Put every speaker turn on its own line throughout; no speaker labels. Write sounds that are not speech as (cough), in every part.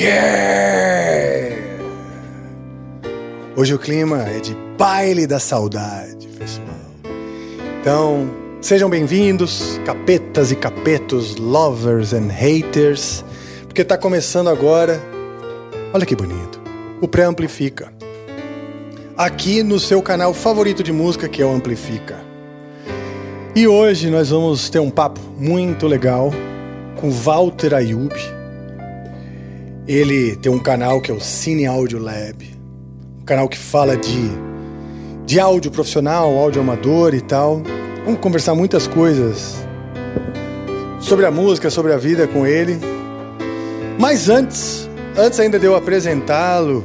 Yeah! Hoje o clima é de baile da saudade, pessoal. Então, sejam bem-vindos, capetas e capetos, lovers and haters, porque tá começando agora. Olha que bonito. O Pré-Amplifica. Aqui no seu canal favorito de música, que é o Amplifica. E hoje nós vamos ter um papo muito legal com Walter Ayub. Ele tem um canal que é o Cine Audio Lab, um canal que fala de, de áudio profissional, áudio amador e tal. Vamos conversar muitas coisas sobre a música, sobre a vida com ele. Mas antes, antes ainda de eu apresentá-lo,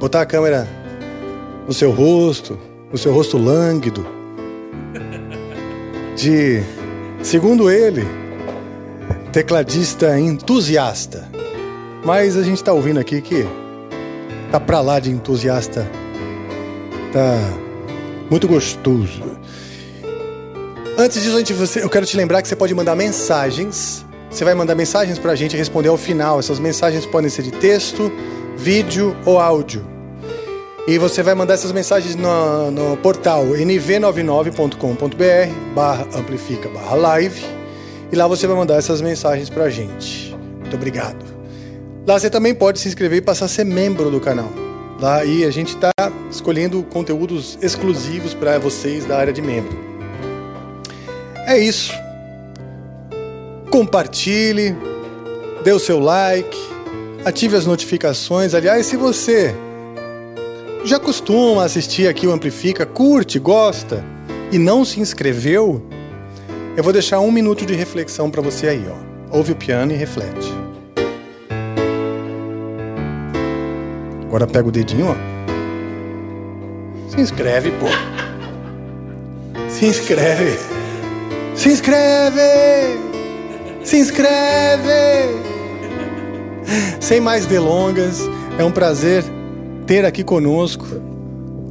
botar a câmera no seu rosto, no seu rosto lânguido, de, segundo ele, tecladista entusiasta. Mas a gente tá ouvindo aqui que tá pra lá de entusiasta. Tá muito gostoso. Antes disso, gente, eu quero te lembrar que você pode mandar mensagens. Você vai mandar mensagens pra gente responder ao final. Essas mensagens podem ser de texto, vídeo ou áudio. E você vai mandar essas mensagens no, no portal nv99.com.br barra amplifica barra live e lá você vai mandar essas mensagens pra gente. Muito obrigado. Lá você também pode se inscrever e passar a ser membro do canal. Lá aí a gente tá escolhendo conteúdos exclusivos para vocês da área de membro. É isso. Compartilhe, dê o seu like, ative as notificações. Aliás, se você já costuma assistir aqui o Amplifica, curte, gosta e não se inscreveu, eu vou deixar um minuto de reflexão para você aí, ó. Ouve o piano e reflete. Agora pega o dedinho, ó. Se inscreve, pô. Se inscreve. Se inscreve! Se inscreve! Sem mais delongas, é um prazer ter aqui conosco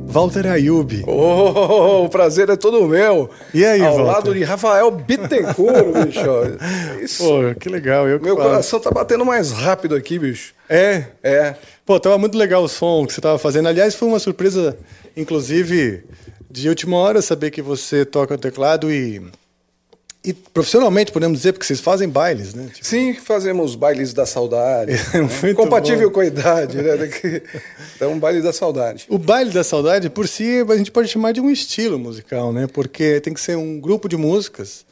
Walter Ayub.
Oh, o prazer é todo meu.
E aí,
Ao
Walter?
lado de Rafael Bittencourt, bicho. (laughs) Isso.
Pô, que legal. Eu que
meu
falo.
coração tá batendo mais rápido aqui, bicho.
É,
É.
Pô, tava muito legal o som que você tava fazendo. Aliás, foi uma surpresa, inclusive, de última hora saber que você toca o teclado e. E profissionalmente, podemos dizer, porque vocês fazem bailes, né? Tipo,
Sim, fazemos bailes da saudade. (laughs)
É
né? Compatível
bom.
com a idade, né? Então, baile da saudade.
o baile da saudade, por si, a gente pode chamar de um estilo musical, né? Porque tem que ser um grupo de músicas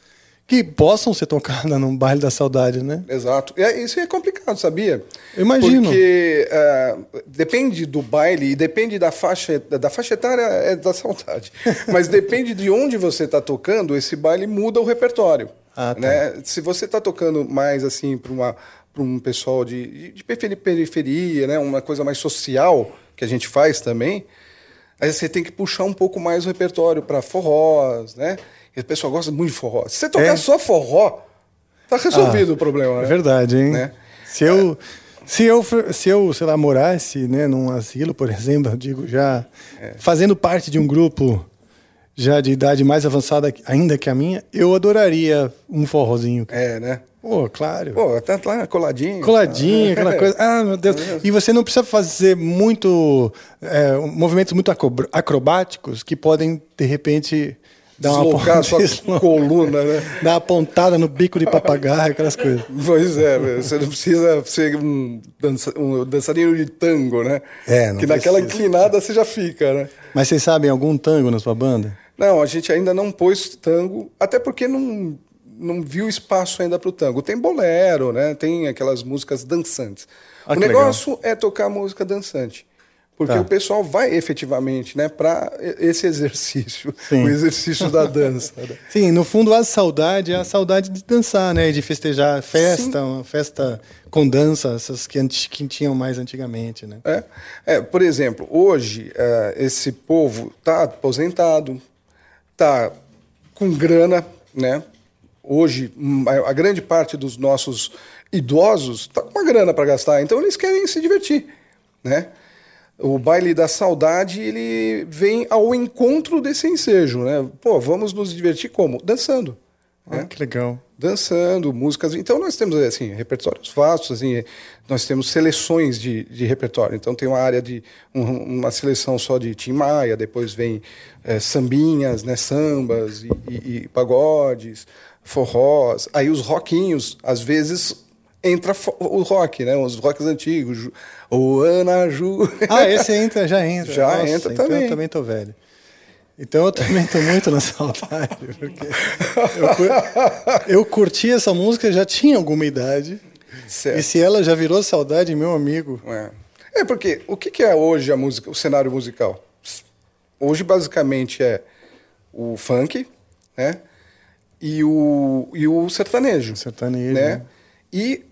que possam ser tocadas num baile da saudade, né?
Exato. E é- isso é complicado, sabia?
Eu imagino.
Porque ah, depende do baile e depende da faixa da faixa etária é da saudade. (laughs) Mas depende de onde você está tocando, esse baile muda o repertório.
Ah, tá.
né? Se você está tocando mais assim para uma para um pessoal de, de, periferia, né? uma coisa mais social que a gente faz também, aí você tem que puxar um pouco mais o repertório para forrós, né? O pessoal gosta muito de forró. Se você tocar
É.
só forró, tá resolvido o problema.
É
né?
verdade, hein?
Né?
Se eu, se eu, se eu, sei lá, morasse, né, num asilo, por (laughs) exemplo, eu digo já
É.
fazendo parte de um grupo já de idade mais avançada ainda que a minha, eu adoraria um forrozinho. cara.
É, né?
Pô, claro.
Pô, tá lá coladinho.
Coladinho, aquela coisa. (laughs) Ah, meu Deus. E você não precisa fazer muito. é, movimentos muito acro- acrobáticos que podem, de repente, dar uma
Deslocar a sua (laughs) coluna, né?
Dar uma pontada no bico de papagaio, aquelas coisas.
Pois é, você não precisa ser um, dança, um dançarino de tango, né?
É, não
Que naquela
precisa.
inclinada você já fica, né?
Mas vocês sabem algum tango na sua banda?
Não, a gente ainda não pôs tango, até porque não, não viu espaço ainda para o tango. Tem bolero, né? Tem aquelas músicas dançantes.
Ah,
o negócio é tocar música dançante. Porque
Tá.
o pessoal vai efetivamente né, para esse exercício, (laughs)
Sim.
o exercício da dança. né? (laughs)
Sim, no fundo a saudade é a saudade de dançar, né? De festejar festa, uma festa com dança, essas que, anti- que tinham mais antigamente, né?
É, é, por exemplo, hoje é, esse povo está aposentado, está com grana, né? Hoje hum, a, a grande parte dos nossos idosos está com uma grana para gastar, então eles querem se divertir, né? O baile da saudade ele vem ao encontro desse ensejo, né? Pô, vamos nos divertir como? Dançando.
Ah, que legal.
dançando, músicas. Então nós temos assim repertórios vastos, assim, nós temos seleções de, de repertório. Então tem uma área de um- uma seleção só de Tim Maia, depois vem eh, sambinhas, né, sambas e, e- e pagodes, forrós. Aí os rockinhos, às vezes entra o rock, né, os rocks antigos, o Ana Ju.
Ah, esse entra, já entra.
Já entra
então
também.
Eu também tô velho. Então eu também tô muito na saudade, porque eu, eu curti essa música, já tinha alguma idade.
Certo.
E se ela já virou saudade, meu amigo.
É. É, porque o que que é hoje a música, o cenário musical? Hoje, basicamente, é o funk, né? E o, e o sertanejo.
Sertanejo,
Né?
né?
E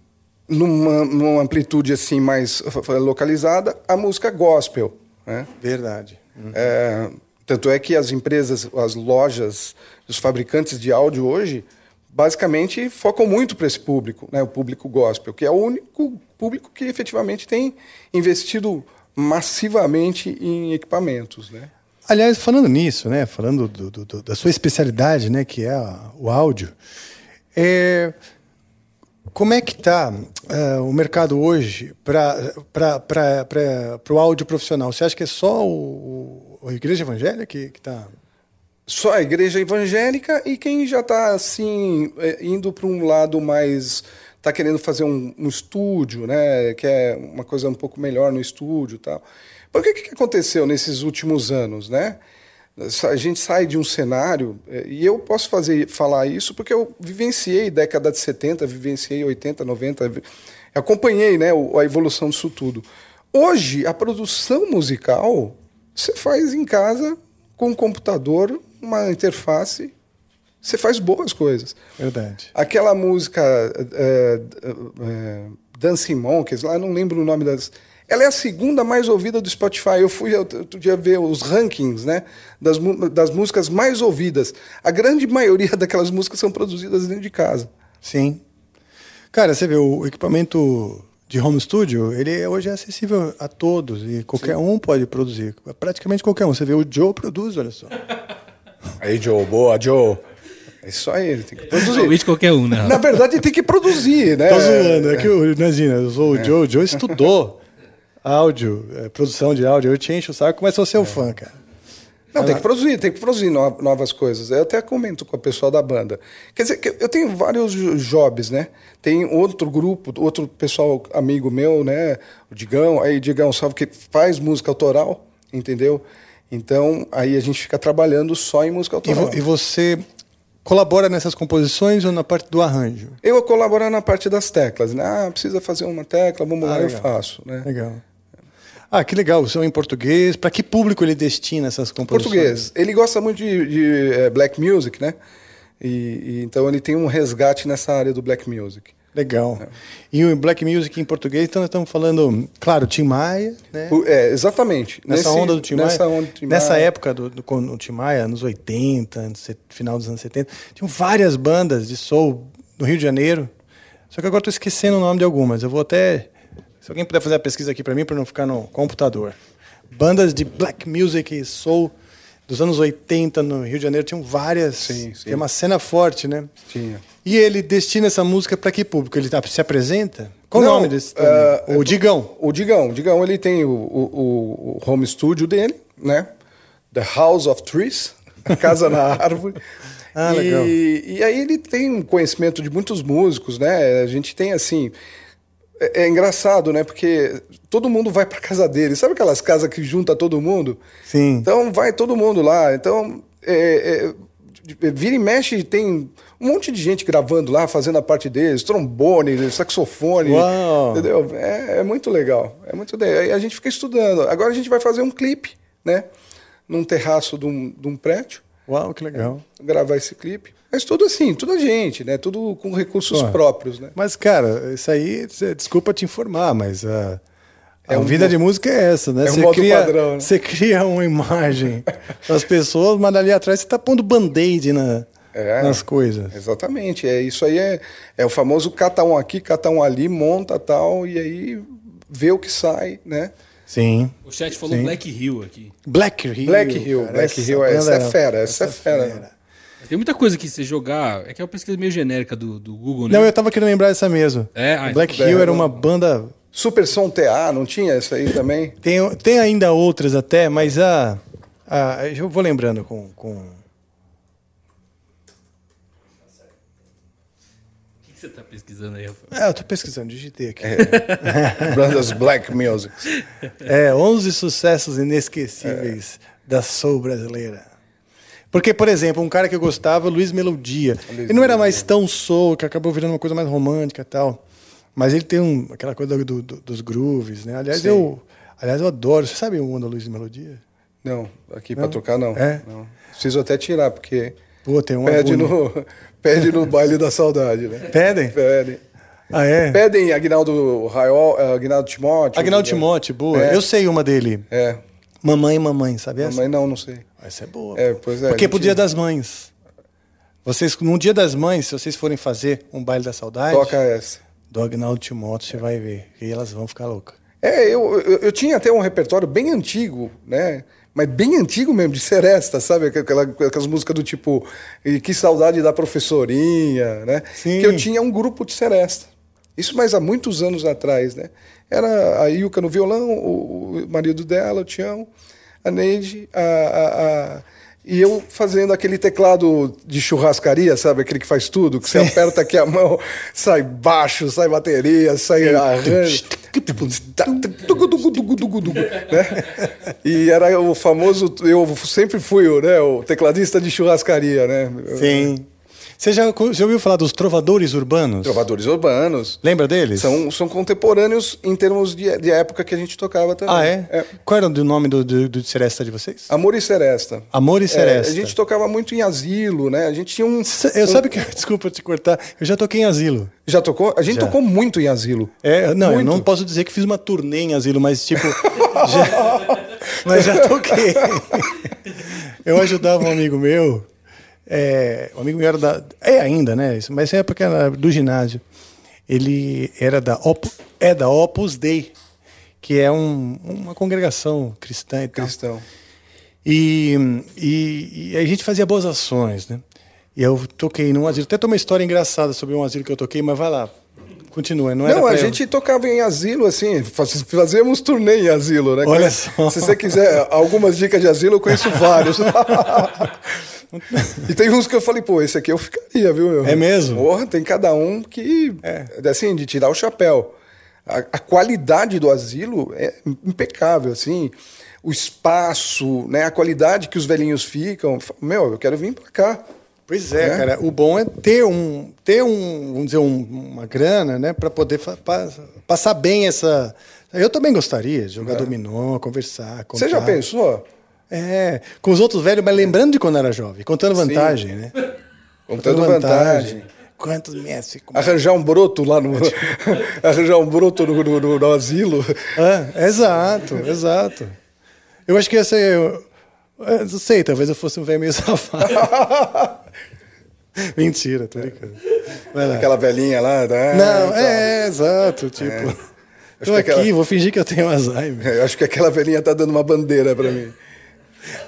numa, numa amplitude assim mais localizada, a música gospel, né?
Verdade.
É, tanto é que as empresas, as lojas, os fabricantes de áudio hoje, basicamente focam muito para esse público, né? o público gospel, que é o único público que efetivamente tem investido massivamente em equipamentos. Né?
Aliás, falando nisso, né, falando do- do- do- da sua especialidade, né, que é a- o áudio, é, como é que está o mercado hoje para o áudio profissional? Você acha que é só o, o- a igreja evangélica que tá está...
Só a igreja evangélica e quem já está assim é, indo para um lado mais está querendo fazer um, um estúdio, né? Que é uma coisa um pouco melhor no estúdio, e tal. O que, que aconteceu nesses últimos anos, né? A gente sai de um cenário é, e eu posso fazer falar isso porque eu vivenciei década de 70, vivenciei 80, 90, vi- acompanhei, né, a evolução disso tudo. Hoje a produção musical você faz em casa com um computador, uma interface, você faz boas coisas.
Verdade.
Aquela música é, é, Dancing Monkeys, lá não lembro o nome das. Ela é a segunda mais ouvida do Spotify. Eu fui outro dia ver os rankings né, das, das músicas mais ouvidas. A grande maioria (laughs) daquelas músicas são produzidas dentro de casa.
Sim. Cara, você vê, o equipamento de home studio, ele hoje é acessível a todos e qualquer um pode produzir. Praticamente qualquer um. Você vê, o Joe produz, olha só. (laughs)
Aí, Joe, boa, Joe. É isso aí, ele tem que produzir.
Qualquer um, né?
Na verdade, ele tem que produzir, né?
Tô zoando, é que o- imagina, eu sou o Joe, o Joe estudou (laughs) áudio, é, produção de áudio, eu te encho o saco, mas sou seu fã, cara.
Não, tem que produzir, tem que produzir no- novas coisas. Eu até comento com o pessoal da banda. Quer dizer, eu tenho vários jo- jobs, né? Tem outro grupo, outro pessoal amigo meu, né? O Digão, aí Digão Salve, que faz música autoral, entendeu? Então, aí a gente fica trabalhando só em música
E,
autoral.
vo- e você colabora nessas composições ou na parte do arranjo?
Eu colaboro na parte das teclas, né? Ah, precisa fazer uma tecla, vamos
Ah,
lá, eu
legal.
faço, né?
Legal. Ah, que legal, são em português. Para que público ele destina essas composições?
Português. Ele gosta muito de, de, eh, black music, né? E, e então ele tem um resgate nessa área do black music.
Legal. E o Black Music em português, então nós estamos falando, claro, Tim Maia, né?
O- É, exatamente.
Nessa
Nesse-
onda do Tim Maia.
Nessa onda do Tim
Nessa
Maia.
época do, do, com o Tim Maia, nos 80, anos se- final dos anos 70, tinham várias bandas de soul no Rio de Janeiro. Só que agora estou esquecendo o nome de algumas. Eu vou até. Se alguém puder fazer a pesquisa aqui para mim, para não ficar no computador. Bandas de black music e soul dos anos 80 no Rio de Janeiro tinham várias.
Sim, sim.
Tem uma cena forte, né?
Tinha.
E ele destina essa música para que público? Ele tá- se apresenta? Qual o
Não,
nome desse?
ah,
o Digão.
O Digão. O Digão, ele tem o, o, o- o home studio dele, né? The House of Trees, (laughs) a casa na árvore.
Ah,
e,
legal.
e aí ele tem um conhecimento de muitos músicos, né? A gente tem assim. É, é engraçado, né? Porque todo mundo vai para casa dele. Sabe aquelas casas que junta todo mundo?
Sim.
Então vai todo mundo lá. Então é, é, de- vira e mexe, tem um monte de gente gravando lá, fazendo a parte deles, trombone, saxofone.
Uau.
Entendeu? É, é muito legal. É muito legal. Aí a gente fica estudando. Agora a gente vai fazer um clipe, né? Num terraço de um, de um prédio,
Uau, que legal.
gravar esse clipe. Mas tudo assim, tudo a gente, né? Tudo com recursos
Pô.
próprios, né?
Mas, cara, isso aí, desculpa te informar, mas a, a
É um
vida
mo-
de música é essa, né?
é um
Você
modo
cria,
padrão, né?
Você cria uma imagem das pessoas, mas ali atrás você tá pondo band-aid na,
É.
nas coisas.
Exatamente. É, isso aí é, é o famoso cata um aqui, cata um ali, monta tal, e aí vê o que sai, né?
Sim.
O chat falou
Sim.
Black Hill aqui.
Black Hill.
Black Hill,
cara,
Black Hill, essa
banda-
é fera, essa é fera.
Tem muita coisa que você jogar. É que é uma pesquisa meio genérica do, do Google, né?
Não, eu tava querendo lembrar dessa mesmo.
É? Ah,
Black
então-
Hill era uma banda.
Super Som TA, não tinha essa aí também?
Tem, tem ainda outras até, mas a. a eu vou lembrando com. com...
O que você tá pesquisando aí, Rafael?
Ah, eu tô pesquisando, digitei aqui.
Bandas Black Music.
É, 11 sucessos inesquecíveis da soul brasileira. Porque, por exemplo, um cara que eu gostava, Luiz Melodia. ele não era mais tão soul, que acabou virando uma coisa mais romântica e tal. Mas ele tem um, aquela coisa do- do- dos grooves, né? Aliás,
Sim.
eu, aliás, eu adoro. Você sabe o mundo da Luiz Melodia?
Não, aqui pra tocar não.
É?
não. Preciso até tirar, porque
Pô, tem uma.
pede no, (laughs) pede no baile da saudade, né?
Pedem?
Pedem.
Ah, é?
Pedem Agnaldo Raiol, eh, Agnaldo Timóteo.
Agnaldo
né?
Timóteo, boa.
É.
Eu sei uma dele.
É,
Mamãe, mamãe, sabe essa?
mas não, não sei.
Essa é boa.
É, pois é,
Porque
a
pro
gente-
Dia das Mães. Vocês, no Dia das Mães, se vocês forem fazer um baile da saudade,
Toca essa.
do Agnaldo Timóteo, você vai ver. E elas vão ficar loucas.
É, eu, eu, eu tinha até um repertório bem antigo, né? Mas bem antigo mesmo, de seresta, sabe? Aquela, aquelas músicas do tipo "E Que Saudade da Professorinha, né?
Sim.
Que eu tinha um grupo de seresta. Isso mais há muitos anos atrás, né? Era a Ilka no violão, o, o marido dela, o Tião, a Neide, a, a- a- e eu fazendo aquele teclado de churrascaria, sabe? Aquele que faz tudo, que você aperta aqui a mão, sai baixo, sai bateria, sai arranjo. Né? E era o famoso, eu sempre fui né, o tecladista de churrascaria, né?
Sim. Você já, já ouviu falar dos trovadores urbanos?
Trovadores urbanos.
Lembra deles?
São, são contemporâneos em termos de, de época que a gente tocava também.
Ah, é? Qual era o nome do, do, do seresta de vocês?
Amor e Seresta.
Amor e
É,
Seresta.
a gente tocava muito em asilo, né? A gente tinha um.
Eu
um-
sabe que. (laughs) Desculpa te cortar. Eu já toquei em asilo.
Já tocou? A gente
Já.
tocou muito em asilo.
É, não, eu
Muito.
não posso dizer que fiz uma turnê em asilo, mas tipo. já- (laughs) mas já toquei. eu ajudava um amigo meu. É, um amigo meu era da. É ainda, né? isso, Mas é porque era do ginásio. Ele era da Op, é da Opus Dei, que é um- uma congregação cristã e tal.
Cristão.
E, e, e a gente fazia boas ações, né? E eu toquei num asilo. Até tem uma história engraçada sobre um asilo que eu toquei, mas vai lá. Continua, não era
Não, a
eu-
gente tocava em asilo, assim, faz- fazíamos turnê em asilo, né?
Olha
Se
só.
você quiser algumas dicas de asilo, eu conheço vários. (laughs) e tem uns que eu falei, pô, esse aqui eu ficaria, viu? meu?
É mesmo?
Porra, tem cada um que,
É.
assim, de tirar o chapéu. A, a qualidade do asilo é impecável, assim. O espaço, né? A qualidade que os velhinhos ficam. Meu, eu quero vir pra cá.
Pois é,
É.
cara. O bom é ter um, ter um, vamos dizer, um- uma grana, né, para poder pa- passar bem essa. Eu também gostaria de jogar dominó, conversar.
É. Você já
contar.
pensou?
É, com os outros velhos, mas lembrando de quando era jovem, contando
Sim.
vantagem, né? (laughs)
Contando vantagem.
Quantos mestres? como-
Arranjar um broto lá no. (laughs) arranjar um broto no, no- no- no asilo.
Ah, exato, exato. Eu acho que ia ser. Eu, eu não sei, talvez eu fosse um velho meio (laughs) safado. (laughs) Mentira, tô brincando. Vai lá.
Aquela velhinha lá. Né?
Não,
Então,
é, exato, tipo.
Acho
Tô aqui,
aquela-
vou fingir que eu tenho Alzheimer.
Eu acho que aquela velhinha tá dando uma bandeira pra mim.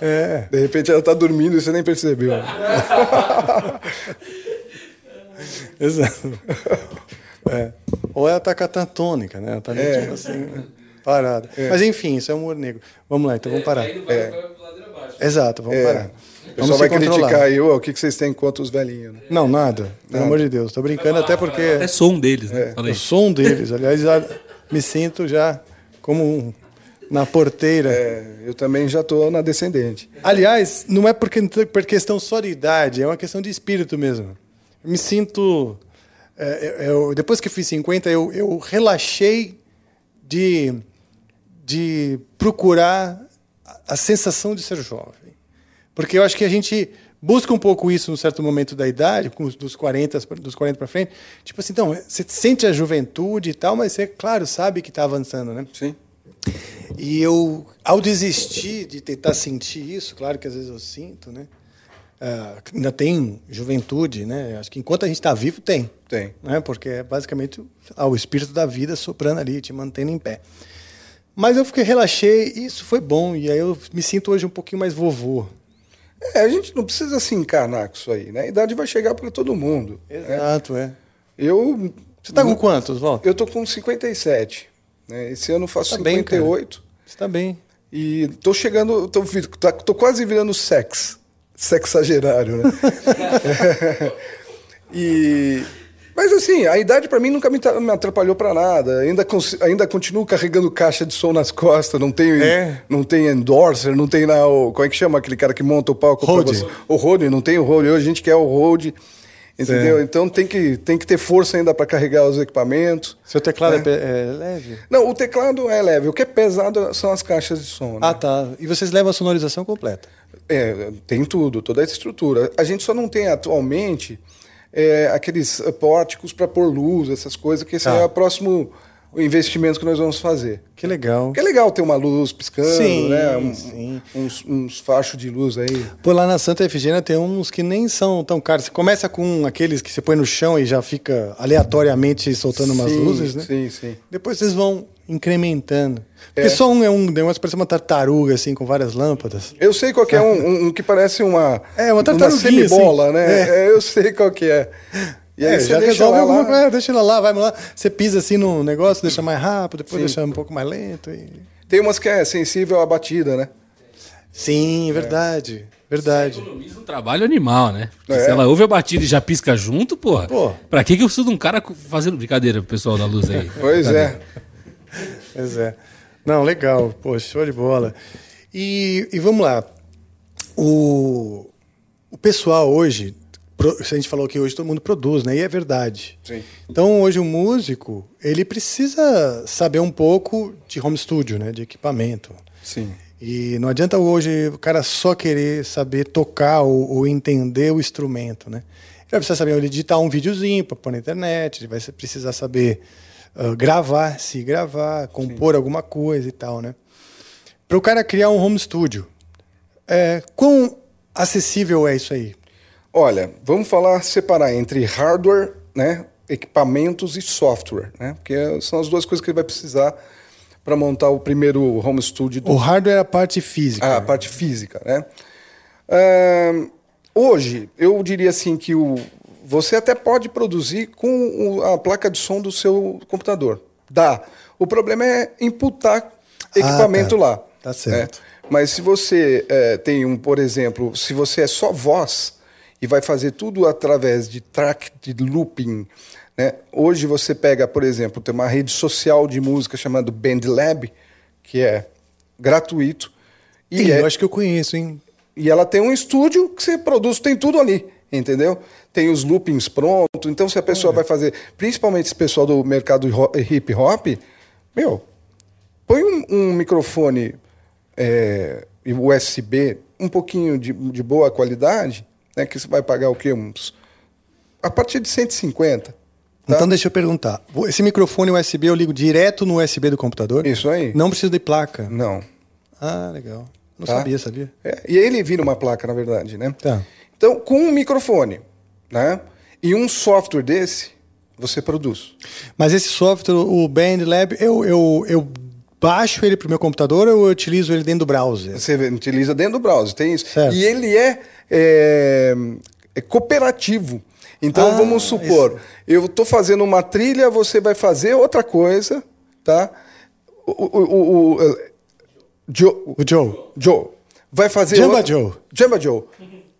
É.
De repente ela tá dormindo e você nem percebeu. (laughs)
Exato. É. Ou ela tá catatônica, né? Ela tá meio
É.
tipo assim, parada. Mas enfim, isso é humor negro. Vamos lá, então vamos parar. Exato, vamos
É.
parar.
O pessoal vai
controlar.
criticar aí, "Ô, o que que vocês têm contra os velhinhos? né?
Não, nada. Pelo amor de Deus. Tô brincando até porque
É som deles, né?
Eu sou um deles. Aliás, já me sinto já como um, na porteira.
É, eu também já tô na descendente.
Aliás, não é porque, por questão só de idade, é uma questão de espírito mesmo. Eu me sinto. é, eu- depois que fiz 50, eu, eu relaxei de, de procurar a sensação de ser jovem. Porque eu acho que a gente busca um pouco isso num certo momento da idade, dos 40, dos 40 para frente. Tipo assim, então, você sente a juventude e tal, mas você, claro, sabe que está avançando, né?
Sim.
E eu, ao desistir de tentar sentir isso, claro que às vezes eu sinto, né? Ah, ainda tem juventude, né? Acho que enquanto a gente está vivo, tem.
Tem.
Né? Porque é basicamente ah, o espírito da vida soprando ali, te mantendo em pé. Mas eu fiquei, relaxei, e isso foi bom. E aí eu me sinto hoje um pouquinho mais vovô.
É, a gente não precisa se encarnar com isso aí, né? A idade vai chegar para todo mundo. né?
Exato, é.
Eu.
Você tá com quantos, Walter?
Eu tô com 57. Né? Esse ano eu faço
Tá bem, cara.
58.
Você tá bem.
e tô chegando. Tô, tá- tô quase virando sex. Sexagerário, né? (laughs) (laughs) e. Mas assim, a idade para mim nunca me, me atrapalhou para nada. Ainda, ainda continuo carregando caixa de som nas costas, não tenho,
É.
não tem endorser, não tem lá o. Como é que chama aquele cara que monta o palco?
Road.
você? O Rode, não tem o Rode. Hoje a gente quer o Rode. Entendeu? Então tem que, tem que ter força ainda para carregar os equipamentos.
Seu teclado é,
É.
pe- é leve?
Não, o teclado é leve. O que é pesado são as caixas de som. né?
Ah, tá. E vocês levam a sonorização completa?
É, tem tudo, toda a estrutura. A gente só não tem atualmente é, aqueles pórticos para pôr luz, essas coisas, que esse
Tá.
é o próximo investimento que nós vamos fazer.
Que legal.
Porque é legal ter uma luz piscando,
Sim,
né? Um-
sim.
Uns, uns fachos de luz aí.
Pô, lá na Santa Efigênia tem uns que nem são tão caros. Você começa com aqueles que você põe no chão e já fica aleatoriamente soltando umas
Sim,
luzes, né?
Sim, sim.
Depois vocês vão incrementando. Porque
É.
só um é um negócio parece uma tartaruga, assim, com várias lâmpadas.
Eu sei qual que é um, um- um que parece uma,
É, uma tartaruguinha,
semibola,
assim.
né?
É.
É, eu sei qual que é. (laughs) E aí
É,
você
já
deixa
resolve
lá,
alguma
lá.
coisa. É, deixa ela lá, vai lá. Você pisa assim no negócio, deixa mais rápido, depois
Sim.
deixa um pouco mais lento. E...
Tem umas que é sensível à batida, né?
Sim, verdade. Verdade.
Economiza um trabalho animal, né? Porque
É.
Se ela ouve a batida e já pisca junto, porra.
Pô.
Pra que, que eu preciso de um cara fazendo brincadeira, pessoal da luz aí? (laughs)
Pois é. (laughs)
Pois é. Não, legal. Pô, show de bola. E, e vamos lá. O, o pessoal hoje, pro- a gente falou que hoje todo mundo produz, né? E é verdade.
Sim.
Então, hoje o músico, ele precisa saber um pouco de home studio, né? De equipamento.
Sim.
E não adianta hoje o cara só querer saber tocar ou, ou entender o instrumento, né? Ele vai precisar saber editar um videozinho para pôr na internet, ele vai precisar saber ah, gravar, se gravar, compor alguma coisa e tal, né? Para o cara criar um home studio, é, quão acessível é isso aí?
Olha, vamos falar, separar entre hardware, né, equipamentos e software, né? Porque são as duas coisas que ele vai precisar para montar o primeiro home studio do
O hardware é a parte física.
Ah, a parte física, né? Ahn, hoje, eu diria assim que o, você até pode produzir com a placa de som do seu computador. Dá. O problema é imputar equipamento
tá.
lá.
Tá certo.
né? Mas se você eh, tem um, por exemplo, se você é só voz e vai fazer tudo através de track de looping, né? Hoje você pega, por exemplo, tem uma rede social de música chamada BandLab, que é gratuito. E,
Ih,
é-
Eu acho que eu conheço, hein?
e ela tem um estúdio que você produz, tem tudo ali, entendeu? Tem os loopings pronto. Então, se a pessoa vai fazer, principalmente esse pessoal do mercado hip hop, meu, põe um, um microfone é, USB um pouquinho de, de boa qualidade, né? Que você vai pagar o quê? Uns, a partir de 150. Tá?
Então deixa eu perguntar. Esse microfone USB eu ligo direto no USB do computador?
Isso aí.
Não preciso de placa.
Não.
Ah, legal. Não
Tá?
sabia, sabia?
É, e ele vira uma placa, na verdade, né?
Tá.
Então, com um microfone, né? E um software desse, você produz.
Mas esse software, o BandLab, eu, eu, eu baixo ele pro meu computador ou eu utilizo ele dentro do browser?
Você utiliza dentro do browser, tem isso.
Certo.
E ele é, é, é cooperativo. Então,
Ah,
vamos supor, eu estou fazendo uma trilha, você vai fazer outra coisa, tá? O, o, o, o, eh, Joe,
Joe.
Joe vai fazer.
Jamba
outra-
Joe.
Jamba Joe.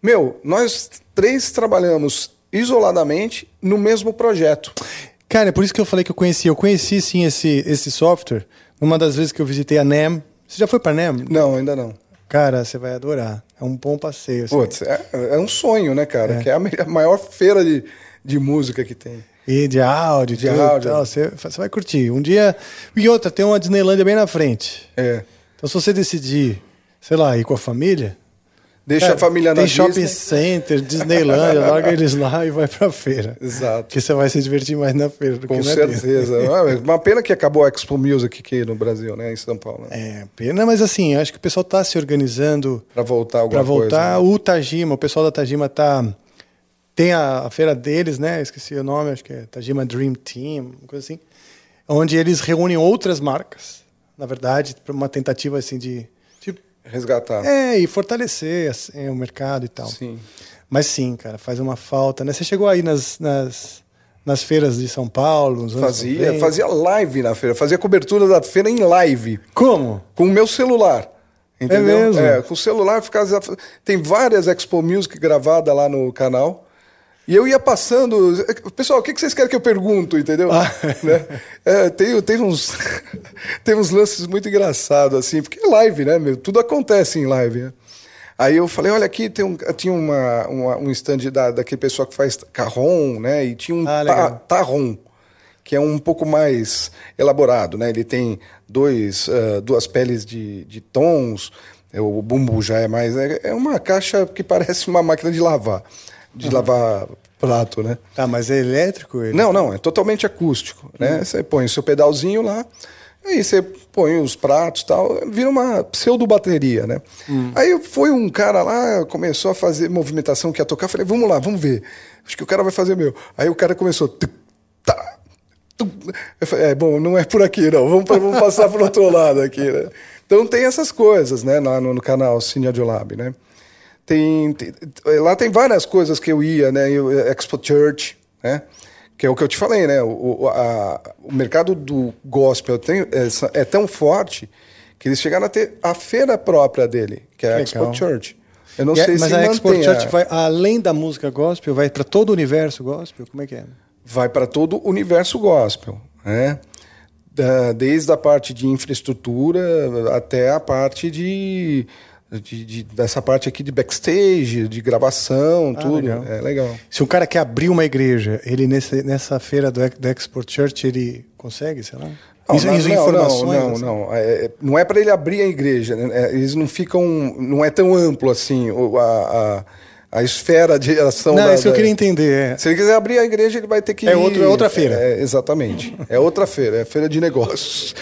Meu, nós três trabalhamos isoladamente no mesmo projeto.
Cara, é por isso que eu falei que eu conheci. Eu conheci sim esse, esse software numa das vezes que eu visitei a NEM Você já foi pra NEM?
Não, ainda não.
Cara, você vai adorar. É um bom passeio. assim.
Putz, é, é um sonho, né, cara?
É.
Que é a, maior feira de, de música que tem.
E de áudio,
De
tudo,
áudio.
tal, Você, você vai curtir. Um dia. E outra, tem uma Disneylândia bem na frente.
É.
Então, se você decidir, sei lá, ir com a família.
Deixa
cara,
a família na
Tem shopping
Disney.
center, Disneylândia, (laughs) larga eles lá e vai pra feira.
Exato.
Porque você vai se divertir mais na feira do
Com
que na
certeza. (laughs) Ah, Uma pena que acabou a Expo Music aqui no Brasil, né? Em São Paulo. Né?
É, pena, mas assim, acho que o pessoal tá se organizando
Pra voltar alguma
voltar.
coisa. né?
O Tajima, o pessoal da Tajima tá tem a, a feira deles, né? Esqueci o nome, acho que é Tajima Dream Team, uma coisa assim, onde eles reúnem outras marcas, na verdade, para uma tentativa assim de
Resgatar.
é e fortalecer assim, o mercado e tal.
Sim.
Mas sim, cara, faz uma falta, né? Você chegou aí nas, nas, nas feiras de São Paulo,
Fazia,
90?
fazia live na feira, fazia cobertura da feira em live,
Como?
com o meu celular. Entendeu?
mesmo?
É, com o celular ficava. Tem várias Expo Music gravadas lá no canal. E eu ia passando. Pessoal, o que vocês querem que eu pergunto, entendeu?
Ah. (laughs)
Né? É, tem, tem, uns, (laughs) tem uns lances muito engraçados, assim, porque é live, né? meu? Tudo acontece em live, né? Aí eu falei, olha aqui, tem um, tinha uma, uma- um stand da, daquele pessoal que faz carrom, né? E tinha um
Ah,
ta, tarrom, que é um pouco mais elaborado, né? Ele tem dois, ah, duas peles de, de tons, o bumbo já é mais... É, é uma caixa que parece uma máquina de lavar, de lavar prato, né?
Tá, mas é elétrico ele?
Não, não, é totalmente acústico, né? Você põe o seu pedalzinho lá, aí você põe os pratos e tal, vira uma pseudo-bateria, né? Aí foi um cara lá, começou a fazer movimentação que ia tocar, falei, vamos lá, vamos ver. Acho que o cara vai fazer meu. Aí o cara começou... tuc, tá, tuc. Eu falei, é, bom, não é por aqui, não. Vamos, vamos passar pro outro lado aqui, né? Então tem essas coisas, né, lá no, no canal Cine Audiolab, né? Tem, tem- lá tem várias coisas que eu ia, né? Eu, Expo Church, né? Que é o que eu te falei, né? O, a- o mercado do gospel tem, é, é tão forte que eles chegaram a ter a feira própria dele, que é a Expo. Church. Eu não
E é-
sei
mas
se
a Export Church
a-
vai além da música gospel, vai para todo o universo gospel? Como é que é?
vai para todo o universo gospel, né? Da- desde a parte de infraestrutura até a parte de, de- de- dessa parte aqui de backstage, de gravação, tudo.
legal.
É legal.
Se um cara quer abrir uma igreja, ele nesse, nessa feira do, do Export Church, ele consegue, sei lá?
Não,
Isso-
não,
isso
não,
informações,
não,
assim?
não, é, é- não é para ele abrir a igreja. né? É, eles não ficam, não é tão amplo assim a, a, a esfera de ação.
Não,
da,
isso que eu queria entender. É.
Se ele quiser abrir a igreja, ele vai ter que
É
ir-
outro- é outra feira.
É, exatamente. É outra feira, é feira de negócios.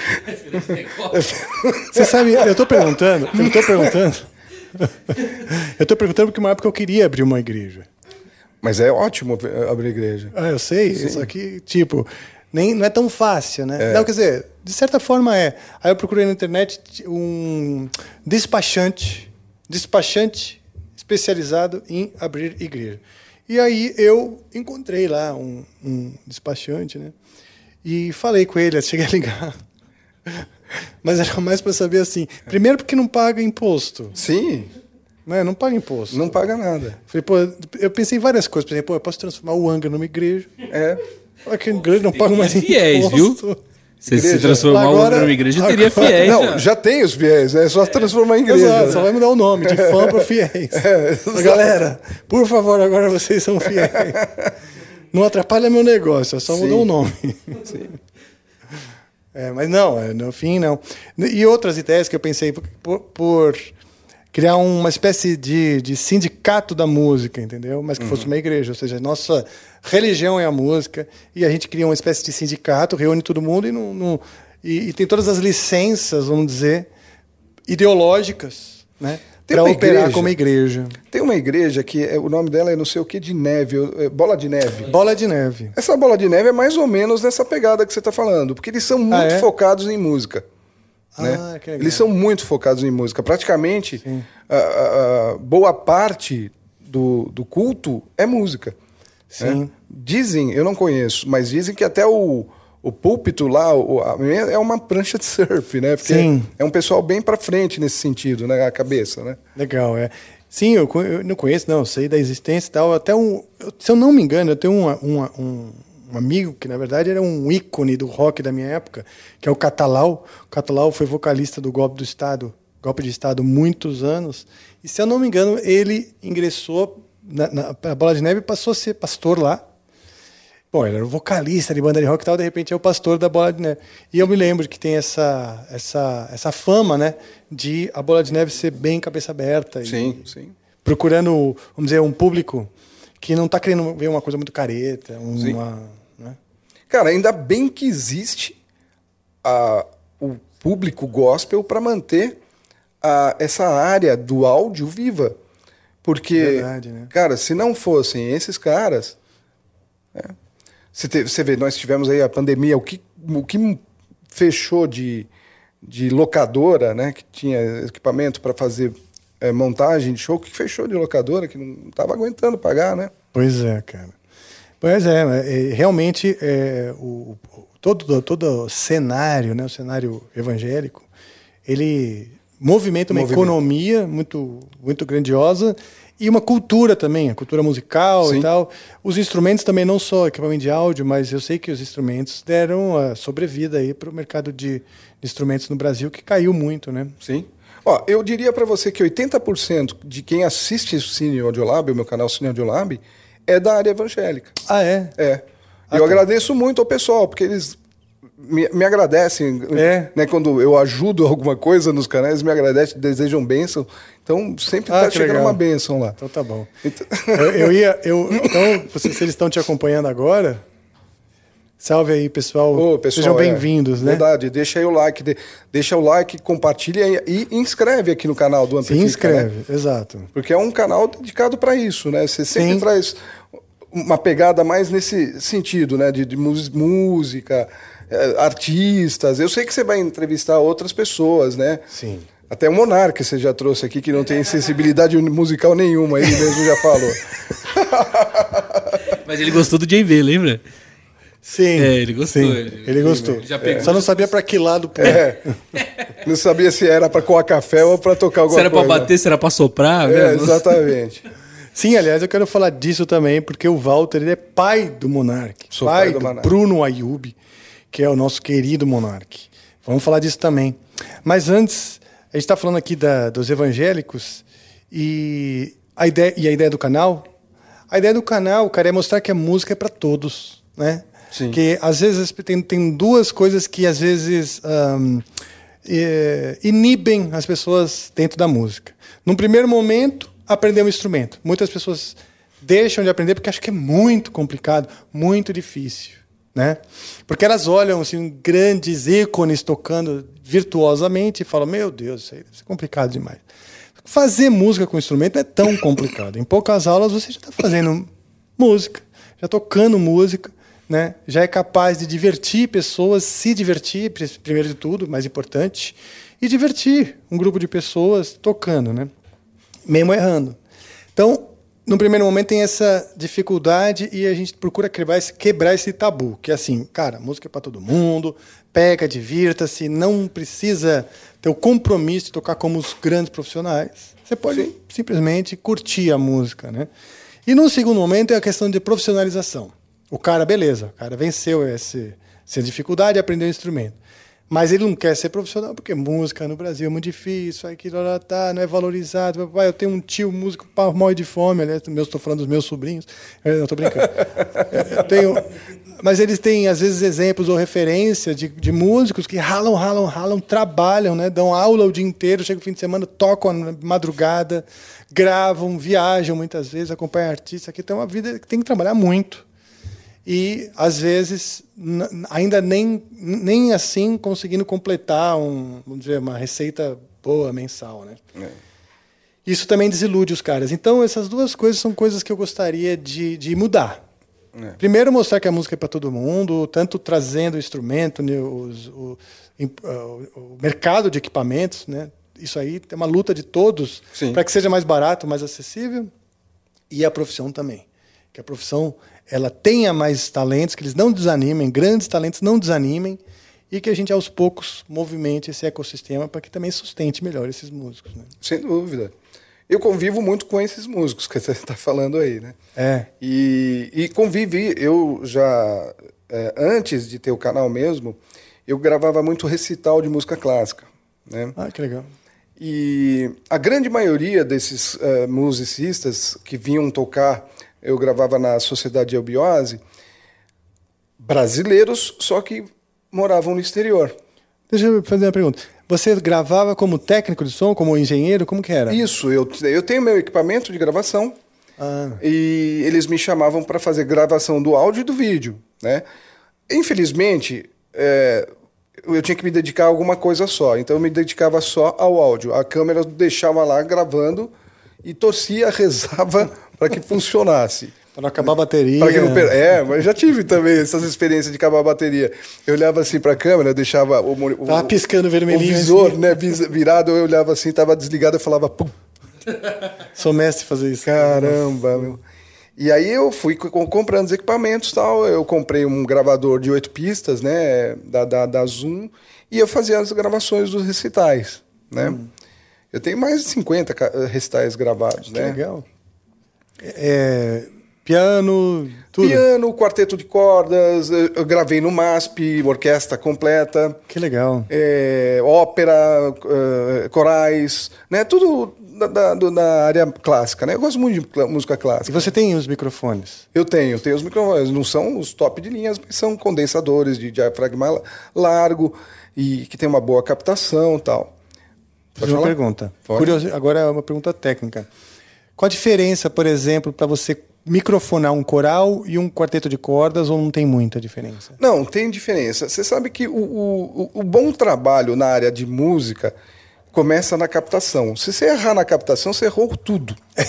Você sabe, eu tô perguntando, eu tô perguntando. eu tô perguntando porque uma época eu queria abrir uma igreja.
Mas é ótimo abrir igreja.
Ah, eu sei, só que, tipo, nem, não é tão fácil, né? Não, quer dizer, de certa forma é. Aí eu procurei na internet um despachante, despachante especializado em abrir igreja. E aí eu encontrei lá um, um despachante, né? E falei com ele, cheguei a ligar. (laughs) Mas era mais para saber assim, primeiro porque não paga imposto,
Sim,
né? Não paga imposto.
não paga nada.
Falei, pô, eu pensei em várias coisas. Por exemplo, pô, eu posso transformar o Anga numa igreja.
É.
Olha que igreja não paga mais
fiéis,
imposto.
Se se
Igreja.
transformar
Agora-
numa igreja, teria
agora-
fiéis.
não,
já.
já tem os fiéis, né? é só transformar em igreja.
Exato,
né?
só vai mudar o nome, de (laughs) fã para fiéis.
É.
Galera, por favor, agora vocês são fiéis. (laughs) Não atrapalha meu negócio, é só mudar
Sim.
o nome. É, mas não, é, no fim não. E outras ideias que eu pensei por, por criar uma espécie de, de sindicato da música, entendeu? Mas que
Uhum.
fosse uma igreja, ou seja, nossa religião é a música e a gente cria uma espécie de sindicato, reúne todo mundo e, não, não- e, e tem todas as licenças, vamos dizer, ideológicas, né?
Tem
Para operar
igreja-
como igreja.
Tem uma igreja que é- o nome dela é não sei o que de neve, é bola de neve.
Bola de neve.
Essa bola de neve é mais ou menos nessa pegada que você está falando, porque eles são muito
é?
focados em música. Né?
Ah, legal.
Eles são muito focados em música. Praticamente, a, a- a boa parte do, do culto é música.
Sim.
né? Dizem, eu não conheço, mas dizem que até o, o púlpito lá o- a- é uma prancha de (laughs) surf, né? Porque
Sim.
é um pessoal bem para frente nesse sentido, né? A cabeça, né?
Legal, é. Sim, eu, eu não conheço, não, sei da existência e tal. Até um, se eu não me engano, eu tenho uma, uma, um- um amigo que, na verdade, era um ícone do rock da minha época, que é o Catalau. O Catalau foi vocalista do Golpe do Estado, Golpe de Estado, muitos anos. E, se eu não me engano, ele ingressou na, na a Bola de Neve e passou a ser pastor lá. Bom, ele era vocalista de banda de rock e tal, de repente é o pastor da Bola de Neve. E eu me lembro que tem essa, essa, essa fama, né, de a Bola de Neve ser bem cabeça aberta. e-
Sim, sim.
procurando, vamos dizer, um público que não está querendo ver uma coisa muito careta, uma, né?
Cara, ainda bem que existe a- o público gospel para manter a- essa área do áudio viva. Porque,
Verdade, né?
cara, se não fossem esses caras. né, Você, te- você vê, nós tivemos aí a pandemia, o que, o que fechou de, de locadora, né? Que tinha equipamento para fazer eh, montagem de show, que fechou de locadora, que não estava aguentando pagar, né?
Pois é, cara. Pois é, é, realmente é, o, todo todo o cenário, né, o cenário evangélico, ele movimenta uma economia muito muito grandiosa e uma cultura também, a cultura musical
Sim.
e tal. Os instrumentos também não só equipamento de áudio, mas eu sei que os instrumentos deram a sobrevida aí para o mercado de, de instrumentos no Brasil que caiu muito, né?
Sim. Ó, eu diria para você que 80% de quem assiste o Cine Audiolab, o meu canal Cine Audiolab, é da área evangélica.
Ah, é?
É.
Ah,
eu
tá.
agradeço muito ao pessoal, porque eles me, me agradecem.
É.
Né, quando eu ajudo (laughs) alguma coisa nos canais, me agradecem, desejam bênção. Então, sempre
Ah,
está
que
chegando
legal.
uma bênção lá.
Então tá bom.
Então-
Eu, eu ia. Eu, (laughs) então, vocês, se eles estão te acompanhando agora, salve aí, pessoal.
Ô, pessoal,
Sejam
é,
bem-vindos, né?
Verdade, deixa aí o like, de- deixa o like, compartilha e, inscreve aqui no canal do
Se
Amplifica. né?
inscreve, exato.
Porque é um canal dedicado para isso, né? Você sempre
Sim.
traz uma pegada mais nesse sentido, né? De, de música, eh, artistas. Eu sei que você vai entrevistar outras pessoas, né?
Sim.
Até o Monarca você já trouxe aqui, que não tem sensibilidade musical nenhuma, ele mesmo já falou. (laughs)
Mas ele gostou do JV, lembra?
Sim.
É, ele gostou,
Sim,
ele-
ele gostou.
Já pegou.
Só não sabia para que lado pôr.
É. Não sabia se era para coar café ou para tocar alguma
Se era pra
coisa.
bater, se era pra soprar.
É, exatamente.
Sim, aliás, eu quero falar disso também, porque o Walter ele é pai do Monark.
Sou
pai
pai do
do,
Monark.
Bruno Ayub, que é o nosso querido Monark. Vamos falar disso também. Mas antes, a gente está falando aqui da- dos evangélicos e a, ideia, e a ideia do canal. A ideia do canal, cara, é mostrar que a música é para todos, né?
Sim.
Que às vezes tem, tem duas coisas que às vezes ahm, eh, inibem as pessoas dentro da música. Num primeiro momento, aprender um instrumento. Muitas pessoas deixam de aprender porque acham que é muito complicado, muito difícil, né? Porque elas olham assim grandes ícones tocando virtuosamente e falam: "Meu Deus, isso aí deve ser complicado demais". Fazer música com instrumento é tão complicado. Em poucas aulas você já está fazendo música, já tocando música, né? Já é capaz de divertir pessoas, se divertir pri- primeiro de tudo, mais importante, e divertir um grupo de pessoas tocando, né? Mesmo errando. Então, no primeiro momento tem essa dificuldade e a gente procura quebrar esse, quebrar esse tabu, que é assim, cara, música é para todo mundo, pega, divirta-se, não precisa ter o compromisso de tocar como os grandes profissionais. Você pode simplesmente curtir a música, né? E no segundo momento é a questão de profissionalização. O cara, beleza, o cara venceu esse, essa dificuldade e aprendeu o instrumento. Mas ele não quer ser profissional porque música no Brasil é muito difícil, aquilo lá tá, não é valorizado. Papai, eu tenho um tio músico pau, morre de fome, aliás, estou falando dos meus sobrinhos. Eu não estou brincando. Eu tenho, mas eles têm, às vezes, exemplos ou referência de, de músicos que ralam, ralam, ralam, trabalham, né? dão aula o dia inteiro, chega o fim de semana, tocam na madrugada, gravam, viajam muitas vezes, acompanham artistas. Aqui tem uma vida que tem que trabalhar muito e às vezes ainda nem, nem assim conseguindo completar um, vamos dizer, uma receita boa mensal, né? Isso também desilude os caras. Então essas duas coisas são coisas que eu gostaria de, de mudar. Primeiro mostrar que a música é para todo mundo, tanto trazendo o instrumento, né, os- o, ah, o- o mercado de equipamentos, né? Isso aí é uma luta de todos para que seja mais barato, mais acessível e a profissão também. Que a profissão ela tenha mais talentos, que eles não desanimem, grandes talentos não desanimem, e que a gente aos poucos movimente esse ecossistema para que também sustente melhor esses músicos. Né?
Sem dúvida. eu convivo muito com esses músicos que (laughs) você está falando aí, né?
É.
E, e convivi, eu já, é, antes de ter o canal mesmo, eu gravava muito recital de música clássica, né?
Ah, que legal.
E a grande maioria desses eh, musicistas que vinham tocar, eu gravava na Sociedade Eubiose, brasileiros, só que moravam no exterior.
Deixa eu fazer uma pergunta. Você gravava como técnico de som, como engenheiro? Como que era?
Isso, eu, eu tenho meu equipamento de gravação
Ah,
e eles me chamavam para fazer gravação do áudio e do vídeo, né? Infelizmente, é, eu tinha que me dedicar a alguma coisa só, então eu me dedicava só ao áudio. A câmera deixava lá gravando e torcia, (laughs) rezava para que funcionasse.
para não acabar a bateria.
Não É, mas já tive também essas experiências de acabar a bateria. Eu olhava assim pra câmera, eu deixava o, o,
Tava piscando vermelhinho
o visor
assim.
né, virado, eu olhava assim, tava desligado, eu falava, pum,
Sou mestre fazer isso.
caramba, meu. E aí eu fui co- comprando os equipamentos tal. Eu comprei um gravador de oito pistas, né, da, da, da Zoom, e eu fazia as gravações dos recitais, né.
Hum.
Eu tenho mais de 50 ca- recitais gravados,
Que
né.
legal. É, piano, tudo.
Piano, quarteto de cordas, eu eu gravei no MASP, orquestra completa.
Que legal.
é, ópera, eh, corais, né? Tudo da, da- da área clássica, né? Eu gosto muito de música
E
clássica.
você tem os microfones?
Eu tenho, tenho os microfones, não são os top de linhas, mas são condensadores de diafragma la- largo e que tem uma boa captação e tal.
Fiz uma pergunta.
Pode.
Curioso, agora é uma pergunta técnica. Qual a diferença, por exemplo, para você microfonar um coral e um quarteto de cordas ou não tem muita diferença?
Não, tem diferença. Você sabe que o, o, o bom trabalho na área de música começa na captação. Se você errar na captação, você errou tudo. (laughs)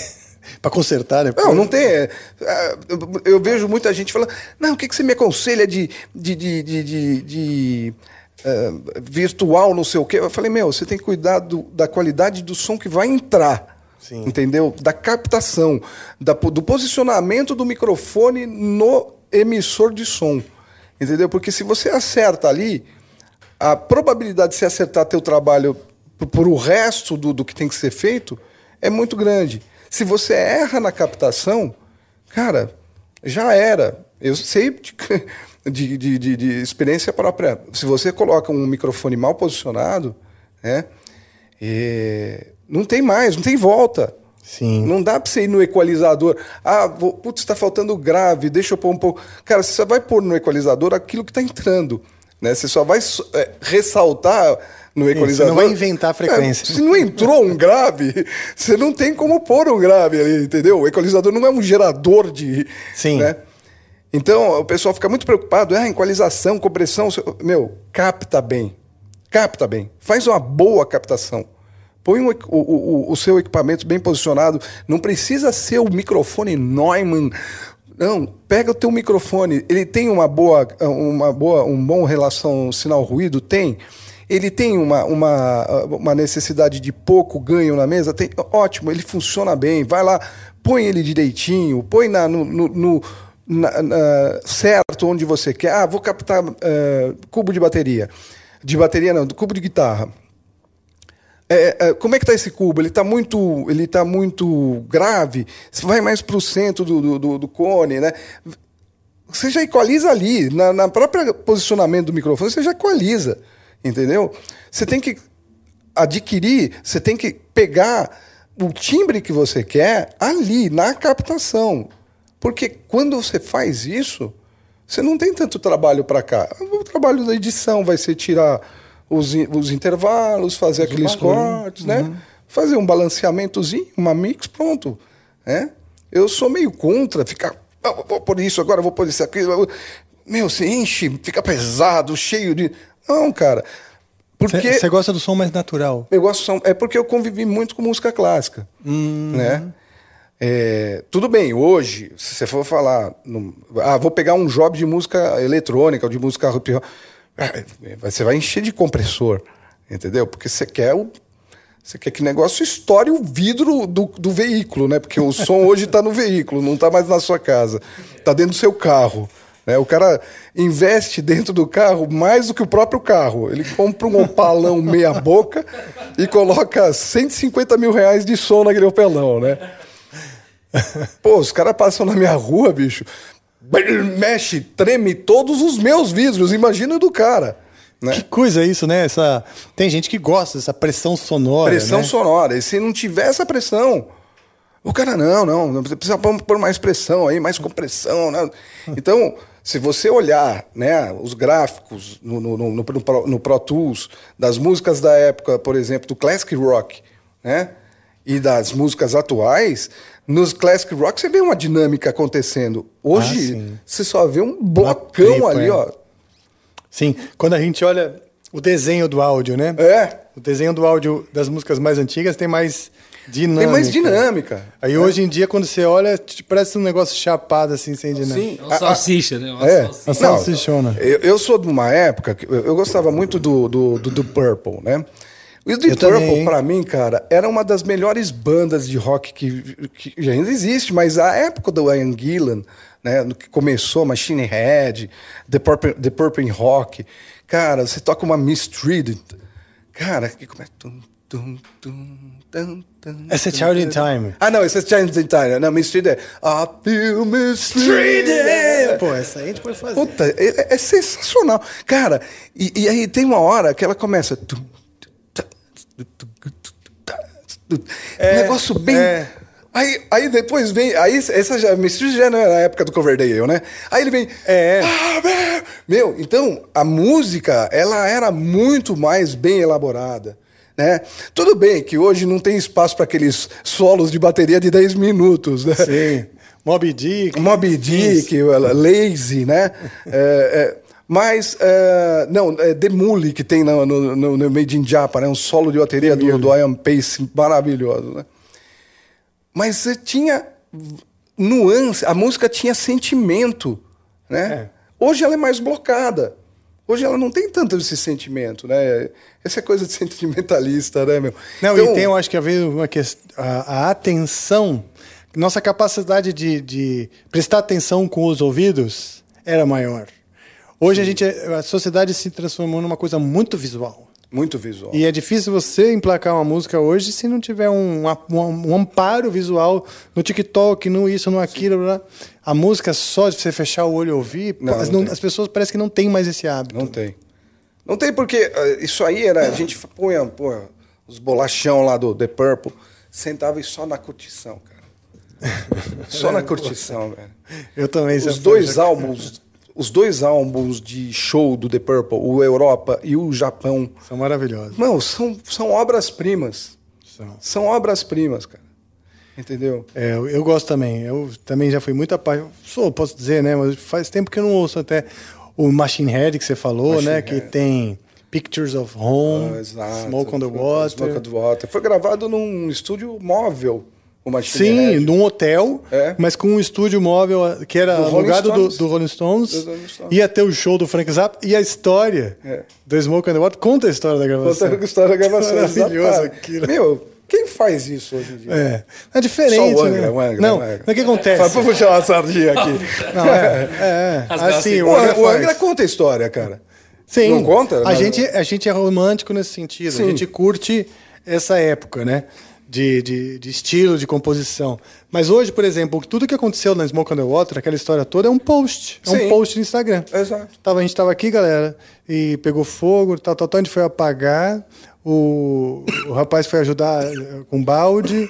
para consertar, né?
Não, não tem. é, é, eu- vejo muita gente falando, não, o que, que você me aconselha de, de, de, de, de- de, é, virtual, não sei o quê? Eu falei, meu, você tem que cuidar do- da qualidade do som que vai entrar.
Sim.
Entendeu? Da captação, da do posicionamento do microfone no emissor de som. Entendeu? Porque se você acerta ali, a probabilidade de você acertar teu trabalho por, o resto do, do que tem que ser feito é muito grande. Se você erra na captação, cara, já era. Eu sei de, (laughs) de, de, de- experiência própria. Se você coloca um microfone mal posicionado, né, é, não tem mais, não tem volta.
Sim.
Não dá pra você ir no equalizador. Ah, vou, putz, tá faltando grave, deixa eu pôr um pouco. Cara, você só vai pôr no equalizador aquilo que tá entrando. Né? Você só vai é, ressaltar no equalizador.
você não vai inventar a frequência.
É, se não entrou um grave, (laughs) você não tem como pôr um grave ali, entendeu? O equalizador não é um gerador de.
Sim.
Né? Então, o pessoal fica muito preocupado. Ah, equalização, compressão. Meu, capta bem. Capta bem. Faz uma boa captação. Põe o, o- o seu equipamento bem posicionado. Não precisa ser o microfone Neumann. Não, pega o teu microfone. Ele tem uma boa, uma boa, um bom relação sinal-ruído? Tem. Ele tem uma, uma, uma necessidade de pouco ganho na mesa? Tem. Ótimo, ele funciona bem. Vai lá, põe ele direitinho, põe na, no, no- no- na- na- certo onde você quer. Ah, vou captar eh, cubo de bateria. De bateria não, do cubo de guitarra. É, é, como é que tá esse cubo? Ele está muito, ele tá muito grave. Você vai mais para o centro do, do, do- do cone, né? Você já equaliza ali, na, na própria posicionamento do microfone, você já equaliza, entendeu? Você tem que adquirir, você tem que pegar o timbre que você quer ali, na captação. Porque quando você faz isso, você não tem tanto trabalho para cá. O trabalho da edição vai ser tirar os, os intervalos, fazer aqueles
barulho.
cortes, né? Fazer um balanceamentozinho, uma mix, pronto. Né? Eu sou meio contra ficar. "Ah, vou pôr isso agora, vou pôr isso aqui. Meu, você enche, fica pesado, cheio de. Não, cara. Porque.
Você gosta do som mais natural?
Eu gosto são- é porque eu convivi muito com música clássica, né? É, tudo bem, hoje, se você for falar, no- ah, vou pegar um job de música eletrônica ou de música hip hop, você vai encher de compressor, entendeu? Porque você quer o você quer que o negócio estoure o vidro do, do veículo, né? Porque o som hoje está no veículo, não está mais na sua casa, está dentro do seu carro, Né? O cara investe dentro do carro mais do que o próprio carro. Ele compra um opalão meia boca e coloca 150 mil reais de som naquele opelão, né? (laughs) Pô, os caras passam na minha rua, bicho. Mexe, treme todos os meus vidros. Imagina o do cara. Né?
Que coisa isso, né? Essa... Tem gente que gosta dessa pressão sonora.
Pressão
né?
sonora. E se não tiver essa pressão, o cara, não, não, não precisa pôr pôr mais pressão aí, mais compressão. Né? (laughs) Então, se você olhar né, os gráficos no, no, no, no, Pro- no Pro Tools das músicas da época, por exemplo, do Classic Rock, né? E das músicas atuais, nos Classic Rock você vê uma dinâmica acontecendo. Hoje,
Ah,
você só vê um blocão
tripa,
ali,
é.
ó.
Sim, quando a gente olha o desenho do áudio, né?
É,
O desenho do áudio das músicas mais antigas tem mais dinâmica.
tem mais dinâmica.
Aí hoje em dia, quando você olha, te- parece um negócio chapado, assim, sem dinâmica.
Sim.
É uma salsicha, né? Uma
É.
salsicha.
A salsichona.
Eu, eu sou de uma época que eu, eu gostava muito do, do, do, do Purple, né? O Deep
Eu
Purple, pra mim, cara, era uma das melhores bandas de rock que, que ainda existe, mas a época do Ian Gillan, né, no que começou, Machine Head, The Purple, The Purple Rock, cara, você toca uma Mistreated, cara, que começa...
Essa é Child in. Time.
Ah, não, esse é Child in Time. Não, Mistreated é... I feel mistreated. (laughs)
Pô, essa aí a gente pode fazer.
Puta, é, é sensacional. Cara, e, e aí tem uma hora que ela começa. tum, tum, tum, tum, tum,
É,
um negócio bem.
é.
Aí, aí depois vem. Aí essa já. Já não era a época do Coverdale, né? Aí ele vem.
É.
"Ah, meu, então a música, ela era muito mais bem elaborada. Né? Tudo bem que hoje não tem espaço para aqueles solos de bateria de 10 minutos, né?
Sim. Moby Dick.
Moby Dick, Lazy, né? É, é, mas, é, não, é The Mule que tem no, no, no- Made in Japan, né? um solo de bateria do, do Ian Pace maravilhoso, né? Mas você tinha nuance, a música tinha sentimento, né? Hoje ela é mais blocada. Hoje ela não tem tanto esse sentimento, né? Essa é coisa de (laughs) sentimentalista, né, meu?
Não,
Então,
e tem, eu acho que a ver uma questão. A, a atenção, nossa capacidade de, de prestar atenção com os ouvidos era maior. Hoje a gente, a sociedade se transformou numa coisa muito visual.
Muito visual.
E é difícil você emplacar uma música hoje se não tiver um, um, um amparo visual no TikTok, no isso, no aquilo. blá. A música só de você fechar o olho e ouvir,
Não,
as,
não
não- as pessoas parecem que não têm mais esse hábito.
Não tem. Não tem porque eh, isso aí era. A gente punha, punha os bolachão lá do The Purple, sentava e só na curtição, cara. (laughs) Só na curtição, velho.
Eu também.
Os dois
já-
álbuns, os dois álbuns de show do The Purple, o Europa e o Japão,
São maravilhosos.
não, são, são obras-primas.
São.
São obras-primas, cara. Entendeu?
É, eu, gosto também. Eu também já fui muito apaixonado. Sou, posso dizer, né? Mas faz tempo que eu não ouço até o Machine Head que você falou,
Machine
né? Que
Head.
tem Pictures of Home,
Ah.
Smoke on the Water.
Smoke on the Water. Foi gravado num estúdio móvel, Machine
Sim, num hotel,
É.
mas com um estúdio móvel que era
Do Rolling
alugado do,
Stones.
do Rolling Stones.
Do Rolling Stones.
Ia ter o show do Frank Zappa e a história
É.
do Smoke on the Water conta a história da gravação.
Contando a história da gravação. (laughs)
Maravilhoso aquilo.
Meu, quem faz isso hoje em dia?
É. É diferente,
Só o Angra,
né?
o Angra,
não,
o Angra.
o que acontece?
Fala pra puxar uma sardinha aqui. (laughs)
Não, é, é,
Rasgar
assim, o Angra,
o Angra conta a história, cara.
Sim.
Não conta?
A
Mas-
gente, a gente é romântico nesse sentido.
Sim.
A gente curte essa época, né? De, de, de estilo, de composição. Mas hoje, por exemplo, tudo que aconteceu na Smoke on the Water, aquela história toda, é um post. É
Sim.
um post no Instagram.
Exato.
Tava, a gente estava aqui, galera, e pegou fogo, tal, tal, tal. A gente foi apagar. O, o rapaz foi ajudar eh, com balde.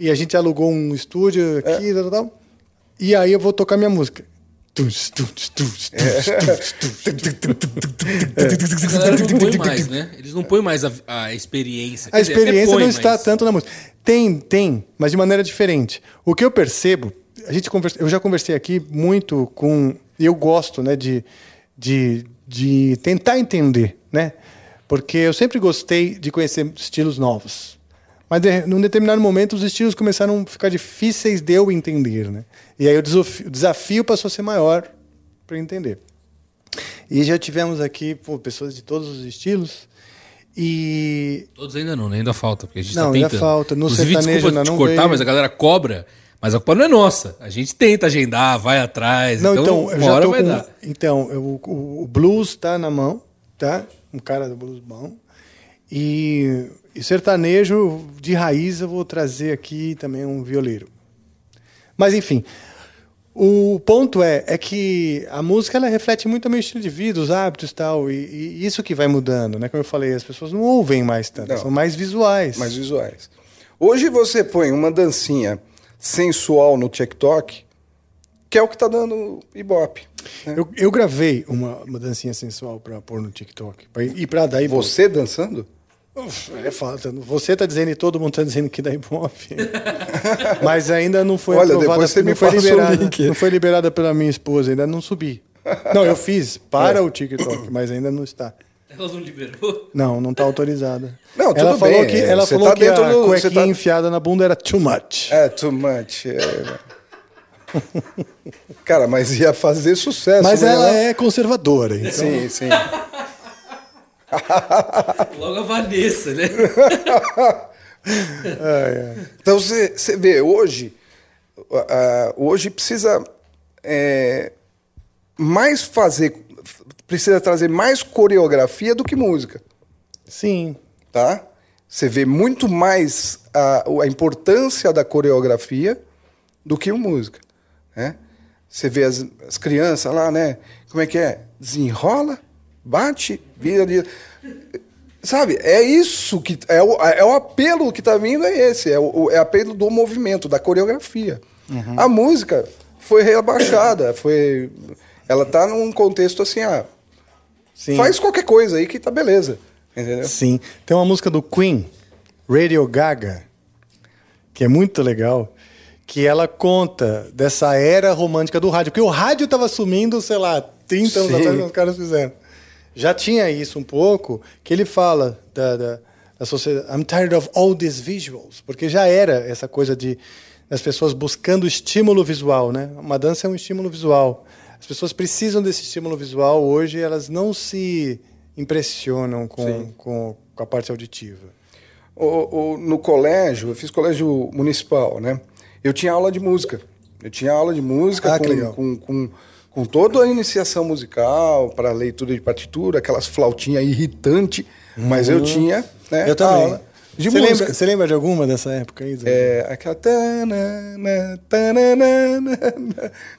E a gente alugou um estúdio aqui, tal, tal, tal. E aí eu vou tocar minha música.
A galera não põe mais, né? Eles não põem mais a, a experiência.
A
dizer,
experiência
põe,
não está
mas-
tanto na música. Tem, tem, mas de maneira diferente. O que eu percebo, a gente conversa, eu já conversei aqui muito com. Eu gosto né, de, de, de tentar entender, né? Porque eu sempre gostei de conhecer estilos novos. Mas de, num determinado momento os estilos começaram a ficar difíceis de eu entender, né? E aí o desafio, o desafio passou a ser maior para entender. E já tivemos aqui pô, pessoas de todos os estilos. E
Todos ainda não, né? Ainda falta, porque a gente
Não,
tá
ainda falta. No
Inclusive,
sertanejo
desculpa te
não
cortar,
veio.
mas a galera cobra Mas a culpa não é nossa. A gente tenta agendar, vai atrás.
Não,
então,
então,
uma
eu já
hora
tô
vai
com.
dar.
Então, eu- o, o blues tá na mão, tá? Um cara do blues bom. E, e sertanejo de raiz eu vou trazer aqui também um violeiro. Mas enfim, o ponto é, é que a música ela reflete muito o meu estilo de vida, os hábitos e tal, e, e isso que vai mudando, né? Como eu falei, as pessoas não ouvem mais tanto,
Não.
são mais visuais.
mais visuais. Hoje você põe uma dancinha sensual no TikTok, que é o que tá dando ibope. né?
eu, eu gravei uma, uma dancinha sensual pra pôr no TikTok. Pra, e pra daí
Você dançando?
Uf, É falta. Você tá dizendo e todo mundo tá dizendo que dá ibope. (laughs) Mas ainda não foi
Olha,
aprovada,
depois você
não
me
foi liberada.
link.
Não foi liberada pela minha esposa, ainda não subi. Não, eu fiz para o TikTok, mas ainda não está.
Ela não liberou?
Não, não está autorizada.
Não,
ela
tudo
falou
bem,
que
é,
ela
você
falou
tá
que a
do-
cuequinha
você tá-
enfiada na bunda era too much.
É, too much. é. Cara, mas ia fazer sucesso.
mas
né?
ela é conservadora, então.
Sim, sim. (laughs)
Logo a Vanessa, né? (laughs)
Então você, você vê, hoje, ah, hoje precisa é, mais fazer, precisa trazer mais coreografia do que música,
Sim.
tá? Você vê muito mais a, a importância da coreografia do que o música, né? Você vê as, as crianças lá, né? Como é que é? Desenrola, bate, vira ali. Sabe, é isso que. É o, é o apelo que tá vindo, é esse. É o, é o apelo do movimento, da coreografia. A música foi rebaixada, foi. Ela tá num contexto assim, ah,
Sim.
faz qualquer coisa aí que tá beleza. Entendeu?
Sim. Tem uma música do Queen, Radio Gaga, que é muito legal, que ela conta dessa era romântica do rádio. Porque o rádio estava sumindo, sei lá, 30 anos
Sim.
atrás, que os caras fizeram. Já tinha isso um pouco, que ele fala da, da, da sociedade. I'm tired of all these visuals. Porque já era essa coisa de das pessoas buscando estímulo visual, né? Uma dança é um estímulo visual. As pessoas precisam desse estímulo visual hoje, elas não se impressionam com, com, com a parte auditiva.
O- o- no colégio, eu fiz colégio municipal, né? Eu tinha aula de música. Eu tinha aula de música
Ah,
com, com, com, com toda a iniciação musical, para leitura de partitura, aquelas flautinhas irritantes, mas eu tinha né,
Uhum. Eu também.
de
você,
música.
lembra, você lembra de alguma dessa época aí?
É, aquela. tanana, tanana,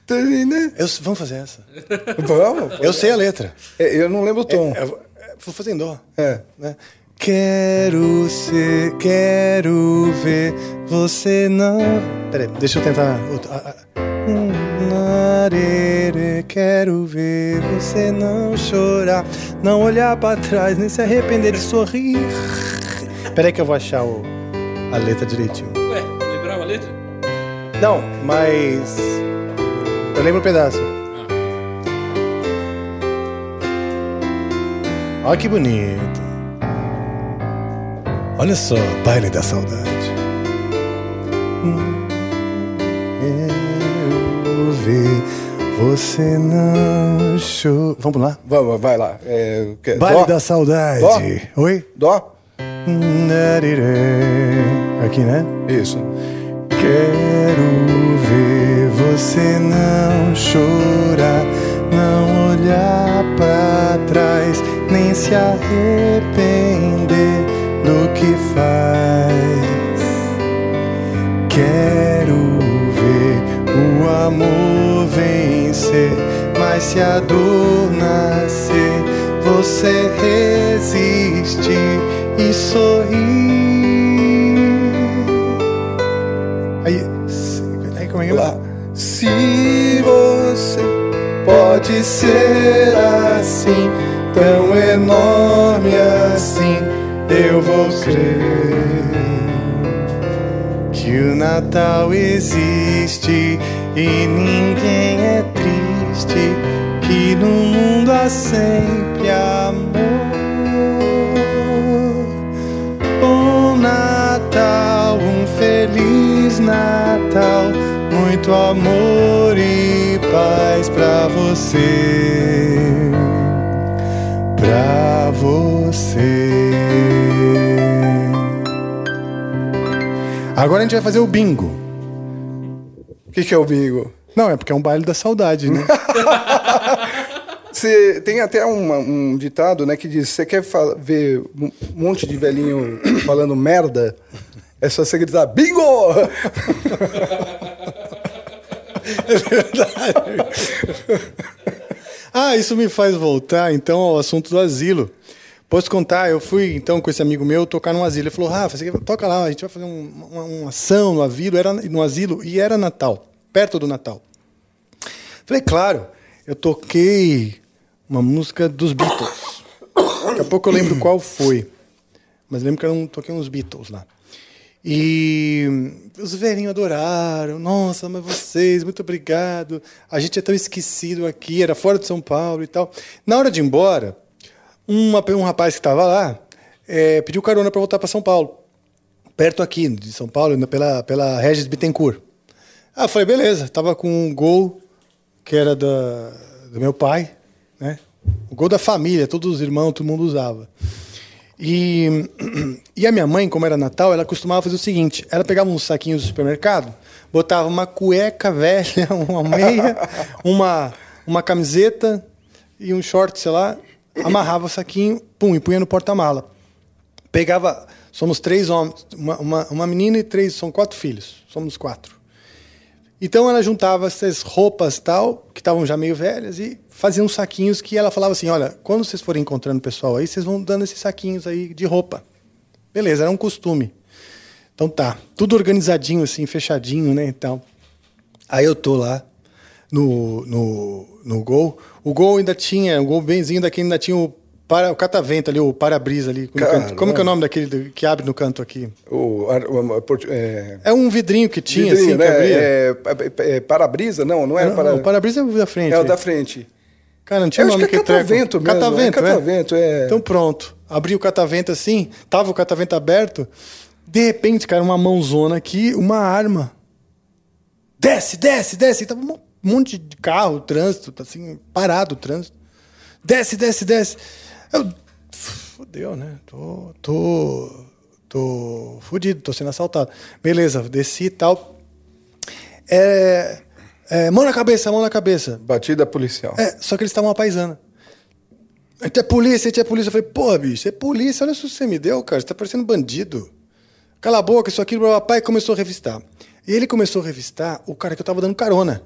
tanana.
Eu, vamos fazer essa.
Vamos.
Eu sei a letra.
É, Eu não lembro o tom.
Eu, eu vou fazer em dó.
É.
né? Quero ser, quero ver você não. Peraí, deixa eu tentar. outro. Ah, ah. Quero ver você não chorar, não olhar pra trás, nem se arrepender de sorrir. Peraí que eu vou achar o, a letra direitinho.
Ué, lembrava a letra?
Não, mas. Eu lembro o pedaço. Olha que bonito. Olha só, baile da saudade. Hum, Quero ver você não chora. Vamos lá?
Vamos, vai lá. É, que-
Baile
dó?
da saudade.
Dó?
Oi?
Dó?
Aqui, né?
Isso.
Quero ver você não chorar, não olhar pra trás, nem se arrepender do que faz. Quero ver o amor mas se a dor nascer, você resistir e sorrir. Aí, aí como é que
lá. Se você pode ser assim, tão enorme assim, eu vou crer
que o Natal existe e ninguém é triste, que no mundo há sempre amor. Bom Natal, um feliz Natal, muito amor e paz pra você, pra você. Agora a gente vai fazer o bingo.
O que, que é o bingo?
Não, é porque é um baile da saudade, né? (laughs)
Você tem até uma- um ditado, né, que diz: você quer ver um monte de velhinho falando merda? É só você gritar bingo! (laughs)
Ah, isso me faz voltar então ao assunto do asilo. Posso contar? Eu fui então com esse amigo meu tocar num asilo. Ele falou: Rafa, você toca lá, a gente vai fazer um- uma, uma ação no asilo, era no asilo e era Natal, perto do Natal. Falei, claro, eu toquei uma música dos Beatles. Daqui a pouco eu lembro qual foi. Mas lembro que eu toquei uns Beatles lá. E os velhinhos adoraram. Nossa, mas vocês, muito obrigado. A gente é tão esquecido aqui, era fora de São Paulo e tal. Na hora de ir embora, uma- um rapaz que estava lá eh, pediu carona para voltar para São Paulo. Perto aqui, de São Paulo, pela, pela Regis Bittencourt. Ah, falei, beleza. Tava com um gol que era da, do meu pai, né? O gol da família, todos os irmãos, todo mundo usava. E, (clears throat) e a minha mãe, como era Natal, ela costumava fazer o seguinte: ela pegava uns saquinhos do supermercado, botava uma cueca (laughs) velha, uma meia, uma, uma camiseta e um short, sei lá, amarrava o saquinho, pum, e punha no porta-mala. Pegava, somos três homens, uma, uma, uma menina e três, são quatro filhos, somos quatro. Então ela juntava essas roupas tal, que estavam já meio velhas, e fazia uns saquinhos que ela falava assim: olha, quando vocês forem encontrando pessoal aí, vocês vão dando esses saquinhos aí de roupa. Beleza, era um costume. Então tá, tudo organizadinho, assim, fechadinho, né? Então. Aí eu tô lá no, no, no gol. O gol ainda tinha, o gol benzinho daqui ainda tinha o, para, o catavento ali, o para-brisa ali.
Caramba.
canto. Como que é o nome daquele que abre no canto aqui?
O, o- o- é,
É um vidrinho que tinha,
vidrinho,
assim,
né?
abria.
É, é, é para-brisa? Não, não é
Não,
para...
O para-brisa é o da frente.
É o da frente.
Cara, não tinha
Eu
nome
acho que é
aquele treco.
catavento mesmo,
Catavento,
é catavento, é.
Então pronto. Abri o catavento assim, tava o catavento aberto. De repente, cara, uma mãozona aqui, uma arma. Desce, desce, desce. E tava um monte de carro, trânsito, assim, parado o trânsito. Desce, desce, desce. Eu. Fudeu, né? Tô. Tô. Tô fudido, tô sendo assaltado. Beleza, desci e tal. É, é, mão na cabeça, mão na cabeça.
Batida policial.
É, só que eles estavam uma paisana. A gente é polícia, a gente é polícia. Eu falei, pô, bicho, é polícia, olha o que você me deu, cara. Você tá parecendo bandido. Cala a boca, isso aqui, meu papai começou a revistar. E ele começou a revistar o cara que eu tava dando carona.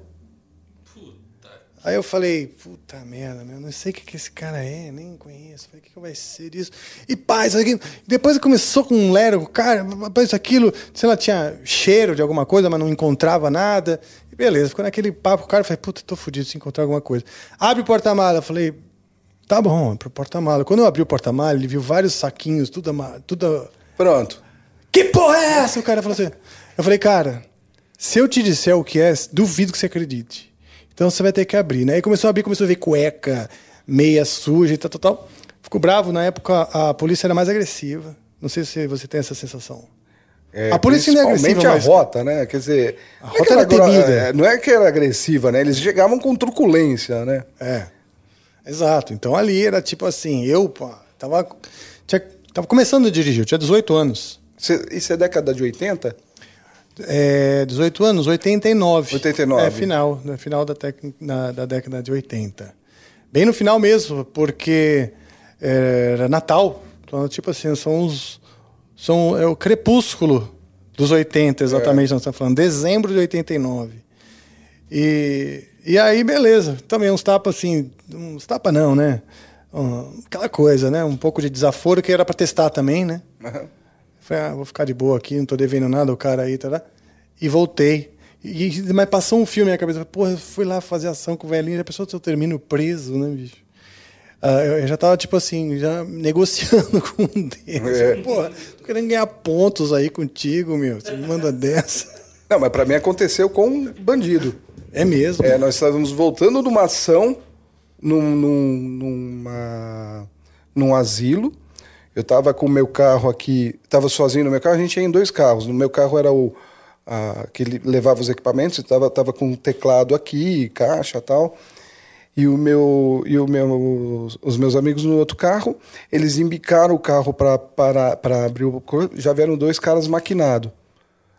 Aí eu falei, puta merda, meu, não sei o que, que esse cara é, nem conheço. Falei, o que, que vai ser isso? E pá, isso aqui. Depois começou com um lero, cara, isso aquilo, sei lá, tinha cheiro de alguma coisa, mas não encontrava nada. E beleza, ficou naquele papo, o cara falei, puta, tô fudido se encontrar alguma coisa. Abre o porta-mala, eu falei, tá bom, abre o porta-mala. Quando eu abri o porta-mala, ele viu vários saquinhos, tudo, ama- tudo
Pronto.
que porra é essa? O cara falou assim. Eu falei, cara, se eu te disser o que é, duvido que você acredite. Então você vai ter que abrir, né? Aí começou a abrir, começou a ver cueca, meia suja e tal, tal, tal. Ficou bravo, na época a polícia era mais agressiva. Não sei se você tem essa sensação.
É,
A polícia não é agressiva,
a
mas-
rota, né? Quer dizer,
A
não é
rota
que
era temida.
é, Não é que era agressiva, né? Eles chegavam com truculência, né?
É. Exato. Então ali era tipo assim, eu pô, tava, tinha, tava começando a dirigir, eu tinha 18 anos.
Cê- Isso é década de 80?
É, 18 anos, 89.
89.
É, final, no final da, na- da década de 80. Bem no final mesmo, porque é, era Natal. Então, tipo assim, são os. São, é o crepúsculo dos 80, exatamente, nós estamos falando. Dezembro de 89. E, e aí, beleza. Também uns tapas assim. Uns tapas não, né? Um, aquela coisa, né? Um pouco de desaforo que era para testar também, né? Falei, ah, vou ficar de boa aqui, não tô devendo nada ao cara aí, tá? tá. E voltei. E, mas passou um filme na minha cabeça. Porra, eu fui lá fazer ação com o velhinho, já pensou se eu termino preso, né, bicho? Ah, eu, eu já tava, tipo assim, já negociando (laughs) com deles.
É.
Porra, tô querendo ganhar pontos aí contigo, meu. Você me manda dessa.
Não, mas pra mim aconteceu com um bandido.
É mesmo.
É, nós estávamos voltando de uma ação num, num, numa, num asilo. Eu estava com o meu carro aqui, estava sozinho no meu carro, a gente ia em dois carros. No meu carro era o a, que levava os equipamentos, estava tava com um teclado aqui, caixa tal. E o meu e o meu os meus amigos no outro carro, eles embicaram o carro para abrir o já vieram dois caras maquinados.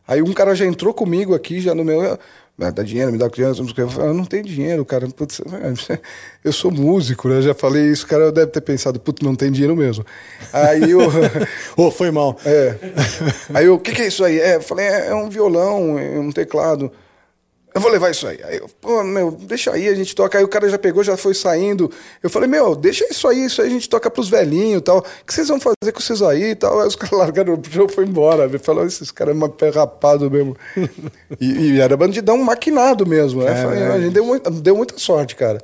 Aí um cara já entrou comigo aqui, já no meu. Ah, Dá dinheiro, me dá criança. Eu falei, eu não tenho dinheiro, cara. Putz, (laughs) eu sou músico, né? Já falei isso, o cara deve ter pensado, putz, não tem dinheiro mesmo. Aí eu. (laughs)
Ô, foi mal.
É. Aí eu, o que, que é isso aí? É, eu falei, é, é um violão, é um teclado. Eu vou levar isso aí. Aí eu, pô, meu, deixa aí, a gente toca. Aí o cara já pegou, já foi saindo. Eu falei, meu, deixa isso aí, isso aí a gente toca pros velhinhos e tal. O que vocês vão fazer com vocês aí e tal? Aí os caras (laughs) largaram o jogo e foi embora. Ele falou, esses caras é uma pé rapado mesmo. (laughs) e, e era bandidão maquinado mesmo, né?
É,
Falei,
é.
a gente deu, deu muita sorte, cara.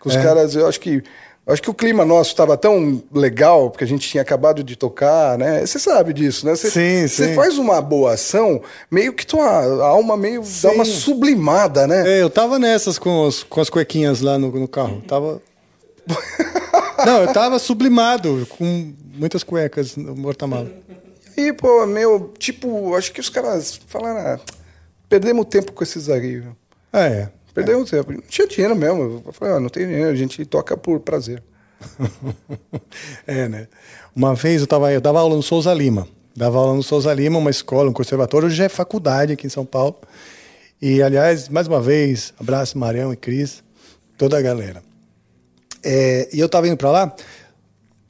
Com os
É.
caras, eu acho que. Acho que o clima nosso estava tão legal, porque a gente tinha acabado de tocar, né? Você sabe disso, né? Você,
Sim,
você
sim.
faz uma boa ação, meio que tua alma meio dá uma
Sim.
sublimada, né?
É, eu tava nessas com, os, com as cuequinhas lá no, no carro. Tava. (laughs) Não, eu tava sublimado com muitas cuecas no porta-mala.
E, pô, meu, tipo, acho que os caras falaram, ah, perdemos tempo com esses aí, viu?
É.
Perdemos tempo. Não tinha dinheiro mesmo. Eu falei, ah, não tem dinheiro, a gente toca por prazer. (laughs)
é, né? Uma vez eu, tava, eu dava aula no Souza Lima. Dava aula no Souza Lima, uma escola, um conservatório. Hoje é faculdade aqui em São Paulo. E, aliás, mais uma vez, abraço Marião e Cris, toda a galera. É, e eu tava indo pra lá,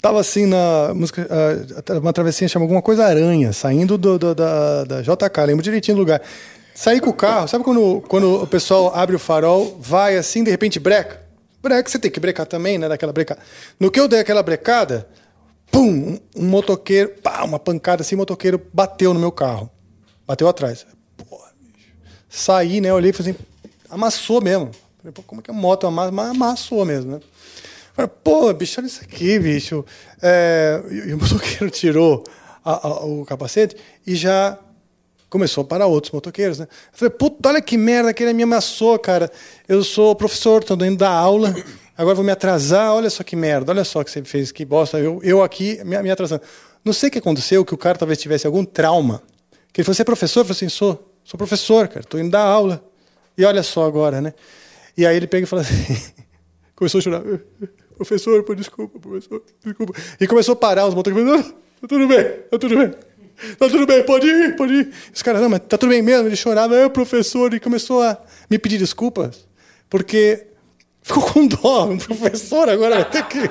tava assim na música, uma travessinha chama alguma coisa aranha, saindo do, do- da, da JK, lembro direitinho do lugar. Saí com o carro, sabe quando, quando o pessoal abre o farol, vai assim, de repente breca? Breca, você tem que brecar também, né? Daquela brecada. No que eu dei aquela brecada, pum, um, motoqueiro, pá, uma pancada assim, motoqueiro bateu no meu carro. Bateu atrás. Porra, bicho. Saí, né? Olhei e falei assim, amassou mesmo. Falei, como é que a moto amassa? Mas amassou mesmo, né? Falei, pô, bicho, olha isso aqui, bicho. É, e, e o (laughs) motoqueiro tirou a- a- o capacete e já começou a parar outros motoqueiros, né? Eu falei, puta, olha que merda que ele me amassou, cara. Eu sou professor, tô indo dar aula, agora vou me atrasar, olha só que merda, olha só que você fez, que bosta. Eu, eu aqui me, me atrasando. Não sei o que aconteceu, que o cara talvez tivesse algum trauma. Que ele falou, você é professor? Eu falei assim, sou. Sou professor, cara, tô indo dar aula. E olha só agora, né? E aí ele pega e fala assim, (laughs) começou a chorar. (laughs) Professor, pô, desculpa, professor, desculpa. E começou a parar os motoqueiros. Tá (laughs) tudo bem, tá tudo bem. Tá tudo bem, pode ir, pode ir. Os caras, não, mas tá tudo bem mesmo. Ele chorava, é, professor, e começou a me pedir desculpas, porque ficou com dó. O professor agora vai ter que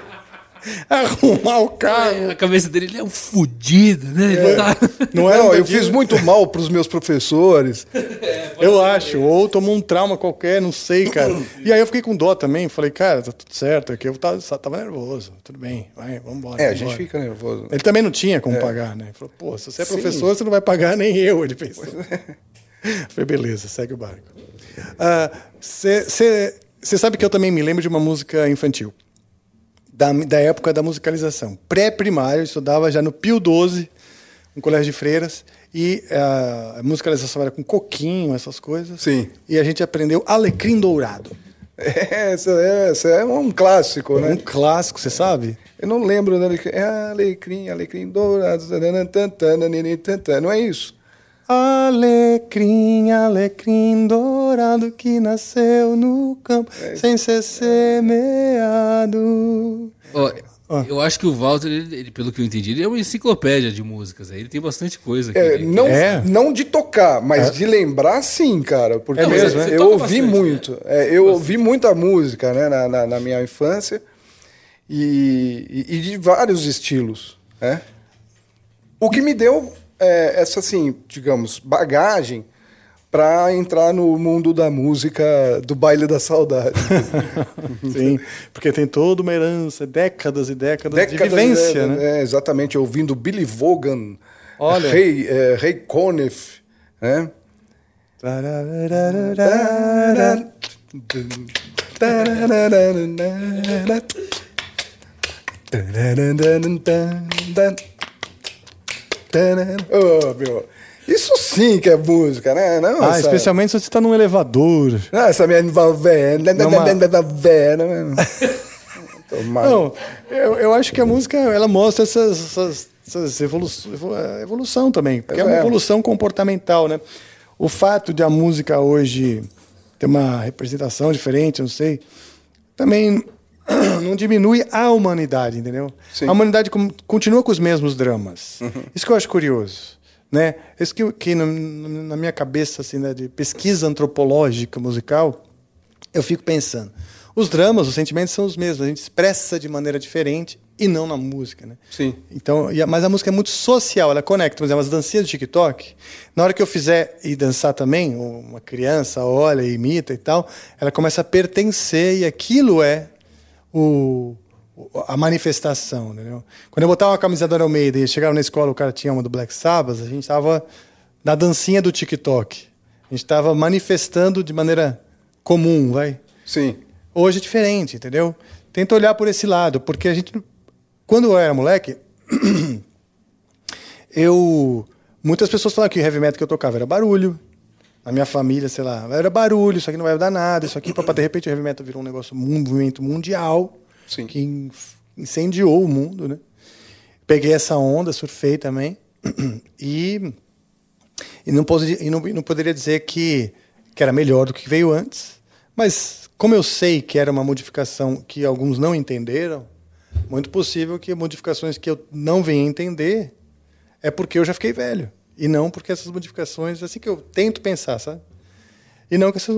(laughs) arrumar o carro.
A cabeça dele ele é um fudido, né? Ele tá-
Não é? (laughs)
Não,
um
eu fiz muito mal pros meus professores. (laughs)
Eu acho, ou tomou um trauma qualquer, não sei, cara. (coughs) E aí eu fiquei com dó também, falei, cara, tá tudo certo, aqui eu tava, tava nervoso, tudo bem, vai, vambora.
É, a gente fica nervoso.
Ele também não tinha como pagar, né? Ele falou, pô, se você é professor, você não vai pagar nem eu, ele pensou. Falei, beleza, segue o barco. Você sabe que eu também me lembro de uma música infantil, da, da época da musicalização. Pré-primário, eu estudava já no Pio 12, um colégio de freiras, e ah, a musicalização era com coquinho, essas coisas.
Sim.
E a gente aprendeu Alecrim Dourado. (laughs)
É, essa, é, essa é um clássico,
Um
né?
clássico, você sabe?
Eu não lembro, né? É alecrim, alecrim dourado, não é isso?
Alecrim, alecrim dourado que nasceu no campo sem ser semeado. Ah.
Eu acho que o Walter, ele, ele, pelo que eu entendi, ele é uma enciclopédia de músicas. Ele tem bastante coisa. que
É,
ele-
não,
É?
não de tocar, mas de lembrar sim, cara. Porque
É mesmo,
é? Você
eu
toca
ouvi
bastante,
muito. É, eu ouvi muita música né, na, na, na minha infância e, e- e de vários estilos. Né? O que me deu é, essa, assim, digamos, bagagem para entrar no mundo da música do baile da saudade. (laughs)
Sim, porque tem toda uma herança, décadas e décadas,
Décadas,
de vivência,
é,
né?
é, exatamente, ouvindo Billy Vaughan,
Olha.
Ray, é, Ray Conniff, né? Oh, meu. Isso sim que é música, né? Não,
Ah,
essa-
especialmente se você está num elevador.
Não, essa minha envolvendo.
Numa-
né? (laughs) Tomar-
Não, eu, eu acho que a música ela mostra essas, essas, essas evolu evo- evolução também, porque é uma
É.
evolução comportamental, né? O fato de a música hoje ter uma representação diferente, não sei, também (clears throat) não diminui a humanidade, entendeu?
Sim.
A humanidade continua com os mesmos dramas. Isso que eu acho curioso. né? Isso que, que na, na minha cabeça, assim, né, de pesquisa antropológica musical, eu fico pensando. Os dramas, os sentimentos são os mesmos, a gente expressa de maneira diferente e não na música, né?
Sim.
Então, mas a música é muito social, ela conecta. Por exemplo, as dancinhas do TikTok, na hora que eu fizer e dançar também, uma criança olha e imita e tal, ela começa a pertencer e aquilo é o, a manifestação, entendeu? Quando eu botava uma camisa da Iron Maiden e chegava na escola, o cara tinha uma do Black Sabbath, a gente estava na dancinha do TikTok. A gente estava manifestando de maneira comum, vai.
Sim.
Hoje é diferente, entendeu? Tenta olhar por esse lado, porque a gente, quando eu era moleque, (clears throat) eu muitas pessoas falavam que o heavy metal que eu tocava era barulho. Na minha família, sei lá, era barulho, isso aqui não vai dar nada, isso aqui, papá, de repente o heavy metal virou um negócio, um movimento mundial
Sim.
que in- incendiou o mundo, né? Peguei essa onda, surfei também (clears throat) e e não, pode, e não, não poderia dizer que, que era melhor do que veio antes, mas como eu sei que era uma modificação que alguns não entenderam, muito possível que modificações que eu não venha entender é porque eu já fiquei velho. E não porque essas modificações, assim que eu tento pensar, sabe? E não que essas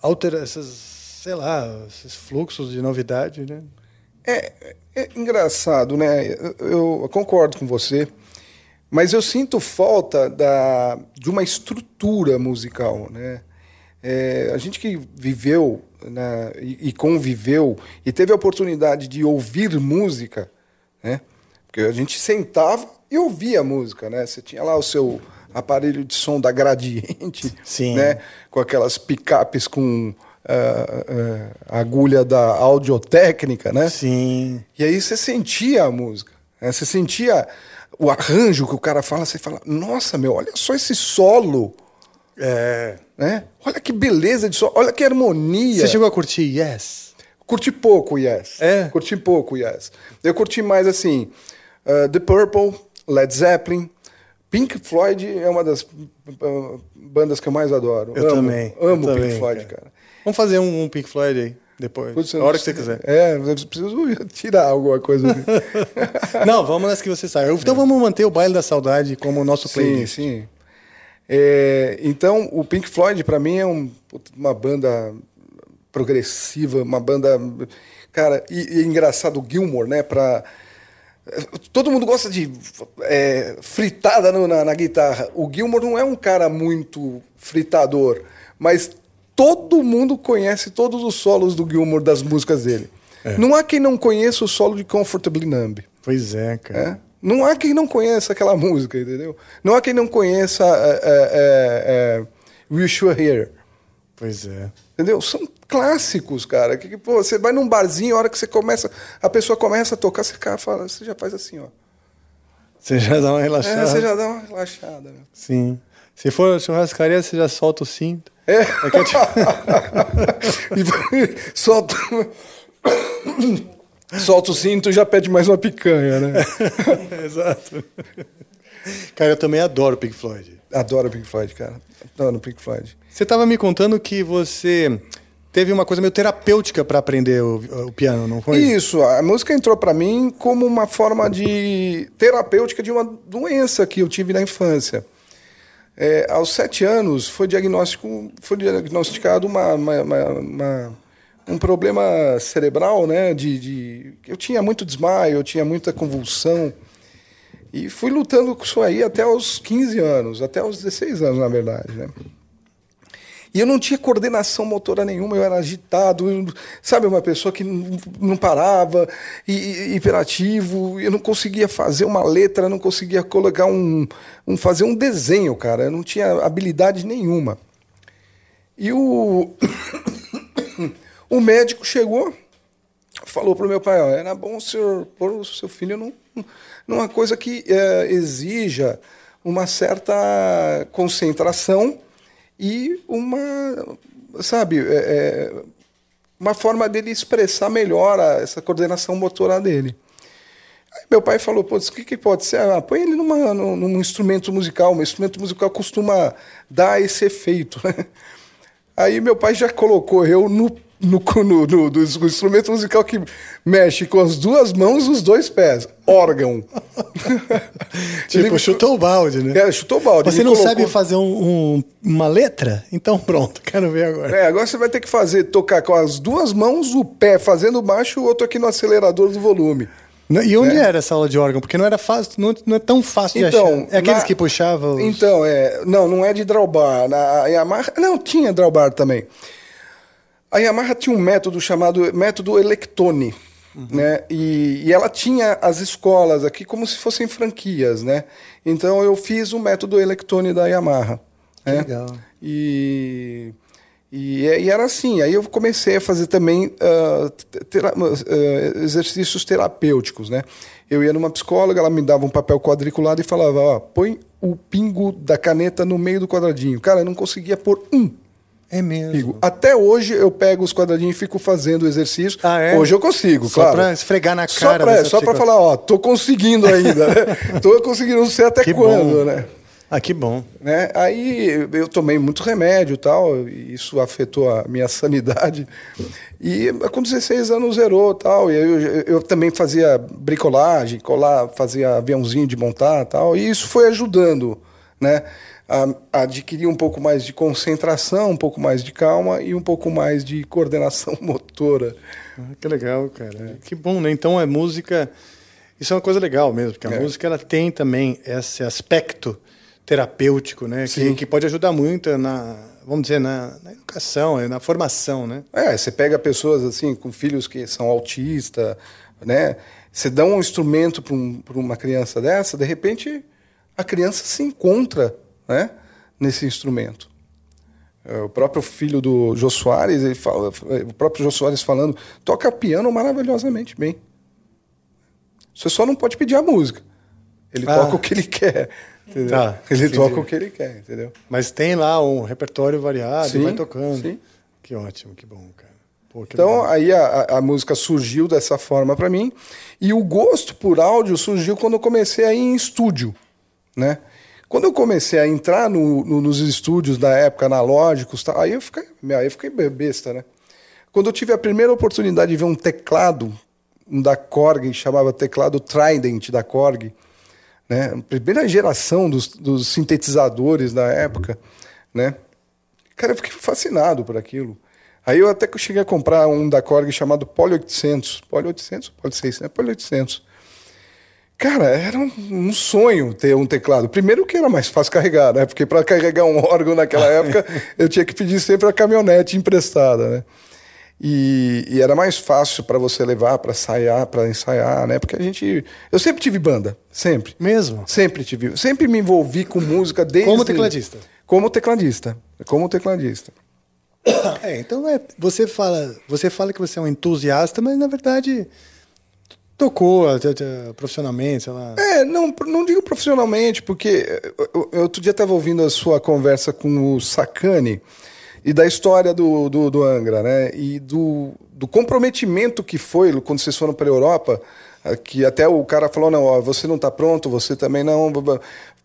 altera, essas, sei lá, esses fluxos de novidade, né?
É, é engraçado, né? Eu, eu concordo com você, mas eu sinto falta da, de uma estrutura musical, né? É, a gente que viveu né, e, e conviveu e teve a oportunidade de ouvir música, né? Porque a gente sentava e ouvia música, né? Você tinha lá o seu aparelho de som da Gradiente,
Sim.
né? Com aquelas picapes com ah, ah, agulha da audiotécnica, né?
Sim.
E aí você sentia a música, né? você sentia o arranjo que o cara fala, você fala, nossa, meu, olha só esse solo,
É.
né? Olha que beleza de solo, olha que harmonia.
Você chegou a curtir Yes?
Curti pouco, Yes.
É?
Curti pouco, Yes. Eu curti mais assim, uh, The Purple, Led Zeppelin, Pink Floyd é uma das uh, bandas que eu mais adoro.
Eu
amo,
também. eu
Amo
também,
Pink Floyd, cara.
Vamos fazer um, um Pink Floyd aí, depois.
Putz,
a hora que você quiser.
É, eu preciso (laughs) tirar alguma coisa. (laughs)
Não, vamos nas que você sabe. Então vamos manter o Baile da Saudade como o nosso
Sim,
playlist.
sim. É, então, o Pink Floyd, para mim, é um- uma banda progressiva, uma banda. Cara, e, e é engraçado o Gilmore, né? Pra, todo mundo gosta de é, fritada no- na, na guitarra. O Gilmore não é um cara muito fritador, mas todo mundo conhece todos os solos do Gilmore das músicas dele. Não há quem não conheça o solo de Comfortably Numb.
Pois é, cara.
É? Não há quem não conheça aquela (laughs) música, entendeu? Não há quem não conheça é, é, é, Wish You Were Here.
Pois é.
Entendeu? São clássicos, cara. Que, pô, você vai num barzinho, a hora que você começa, a pessoa começa a tocar, você, cara, fala, você já faz assim, ó.
Você já dá uma relaxada.
É, você já dá uma relaxada. Meu.
Sim. Se for churrascaria, você já solta o cinto.
É.
que eu te- (laughs)
solta, solta o cinto e já pede mais uma picanha, né? (laughs)
Exato. Cara, eu também adoro Pink Floyd.
Adoro Pink Floyd, cara. Adoro Pink Floyd.
Você estava me contando que você teve uma coisa meio terapêutica para aprender o, o piano, não foi?
Isso, a música entrou pra mim como uma forma de terapêutica de uma doença que eu tive na infância. É, aos sete anos foi, diagnóstico, foi diagnosticado uma- uma- uma- um problema cerebral, né? De, de- eu tinha muito desmaio, eu tinha muita convulsão. E fui lutando com isso aí até os 15 anos, até os 16 anos, na verdade, né? E eu não tinha coordenação motora nenhuma, eu era agitado, eu- sabe, uma pessoa que não, não parava, e, e- hiperativo, eu não conseguia fazer uma letra, não conseguia colocar um, um fazer um desenho, cara, eu não tinha habilidade nenhuma. E o (coughs) o médico chegou, falou pro meu pai, ó, era bom o senhor pôr o seu filho num, numa coisa que eh, exija uma certa concentração e uma, sabe, é, é, uma forma dele expressar melhor a- essa coordenação motora dele. Aí meu pai falou, pô, o que, que pode ser? Ah, põe ele numa, num, num instrumento musical, um instrumento musical costuma dar esse efeito? (laughs) Aí meu pai já colocou eu no no, no, no, do instrumento musical que mexe com as duas mãos e os dois pés. Órgão. (laughs)
Tipo,
Ele-
chutou o balde, né?
É, chutou o balde.
Você não
colocou-
sabe fazer um- um- uma letra? Então pronto, quero ver agora.
É, agora você vai ter que fazer, tocar com as duas mãos, o pé fazendo baixo, o outro aqui no acelerador do volume.
Não, E onde
É.
era essa aula de órgão? Porque não era fácil, não, não é tão fácil de
Então,
achar. É aqueles
na-
que puxavam. os-
Então, é, não, não é de drawbar. Na a Yamaha, não, tinha drawbar também. A Yamaha tinha um método chamado método Electone,
Uhum.
né? E, e ela tinha as escolas aqui como se fossem franquias, né? Então eu fiz o método Electone da Yamaha. né?
legal.
E, e, e era assim. Aí eu comecei a fazer também ah, tera- ah, exercícios terapêuticos, né? Eu ia numa psicóloga, ela me dava um papel quadriculado e falava: ó, põe o pingo da caneta no meio do quadradinho. Cara, eu não conseguia pôr um
É mesmo.
Até hoje eu pego os quadradinhos e fico fazendo o exercício.
Ah, é?
Hoje eu consigo,
Só
claro.
pra esfregar na
Só
cara
pra, só pra
psicóloga.
falar, ó, tô conseguindo ainda, né? (laughs) tô conseguindo, não sei até
Que
quando,
bom.
né?
Ah, que bom.
né? Aí eu tomei muito remédio e tal, e isso afetou a minha (laughs) sanidade. E com 16 anos zerou tal. E eu, eu também fazia bricolagem, colar, fazia aviãozinho de montar tal. E isso foi ajudando, né? Adquirir um pouco mais de concentração, um pouco mais de calma e um pouco mais de coordenação (laughs) motora.
Ah, que legal, cara. Que bom, né? Então é música. Isso é uma coisa legal mesmo, porque a
É.
música ela tem também esse aspecto terapêutico, né? Que,
Sim.
que pode ajudar muito na, vamos dizer, na, na educação, na formação, né?
É, você pega pessoas assim com filhos que são autistas, né? Você dá um instrumento para um, uma criança dessa, de repente a criança se encontra, né? Nesse instrumento. É, O próprio filho do Jô Soares, ele fala, o próprio Jô Soares falando, toca piano maravilhosamente bem. Você só não pode pedir a música. Ele
Ah.
toca o que ele quer. Entendeu?
Tá,
ele
entendi.
toca o que ele quer, entendeu?
Mas tem lá um repertório variado,
Sim,
vai tocando.
sim.
Que ótimo, que bom, cara. Pô, que
Então
legal.
aí a, a- a música surgiu dessa forma para mim e o gosto por áudio surgiu quando eu comecei a ir em estúdio, né? Quando eu comecei a entrar no- no- nos estúdios da época analógicos, tá, aí eu fiquei, aí eu fiquei besta, né? Quando eu tive a primeira oportunidade de ver um teclado um da Korg, chamava teclado Trident da Korg, né? Primeira geração dos, dos sintetizadores da época, né? Cara, eu fiquei fascinado por aquilo. Aí eu até que cheguei a comprar um da Korg chamado Poly 800. Poly 800? Poly 600? É Poly 800. Cara, era um, um sonho ter um teclado. Primeiro que era mais fácil carregar, né? Porque para carregar um (laughs) órgão naquela (laughs) época, eu tinha que pedir sempre a caminhonete emprestada, né? E, e era mais fácil para você levar para ensaiar, para ensaiar, né? Porque a gente, eu sempre tive banda, sempre.
Mesmo?
Sempre tive, sempre me envolvi com música desde
Como tecladista?
Como tecladista, como tecladista. (coughs)
É, então é, você fala, você fala que você é um entusiasta, mas na verdade tocou até, até profissionalmente, sei lá.
É, não, não digo profissionalmente, porque eu, eu outro dia estava ouvindo a sua conversa com o Sacani e da história do, do, do Angra, né? E do, do comprometimento que foi quando vocês foram para a Europa, eh, que até o cara falou, não, ó, você não está pronto, você também não...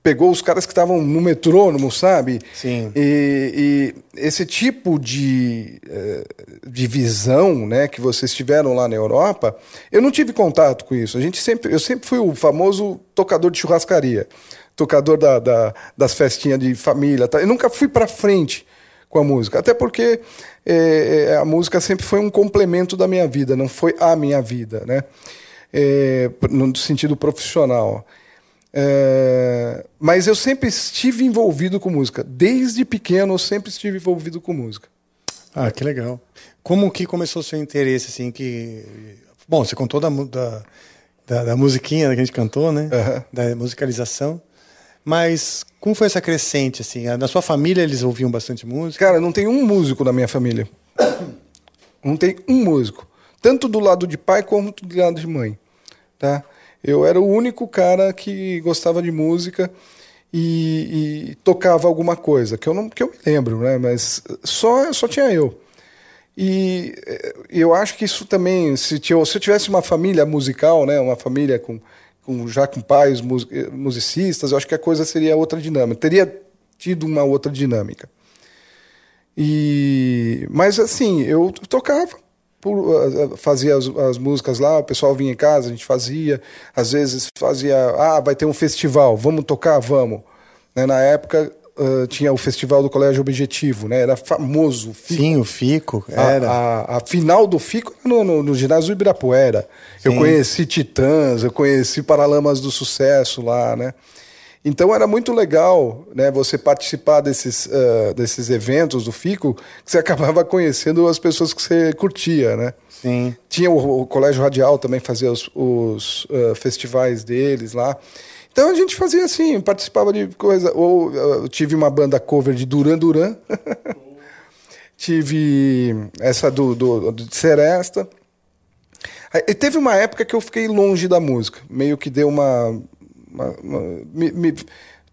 Pegou os caras que estavam no metrônomo, sabe?
Sim.
E, e esse tipo de, eh, de visão né, que vocês tiveram lá na Europa, eu não tive contato com isso. A gente sempre, eu sempre fui o famoso tocador de churrascaria, tocador da, da- das festinhas de família. Tá? Eu nunca fui para frente com a música, até porque eh, a música sempre foi um complemento da minha vida, não foi a minha vida, né? Eh, no sentido profissional. É, mas eu sempre estive envolvido com música. Desde pequeno eu sempre estive envolvido com música.
Ah, que legal. Como que começou o seu interesse, assim, que... Bom, você contou da, da, da, da musiquinha que a gente cantou, né?
Aham.
Da musicalização. Mas como foi essa crescente, assim? Na sua família eles ouviam bastante música?
Cara, não tem um músico na minha família. Não tem um músico. Tanto do lado de pai quanto do lado de mãe. Tá? Eu era o único cara que gostava de música e, e tocava alguma coisa, que eu não que eu me lembro, né? mas só, só tinha eu. E eh, eu acho que isso também, se, tinha- se eu tivesse uma família musical, né, uma família com, com já com pais eh, musicistas, eu acho que a coisa seria outra dinâmica, teria tido uma outra dinâmica. E mas assim, eu tocava, por- ah, fazia as, as músicas lá, o pessoal vinha em casa, a gente fazia, às vezes fazia, ah, vai ter um festival, vamos tocar, vamos. Né, na época ah, tinha o festival do Colégio Objetivo, né? Era famoso.
Sim, o Fico.
A-
Era.
A, a final do FICO no, no, no ginásio do Ibirapuera. Eu
Sim.
conheci Titãs, eu conheci Paralamas do Sucesso lá, né? Então era muito legal, né? Você participar desses, ah, desses eventos do FICO, que você (laughs) acabava conhecendo as pessoas que você curtia, né?
Sim.
Tinha o, o Colégio Radial também fazia os, os, ah, festivais deles lá. Então a gente fazia assim, participava de coisa. Ou eu tive uma banda cover de Duran Duran. (laughs) tive essa do, do, do de Seresta. E teve uma época que eu fiquei longe da música. Meio que deu uma. Me- me-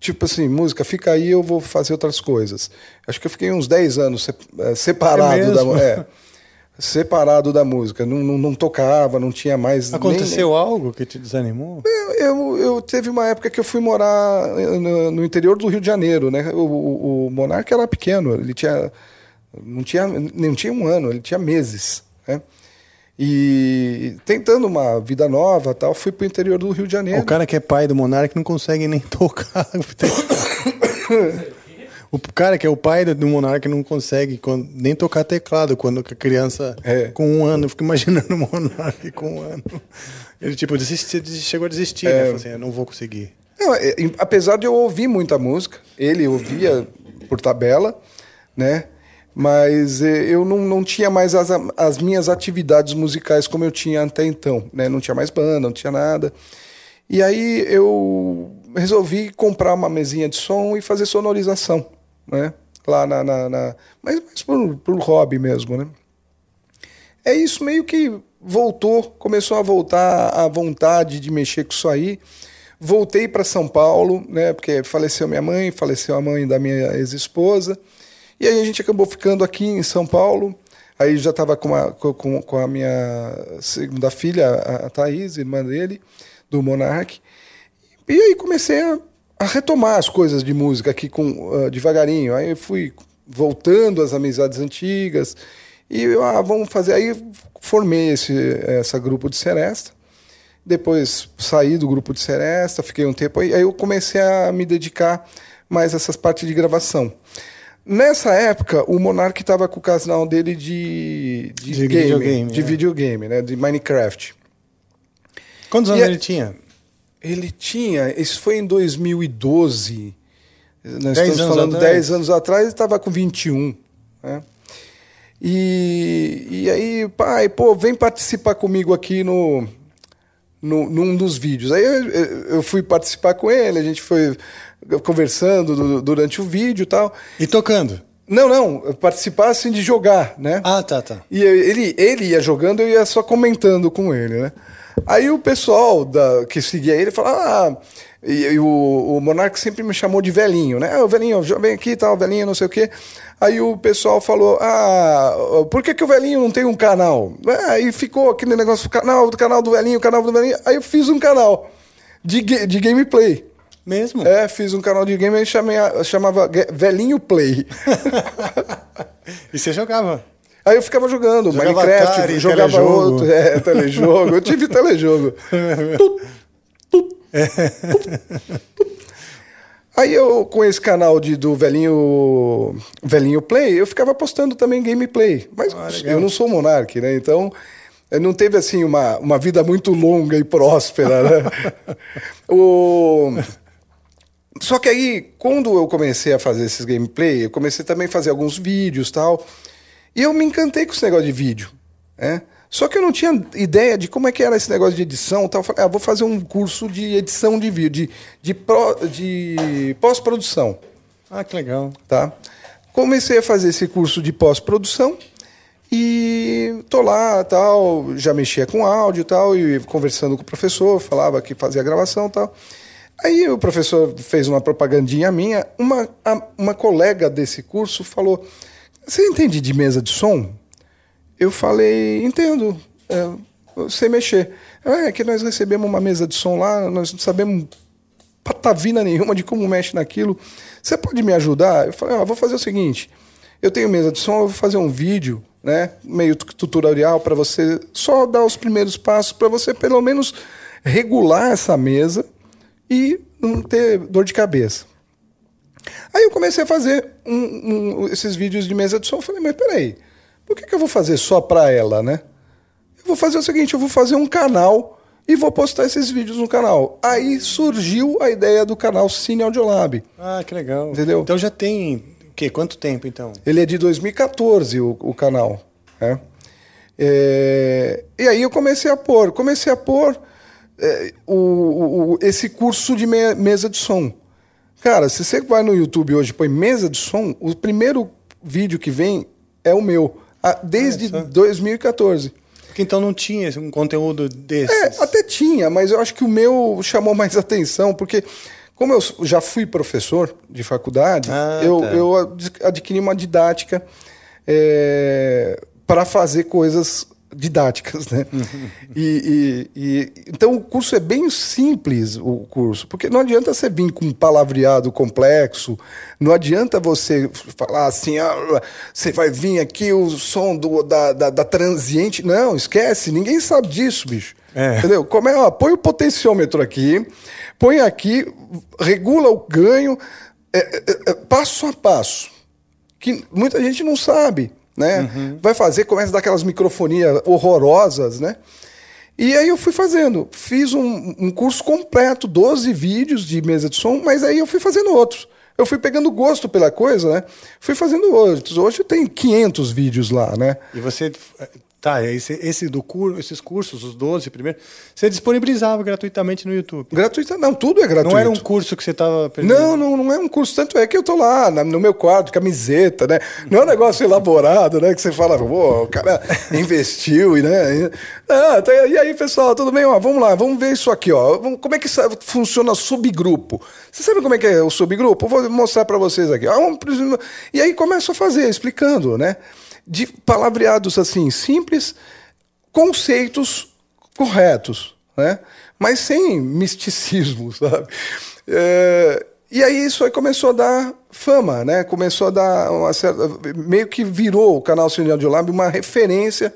tipo assim, música, fica aí, eu vou fazer outras coisas. Acho que eu fiquei uns 10 anos eh, separado
É
da é, separado da música. Não, não, não tocava, não tinha mais. nem-
Aconteceu algo que te desanimou?
eu, eu, eu teve uma época que eu fui morar no, no interior do Rio de Janeiro, né? O, o, o Monarca era pequeno, ele tinha não tinha não tinha um ano, ele tinha meses, né? E tentando uma vida nova, tal, fui pro interior do Rio de Janeiro.
O cara que é pai do Monark não consegue nem (laughs) tocar. o cara que é o pai do Monark não consegue nem tocar teclado quando a criança
É.
com um ano. Eu fico imaginando o Monark com um ano. Ele tipo desisti- chegou a desistir, né? Falou assim, eu não vou conseguir.
Não, é, apesar de eu ouvir muita música, ele ouvia por tabela, né? Mas eh, eu não, não tinha mais as, as minhas atividades musicais como eu tinha até então, né? Não tinha mais banda, não tinha nada. E aí eu resolvi comprar uma mesinha de som e fazer sonorização, né? Lá na... na, na- mas mas por, por hobby mesmo, né? É isso meio que voltou, começou a voltar a vontade de mexer com isso aí. Voltei para São Paulo, né? Porque faleceu minha mãe, faleceu a mãe da minha ex-esposa. E aí a gente acabou ficando aqui em São Paulo. Aí já estava com, a- com, com- a minha segunda filha, a, a Thaís, irmã dele, do Monark. E aí comecei a, a retomar as coisas de música aqui com ah, devagarinho. Aí fui voltando às amizades antigas e eu, ah, vamos fazer. Aí formei esse essa grupo de Seresta. Depois saí do grupo de Seresta, fiquei um tempo aí. Aí eu comecei a me dedicar mais a essas partes de gravação. Nessa época, o Monark estava com o canal dele de, de,
De
game,
videogame,
de
é.
videogame, né? De Minecraft.
Quantos
E
anos
é-
ele tinha?
Ele tinha, isso foi em 2012. Nós
Dez
estamos falando
atrás?
10 anos atrás, ele estava com 21. Né? E, e aí, pai, pô, vem participar comigo aqui no, no, num dos vídeos. Aí eu, eu fui participar com ele, a gente foi conversando du- durante o vídeo e tal.
E tocando?
Não, não, participar assim de jogar, né?
Ah, tá, tá.
E ele, ele ia jogando, eu ia só comentando com ele, né? Aí o pessoal da, que seguia ele falava, ah, e, e o, o Monark sempre me chamou de velhinho, né? Ah, o velhinho, vem aqui tal, velhinho, não sei o quê. Aí o pessoal falou, ah, por que, que o velhinho não tem um canal? Ah, Aí ficou aquele negócio, do canal, do canal do velhinho, canal do velhinho. Aí eu fiz um canal de, de gameplay.
Mesmo?
É, fiz um canal de game e chamava Velhinho Play. (laughs)
E você jogava?
Aí eu ficava jogando
Jogava
Minecraft,
Atari,
jogava
telejogo.
outro, é, telejogo. Eu tive telejogo. (laughs) Tut. Aí eu, com esse canal de, do velhinho, velhinho Play, eu ficava postando também gameplay. Mas
Ah,
eu não sou monarque, né? Então, eu não teve assim uma, uma vida muito longa e próspera, né? (laughs) o... Só que aí, quando eu comecei a fazer esses gameplay, eu comecei também a fazer alguns vídeos tal. E eu me encantei com esse negócio de vídeo. Né? Só que eu não tinha ideia de como é que era esse negócio de edição tal. Eu falei, ah, vou fazer um curso de edição de vídeo, de, de, de pós-produção.
Ah, que legal.
Tá? Comecei a fazer esse curso de pós-produção e tô lá, tal, já mexia com áudio tal, e conversando com o professor, falava que fazia gravação e tal. Aí o professor fez uma propagandinha minha, uma, uma colega desse curso falou, você entende de mesa de som? Eu falei, entendo, é, sei mexer. "Ah, É que nós recebemos uma mesa de som lá, nós não sabemos patavina nenhuma de como mexe naquilo. Você pode me ajudar? Eu falei, ah, vou fazer o seguinte. eu tenho mesa de som, eu vou fazer um vídeo, né, meio tu- tutorial para você só dar os primeiros passos para você pelo menos regular essa mesa e não ter dor de cabeça. Aí eu comecei a fazer um- um- esses vídeos de mesa de som. Eu falei, mas peraí, por que, que eu vou fazer só para ela, né? Eu vou fazer o seguinte, eu vou fazer um canal e vou postar esses vídeos no canal. Aí surgiu a ideia do canal Cine Audiolab.
Ah, que legal.
Entendeu?
Então já tem o quê? Quanto tempo então?
Ele é de 2014, o, o canal. né? É, e aí eu comecei a pôr, comecei a pôr é, o, o- esse curso de me- mesa de som. Cara, se você vai no YouTube hoje e põe mesa de som, o primeiro vídeo que vem é o meu, desde
só.
2014.
Porque então não tinha um conteúdo desses.
É, até tinha, mas eu acho que o meu chamou mais (laughs) atenção, porque como eu já fui professor de faculdade,
Ah,
eu,
tá.
eu ad- adquiri uma didática para fazer coisas didáticas, né? E, e- e- então o curso é bem simples, o curso, porque não adianta você vir com um palavreado complexo, não adianta você falar assim, ah, você vai vir aqui o som do, da, da, da transiente. Não, esquece, ninguém sabe disso, bicho.
É.
Entendeu? Como é, ó, põe o potenciômetro aqui, põe aqui, regula o ganho, é, é, é, passo a passo que muita gente não sabe, né? Vai fazer, começa a dar aquelas microfonias horrorosas, né? E aí eu fui fazendo, fiz um, um curso completo, 12 vídeos de mesa de som, mas aí eu fui fazendo outros. Eu fui pegando gosto pela coisa, né? Fui fazendo outros. Hoje tem 500 vídeos lá, né?
E você. Tá, esse, esse do cur, esses cursos, os 12 primeiro, você disponibilizava gratuitamente no YouTube.
Gratuito, não, tudo é gratuito.
Não era um curso que você estava
Não, não, não é um curso. Tanto é que eu tô lá na- no meu quarto, camiseta, né? Não é um negócio elaborado, né? Que você fala, pô, o cara (laughs) investiu e, né? Ah, tá- e aí, pessoal, tudo bem? Ó, vamos lá, vamos ver isso aqui, ó. Como é que funciona subgrupo? Você sabe como é que é o subgrupo? Vou mostrar para vocês aqui. Ah, um- E aí começo a fazer, explicando, né? De palavreados assim, simples, conceitos corretos, né? Mas sem misticismo, (laughs) sabe? É, e aí isso aí começou a dar fama, né? Começou a dar uma certa... Meio que virou o canal Cine Audiolab uma referência,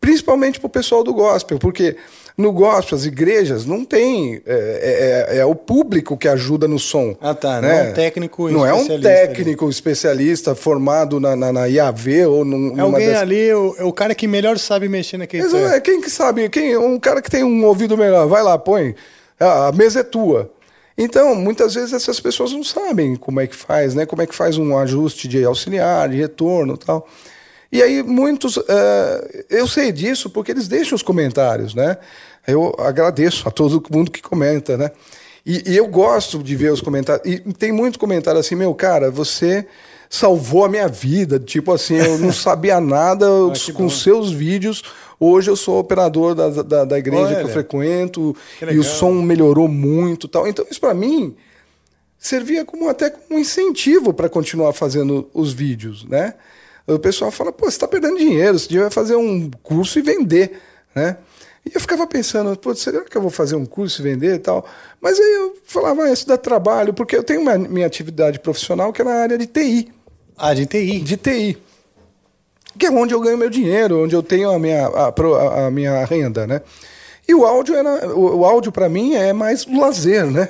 principalmente para o pessoal do gospel, porque no gospel, as igrejas, não tem... É, é- é o público que ajuda no som.
Ah, tá. Não
né?
é um técnico
Não é um
especialista ali.
técnico especialista formado na, na, na IAV ou num,
É alguém
dessas-
ali, o, é o cara que melhor sabe mexer naquele
Exato, é, quem que sabe? Quem, um cara que tem um ouvido melhor, vai lá, põe. A mesa é tua. Então, muitas vezes essas pessoas não sabem como é que faz, né? Como é que faz um ajuste de auxiliar, de retorno e tal. E aí, muitos. eh, eu sei disso porque eles deixam os comentários, né? Eu agradeço a todo mundo que comenta, né? E, e eu gosto de ver os comentários. E tem muito comentário assim, meu, cara, você salvou a minha vida. Tipo assim, eu não (laughs) sabia nada
Ah, que
com
bom.
seus vídeos. Hoje eu sou operador da, da, da igreja que
Olha,
eu frequento
que
e o som melhorou muito tal. Então isso para mim servia como até como um incentivo para continuar fazendo os vídeos, né? O pessoal fala, pô, você está perdendo dinheiro, você devia fazer um curso e vender, né? E eu ficava pensando, pô, será que eu vou fazer um curso e vender e tal? Mas aí eu falava, ah, isso dá trabalho, porque eu tenho uma, minha atividade profissional que é na área de TI
Ah, de TI.
de TI. Que é onde eu ganho meu dinheiro, onde eu tenho a minha, a, a minha renda, né? E o áudio, era, o, o áudio para mim é mais o lazer, né?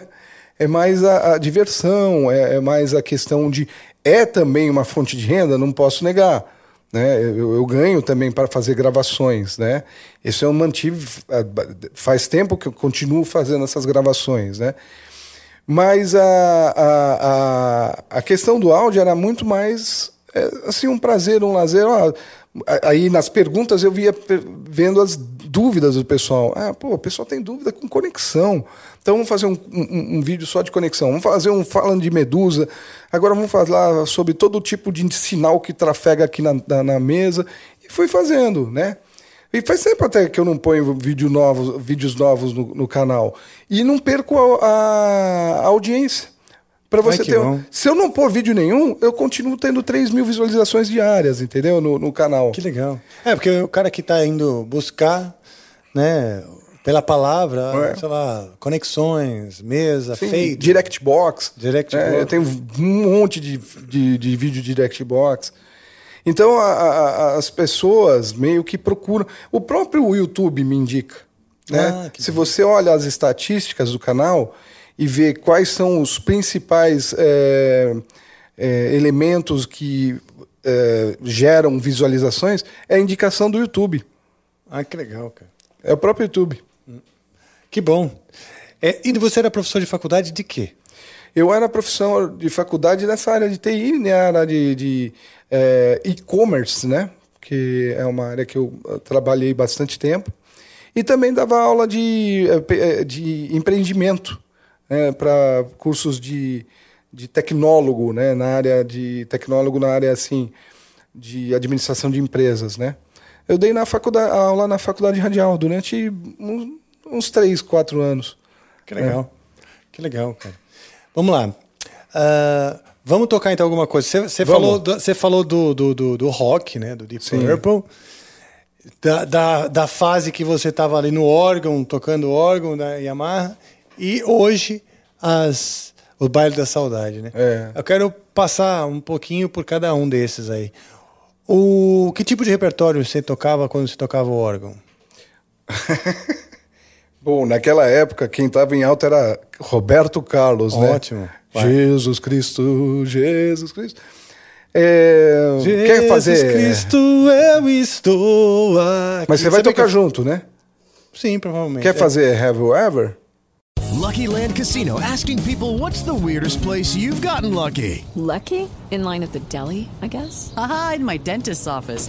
É mais a, a diversão, é, é mais a questão de... É também uma fonte de renda, não posso negar. Né? Eu, eu ganho também para fazer gravações, né? Isso eu mantive... ah, Faz tempo que eu continuo fazendo essas gravações, né? Mas a, a, a, a questão do áudio era muito mais é, assim um prazer, um lazer. Ó, aí nas perguntas eu via vendo as dúvidas do pessoal. Ah, pô, o pessoal tem dúvida com conexão. Então vamos fazer um, um- um vídeo só de conexão. Vamos fazer um falando de medusa. Agora vamos falar sobre todo tipo de sinal que trafega aqui na, na, na mesa. E fui fazendo, né? E faz tempo até que eu não ponho vídeo novos, vídeos novos no, no canal. E não perco a, a- a audiência. Para você
Ai,
ter. um-. Se eu não pôr vídeo nenhum, eu continuo tendo 3 mil visualizações diárias, entendeu? No, no canal.
Que legal. É, porque o cara que está indo buscar, né, pela palavra,
É.
sei lá, conexões, mesa,
Sim,
feito.
Direct Box.
Direct
É,
Box.
Eu tenho um monte de, de, de vídeo Direct Box. Então a- a- as pessoas meio que procuram. O próprio YouTube me indica. Né?
Ah,
Se você olha as estatísticas do canal e vê quais são os principais é, é, elementos que é, geram visualizações, é a indicação do YouTube.
Ah, que legal, cara.
É o próprio YouTube.
Que bom. É, e você era professor de faculdade de quê?
Eu era professor de faculdade nessa área de TI, na área de, de eh, e-commerce, né? Que é uma área que eu trabalhei bastante tempo. E também dava aula de, pe- eh, de empreendimento né? para cursos de, de tecnólogo, né? Na área de tecnólogo na área assim de administração de empresas, né? Eu dei na faculdade, aula na faculdade radial durante uns, uns três, quatro anos.
Que legal. Que legal, cara. Vamos lá. Ah, vamos tocar então alguma coisa. Você, falou, do, você falou do, do, do, do rock, né? Do Deep
Sim.
Purple. Da, da, da fase que você estava ali no órgão, tocando órgão da Yamaha. E hoje, as, o baile da saudade, né?
É.
Eu quero passar um pouquinho por cada um desses aí. O, que tipo de repertório você tocava quando você tocava o órgão? (laughs)
Bom, naquela época, quem estava em alta era Roberto Carlos, né?
Ótimo.
Jesus Cristo, Jesus Cristo. É, quer
Jesus
fazer.
Cristo, eu estou aqui.
Mas você vai
Sabe
tocar
que-
junto, né?
Sim, provavelmente.
Quer
É.
fazer Have You Ever?
Lucky Land Casino asking people what's the weirdest place you've gotten lucky?
Lucky? In line at the deli, I guess?
Aha, in my dentist's office.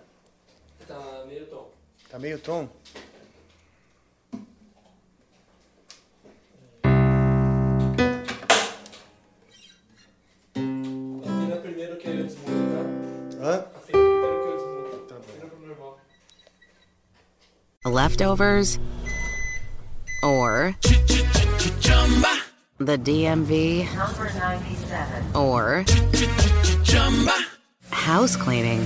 Tá meio tom.
Tá?
Afina primeiro que eu desmuto, tá?
Hã?
Afina primeiro que eu desmuto. Tá Afina pro normal.
Leftovers or the DMV
Number 97.
or house cleaning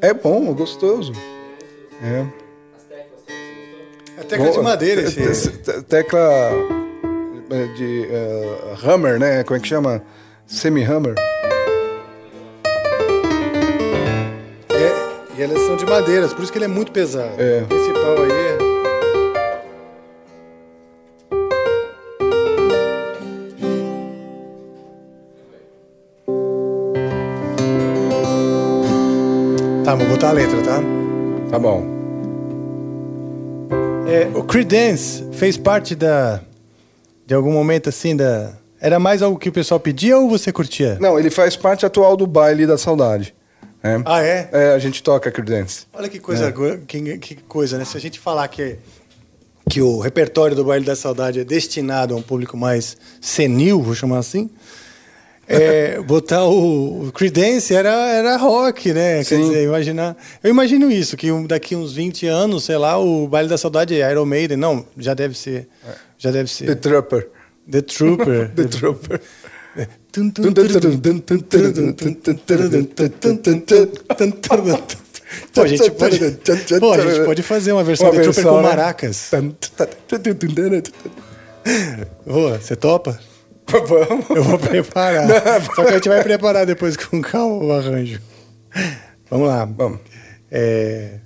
É bom, é gostoso. É.
É tecla de madeira esse.
te- te- Tecla eh, de eh, hammer, né? Como é que chama? Semi-hammer.
É, e elas são de madeiras, por isso que ele é muito pesado.
É.
O principal aí é. Vou botar a letra, tá?
Tá bom.
É, o Creedence fez parte da. De algum momento assim da. Era mais algo que o pessoal pedia ou você curtia?
Não, ele faz parte atual do baile da saudade. É.
Ah, é?
É, a gente toca Creedence.
Olha que coisa,
É.
que, que coisa, né? Se a gente falar que, que o repertório do Baile da Saudade é destinado a um público mais senil, vou chamar assim, é, botar o, o Creedence era, era rock, né? Quer
Sim.
dizer, imaginar... Eu imagino isso, que um- daqui uns 20 anos, sei lá, o Baile da Saudade é Iron Maiden. Não, já deve ser. Já deve ser.
The Trooper.
The Trooper.
The Trooper.
Pô, a gente pode, pô, a gente pode fazer uma versão de Trooper com
né?
maracas. Ô, você topa? (laughs)
Vamos.
Eu vou preparar. (laughs) Só que a gente vai preparar depois com calma o arranjo. Vamos lá.
Vamos.
É...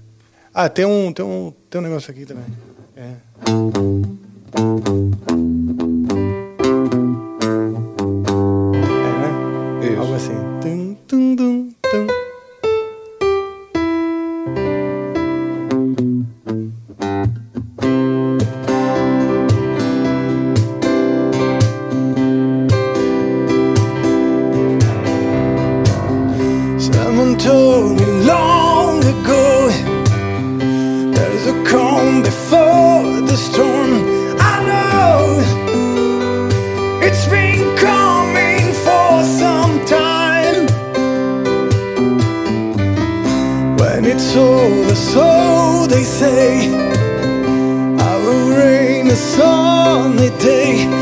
Ah, tem um, tem, um, tem um negócio aqui também. É. É, né?
Isso.
Algo assim. Tum, tum, tum. Day.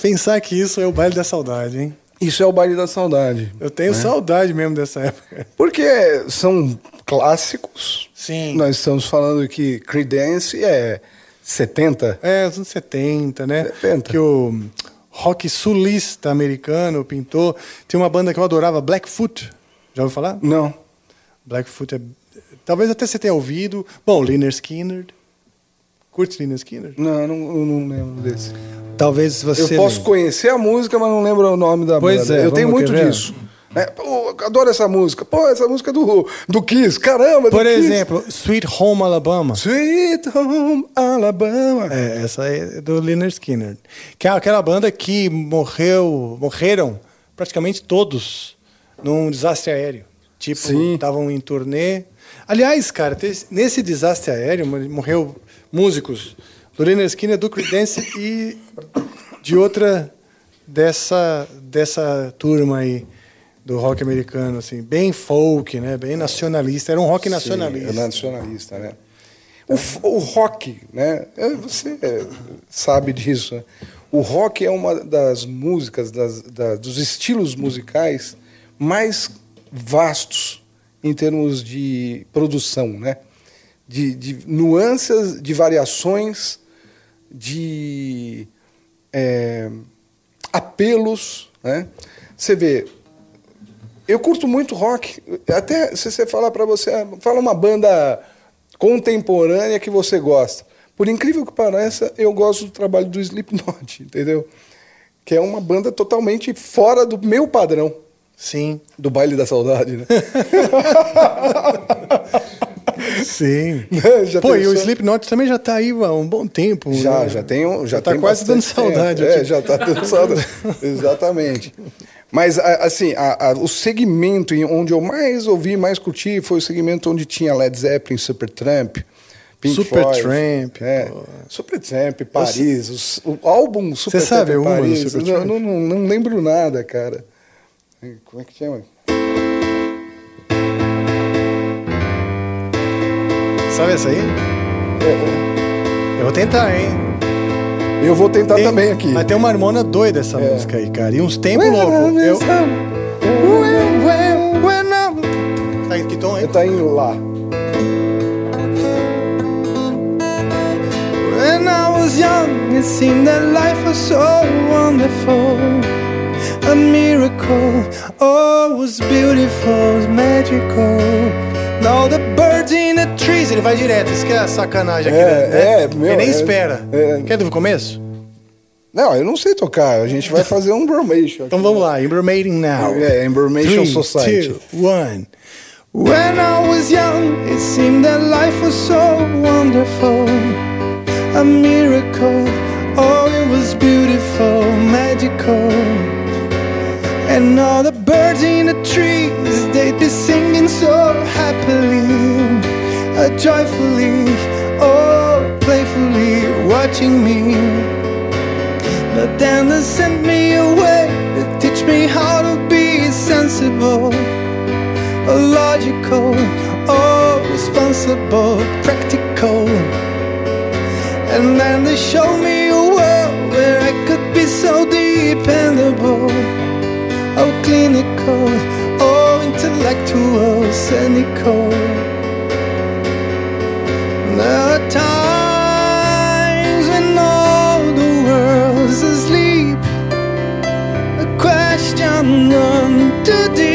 Pensar que isso é o baile da saudade, hein?
Isso é o baile da saudade.
Eu tenho
né?
saudade mesmo dessa época.
Porque são clássicos.
Sim.
Nós estamos falando que Creedence é 70.
É, os anos 70, né?
70.
Que o rock sulista americano pintou. Tem uma banda que eu adorava, Blackfoot. Já ouviu falar?
Não.
Blackfoot é. Talvez até você tenha ouvido. Bom, Lynyrd Skinner. Curte Lynyrd Skinner?
Não, não, eu não lembro desse.
Talvez você.
eu posso
lembre.
conhecer a música, mas não lembro o nome da
Pois
banda.
é,
eu tenho muito disso. É, pô, adoro essa música. Pô, essa música é do, do Kiss. Caramba, do
Por
Kiss.
exemplo, Sweet Home Alabama.
Sweet Home Alabama.
É, essa é do Lynyrd Skinner. Que é aquela banda que morreu, morreram praticamente todos num desastre aéreo. Tipo, estavam em turnê. Aliás, cara, nesse desastre aéreo morreu músicos Lynyrd Skinner, do Creedence e de outra dessa dessa turma aí do rock americano, assim, bem folk, né, bem nacionalista. Era um rock nacionalista.
Sim, é nacionalista, né? O, o rock, né? é, Você sabe disso. né? O rock é uma das músicas, das, da- dos estilos musicais mais vastos em termos de produção, né? De, de nuances, de variações, de é, apelos, né? Você vê, eu curto muito rock. Até se você falar para você, fala uma banda contemporânea que você gosta. Por incrível que pareça, eu gosto do trabalho do Slipknot, (laughs) entendeu? Que é uma banda totalmente fora do meu padrão.
Sim.
Do baile da saudade, né? (laughs)
Sim. (laughs)
Já
Pô, e o? Slipknot também já tá aí há um bom tempo.
Já,
né?
já tem, um- já
tá
tem
quase dando saudade.
É, já tá dando saudade. (laughs) Exatamente. Mas, assim, a- a- o segmento em onde eu mais ouvi, mais curti, foi o segmento onde tinha Led Zeppelin, Supertramp, Pink
Supertramp,
Floyd. É, Supertramp, Paris, os- o álbum Supertramp
sabe uma do
Paris.
Supertramp?
Não, não, não lembro nada, cara. Como é que chama?
Sabe essa aí? Eu vou tentar, hein?
Eu vou tentar
Tem-
também aqui.
Mas tem uma harmona doida essa
É.
música aí, cara. E uns tempos loucos. Eu... Tá em que tom, hein?
Tá em lá.
When I was young, it seemed that life was so wonderful. A miracle, oh, it was beautiful, it was magical. All the the trees.
Ele vai direto, isso que é a sacanagem aqui,
É,
né?
é, meu,
Ele nem
é-
espera.
é.
Quer do começo?
Não, eu não sei tocar. A gente vai fazer um bromation.
Então vamos lá, Embramating Now.
É, Embromation Society.
two, one.
When I was young, it seemed that life was so wonderful. A miracle, oh, it was beautiful, magical. And all the birds in the trees, they'd be singing so happily, joyfully, oh, playfully, watching me. But then they sent me away to teach me how to be sensible logical, oh, responsible, practical. And then they showed me a world where I could be so dependable, oh, clinical, oh, intellectual, cynical. Question none too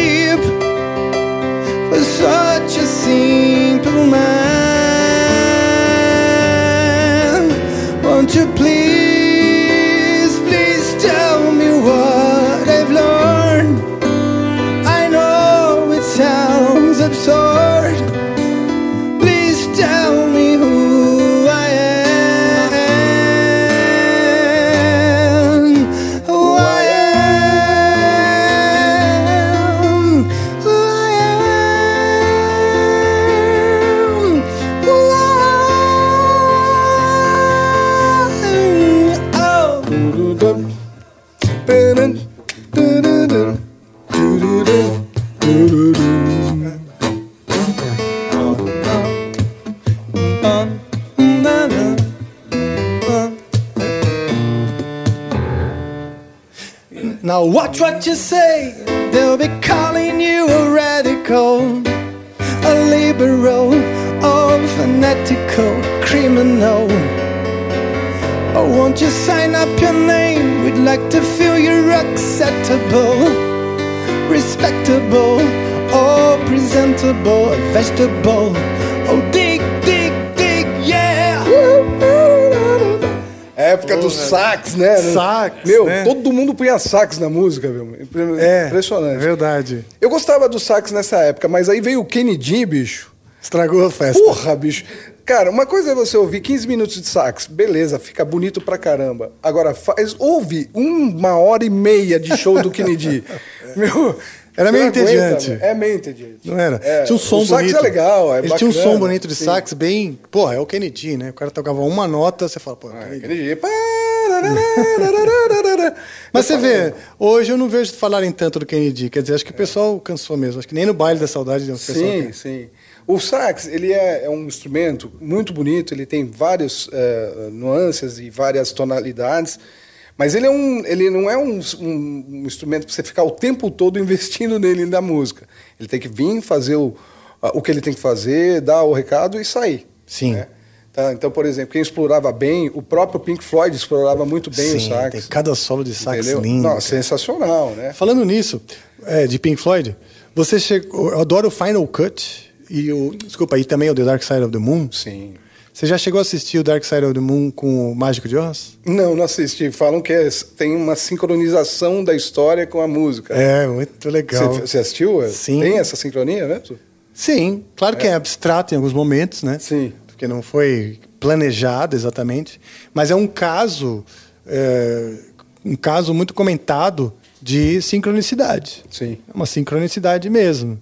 you
say.
They'll be calling you a radical, a liberal, or fanatical criminal. Oh, won't you sign up your name? We'd like to feel you're acceptable, respectable, or presentable, a vegetable.
Época do sax, né?
Sax,
Meu,
né?
todo mundo punha sax na música, meu.
É,
Impressionante.
verdade.
Eu gostava do sax nessa época, mas aí veio o Kennedy, bicho.
Estragou a festa.
Porra, bicho. Cara, uma coisa é você ouvir 15 minutos de sax, beleza, fica bonito pra caramba. Agora, faz, ouve uma hora e meia de show do Kennedy. (laughs) Meu.
Era meio
aguenta,
entediante.
É meio entediante.
Não era?
É,
Tinha um som
o sax
bonito.
é legal, é
Ele tinha um
bacana,
som bonito de
sim.
sax bem. Porra, é o Kennedy, né? O cara tocava uma nota, você fala, pô, é o Kennedy.
Kennedy. pá, (laughs)
Mas você vê, hoje eu não vejo falarem tanto do Kennedy. Quer dizer, acho que o pessoal cansou mesmo. Acho que nem no baile da saudade o pessoal
Sim, sim. O sax, ele é, é um instrumento muito bonito, ele tem várias eh, nuances e várias tonalidades, mas ele, é um, ele não é um, um- um instrumento para você ficar o tempo todo investindo nele na música. Ele tem que vir fazer o, o que ele tem que fazer, dar o recado e sair.
Sim.
né? Tá, então, por exemplo, quem explorava bem, o próprio Pink Floyd explorava muito bem o
Sim,
sax.
tem cada solo de sax
entendeu?
lindo.
Não, sensacional, né?
Falando nisso, é, de Pink Floyd, você chegou. Eu adoro o Final Cut e o. Desculpa, e também o The Dark Side of the Moon.
Sim.
Você já chegou a assistir o Dark Side of the Moon com o Mágico de Oz?
Não, não assisti. Falam que é- tem uma sincronização da história com a música.
É, muito legal.
Você, você assistiu?
Sim.
Tem essa sincronia mesmo?
Sim, claro que é abstrato em alguns momentos, né?
Sim.
Porque não foi planejado exatamente. Mas é um caso, é, um caso muito comentado de sincronicidade.
Sim.
É uma sincronicidade mesmo.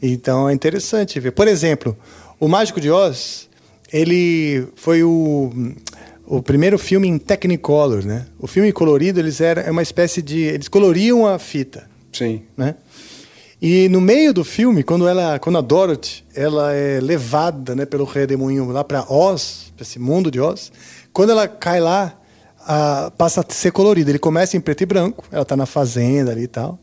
Então é interessante ver. Por exemplo, o Mágico de Oz, ele foi o, o primeiro filme em Technicolor, né? O filme colorido, eles eram é uma espécie de eles coloriam a fita,
Sim.
né? E no meio do filme, quando ela, quando a Dorothy, ela é levada, né, pelo redemoinho lá para Oz, para esse mundo de Oz, quando ela cai lá, a- passa a ser colorida. Ele começa em preto e branco, ela está na fazenda ali e tal,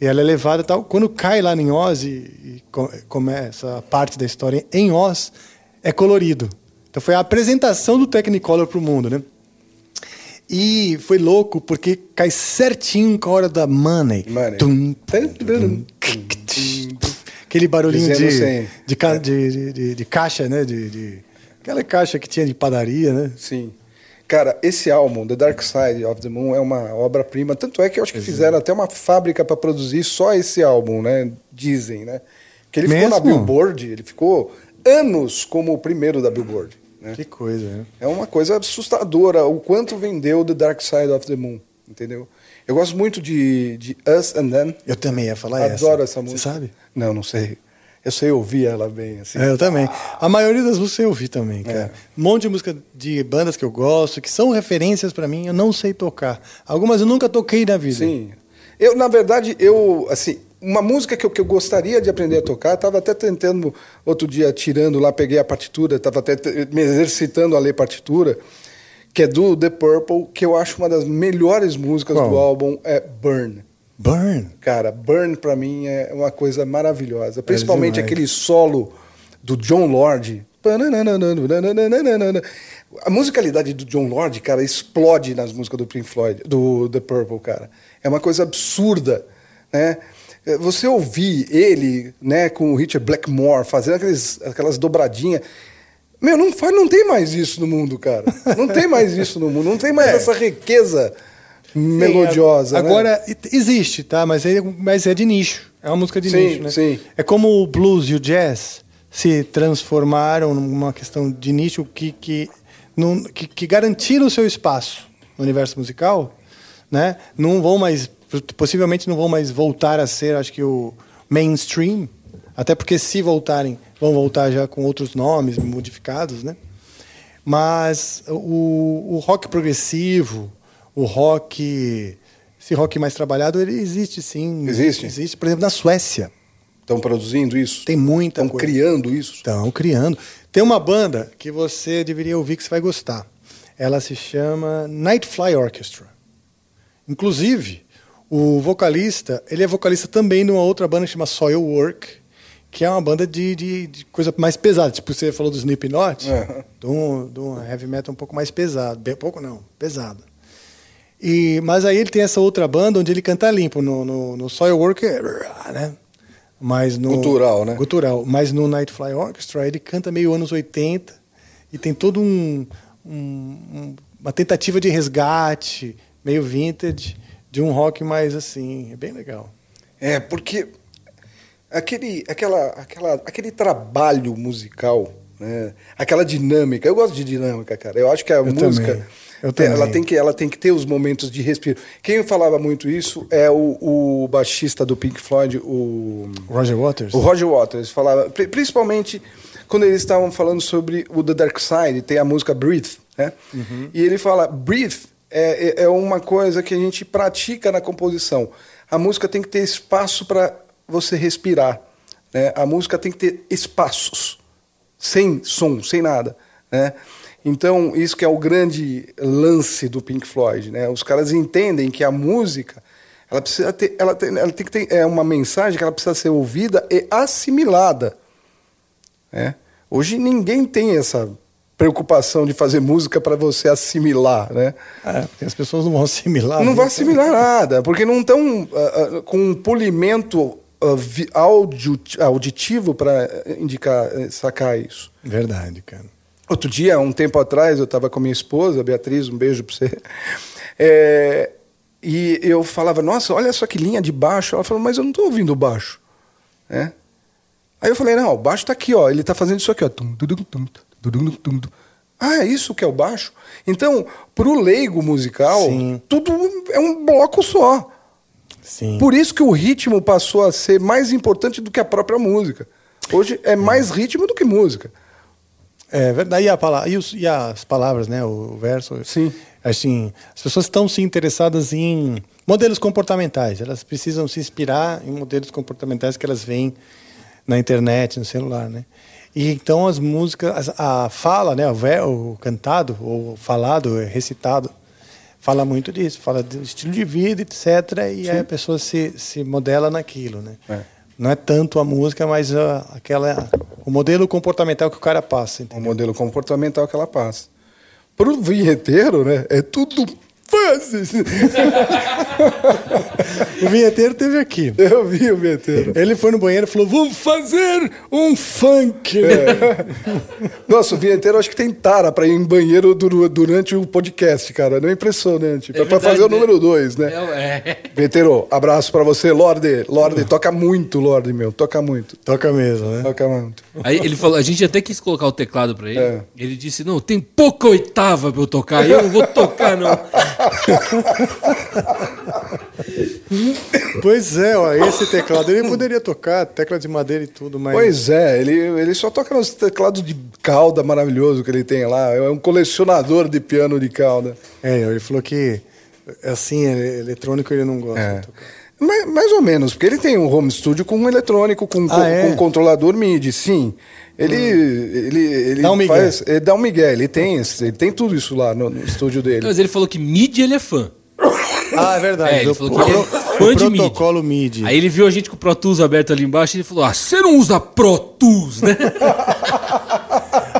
e ela é levada e tal. Quando cai lá em Oz e, e co- começa a parte da história em Oz, é colorido. Então foi a apresentação do Technicolor para o mundo, né? E foi louco porque cai certinho com a hora da money.
Money.
Tum, Aquele barulhinho de,
sem-
de, ca- de, de, de- caixa, né? De, aquela caixa que tinha de padaria, né?
Sim. Cara, esse álbum, The Dark Side of the Moon, é uma obra-prima. Tanto é que eu acho que fizeram até uma fábrica para produzir só esse álbum, né? Dizem, né? Que ele ficou na
Mesmo?
Billboard, ele ficou anos como o primeiro da Billboard. Né?
Que coisa, né?
É uma coisa assustadora o quanto vendeu The Dark Side of the Moon, entendeu? Eu gosto muito de, de Us and Them.
Eu também ia falar
Adoro
essa.
essa música.
Você sabe?
Não, não sei. Eu sei ouvir ela bem, assim.
É, eu também. A maioria das músicas eu ouvi também, cara. Um monte de música de bandas que eu gosto, que são referências pra mim, eu não sei tocar. Algumas eu nunca toquei na vida.
Sim. Eu, na verdade, eu, assim, uma música que eu, que eu gostaria de aprender a tocar, estava até tentando, outro dia, tirando lá, peguei a partitura, estava até me exercitando a ler partitura, que é do The Purple, que eu acho uma das melhores músicas
Qual?
do álbum, é Burn.
Burn.
Cara, Burn pra mim é uma coisa maravilhosa. Principalmente
demais.
aquele solo do John Lord. A musicalidade do John Lord, cara, explode nas músicas do Pink Floyd, do The Purple, cara. É uma coisa absurda, né? Você ouvir ele, né, com o Richard Blackmore fazendo aqueles, aquelas dobradinhas. Meu, não, faz, não tem mais isso no mundo, cara. Não tem mais isso no mundo. Não tem mais
É.
essa riqueza melodiosa. né?
Agora, e- existe, tá? Mas é, mas é de nicho. É uma música de
Sim,
nicho, né?
sim.
É como o blues e o jazz se transformaram numa questão de nicho que, que, não, que, que garantiram o seu espaço no universo musical, né? Não vão mais, possivelmente não vão mais voltar a ser, acho que o mainstream, até porque se voltarem, vão voltar já com outros nomes modificados, né? Mas o, o rock progressivo, o rock, esse rock mais trabalhado, ele existe sim.
Existe?
Existe, por exemplo, na Suécia.
Estão produzindo isso?
Tem muita
Estão criando isso?
Estão criando. Tem uma banda que você deveria ouvir que você vai gostar. Ela se chama Nightfly Orchestra. Inclusive, o vocalista, ele é vocalista também de uma outra banda que chama Soilwork, que é uma banda de, de, de coisa mais pesada. Tipo, você falou do Slipknot,
Aham.
de, um, de um heavy metal um pouco mais pesado. Bem, pouco não, pesado. E, mas aí ele tem essa outra banda onde ele canta limpo. No, no, no Soilwork é... Né? Mas no,
Gutural, né?
Gutural. Mas no Nightfly Orchestra ele canta meio anos 80 e tem todo um, um- um- uma tentativa de resgate, meio vintage, de um rock mais assim, é bem legal.
É, porque aquele, aquela, aquela, aquele trabalho musical, né? aquela dinâmica, eu gosto de dinâmica, cara. Eu acho que a música.
também. Eu
tem- ela,
também.
tem que, ela tem que ter os momentos de respiro. Quem falava muito isso é o, o baixista do Pink Floyd, o.
Roger Waters?
O Roger Waters falava, pri- principalmente quando eles estavam falando sobre o The Dark Side, tem a música Breathe, né?
Uhum.
E ele fala, Breathe é, é- é uma coisa que a gente pratica na composição. A música tem que ter espaço para você respirar. né? A música tem que ter espaços, sem som, sem nada. Né? Então, isso que é o grande lance do Pink Floyd. Né? Os caras entendem que a música ela precisa ter, ela tem, ela tem que ter é uma mensagem que ela precisa ser ouvida e assimilada. né? Hoje ninguém tem essa preocupação de fazer música para você assimilar, né?
É, as pessoas não vão (laughs) assimilar.
Não vai assimilar nada, porque não estão com um polimento ah, vi- audio- auditivo para indicar, eh, sacar isso.
Verdade, cara.
Outro dia, um tempo atrás, eu estava com minha esposa, Beatriz, um beijo para você. É, (laughs) e eu falava, nossa, olha só que linha de baixo. Ela falou, mas eu não estou ouvindo o baixo. né? Aí eu falei, não, o baixo está aqui, ó. Ele está fazendo isso aqui, ó. Tum, tum, tum, tum. Ah, é isso que é o baixo? Então, para o leigo musical, tudo é um bloco só.
Sim.
Por isso que o ritmo passou a ser mais importante do que a própria música. Hoje é mais ritmo do que música.
É verdade. E, a pala- e os- e as palavras, né? O verso.
Sim.
Assim, as pessoas estão se interessadas em modelos comportamentais. Elas precisam se inspirar em modelos comportamentais que elas veem na internet, no celular, né? E então as músicas, as- a fala, né? O, o cantado ou falado, recitado, fala muito disso. Fala do estilo de vida, etc. E aí a pessoa se, se modela naquilo, né?
É.
Não é tanto a música, mas ah, aquela o modelo comportamental que o cara passa.
O modelo comportamental que ela passa. Pro vinheteiro, né? É tudo fácil. (laughs)
O vinheteiro teve aqui.
Eu vi o vinheteiro.
Ele foi no banheiro e falou: Vamos fazer um funk.
É. Nossa, o vinheteiro acho que tem tara pra ir em banheiro dur- durante o podcast, cara. Não é impressionante. pra, pra
verdade,
fazer o número dois, né?
É, é.
Vinheteiro, abraço pra você, Lorde. Lorde, toca muito, Lorde, meu. Toca muito.
Toca mesmo, né?
Toca muito.
Aí ele falou, a gente até quis colocar o teclado pra ele.
É.
Ele disse, não, tem pouca oitava pra eu tocar, eu não vou tocar, não. (laughs) (laughs)
Pois é, ó, esse teclado ele poderia tocar, tecla de madeira e tudo, mas.
Pois é, ele, ele só toca nos teclados de cauda maravilhoso que ele tem lá. É um colecionador de piano de cauda.
É, ele falou que assim, ele- eletrônico ele não gosta.
É. Mais, mais ou menos, porque ele tem um home studio com um eletrônico, com,
Ah,
com,
é?
com controlador MIDI, sim. Ele, ele, ele
Dá um migué.
faz. Ele dá um migué, ele tem, ele tem tudo isso lá no, no estúdio dele.
Mas ele falou que MIDI ele é fã.
Ah, é verdade.
É, ele falou que ele é
o-
fã de MIDI.
protocolo MIDI.
Aí ele viu a gente com o Pro Tools aberto ali embaixo e ele falou, ah, você não usa Pro Tools, né?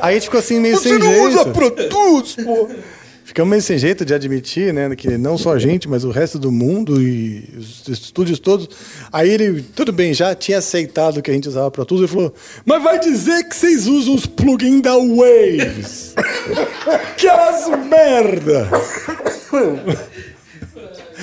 Aí (laughs) a gente ficou assim meio
Você
sem
não
jeito.
usa Pro Tools, pô!
Ficamos meio sem jeito de admitir, né? Que não só a gente, mas o resto do mundo e os estúdios todos. Aí ele, tudo bem, já tinha aceitado que a gente usava Pro Tools. Ele falou, mas vai dizer que vocês usam os plugins da Waves. (laughs) Aquelas merda! (laughs)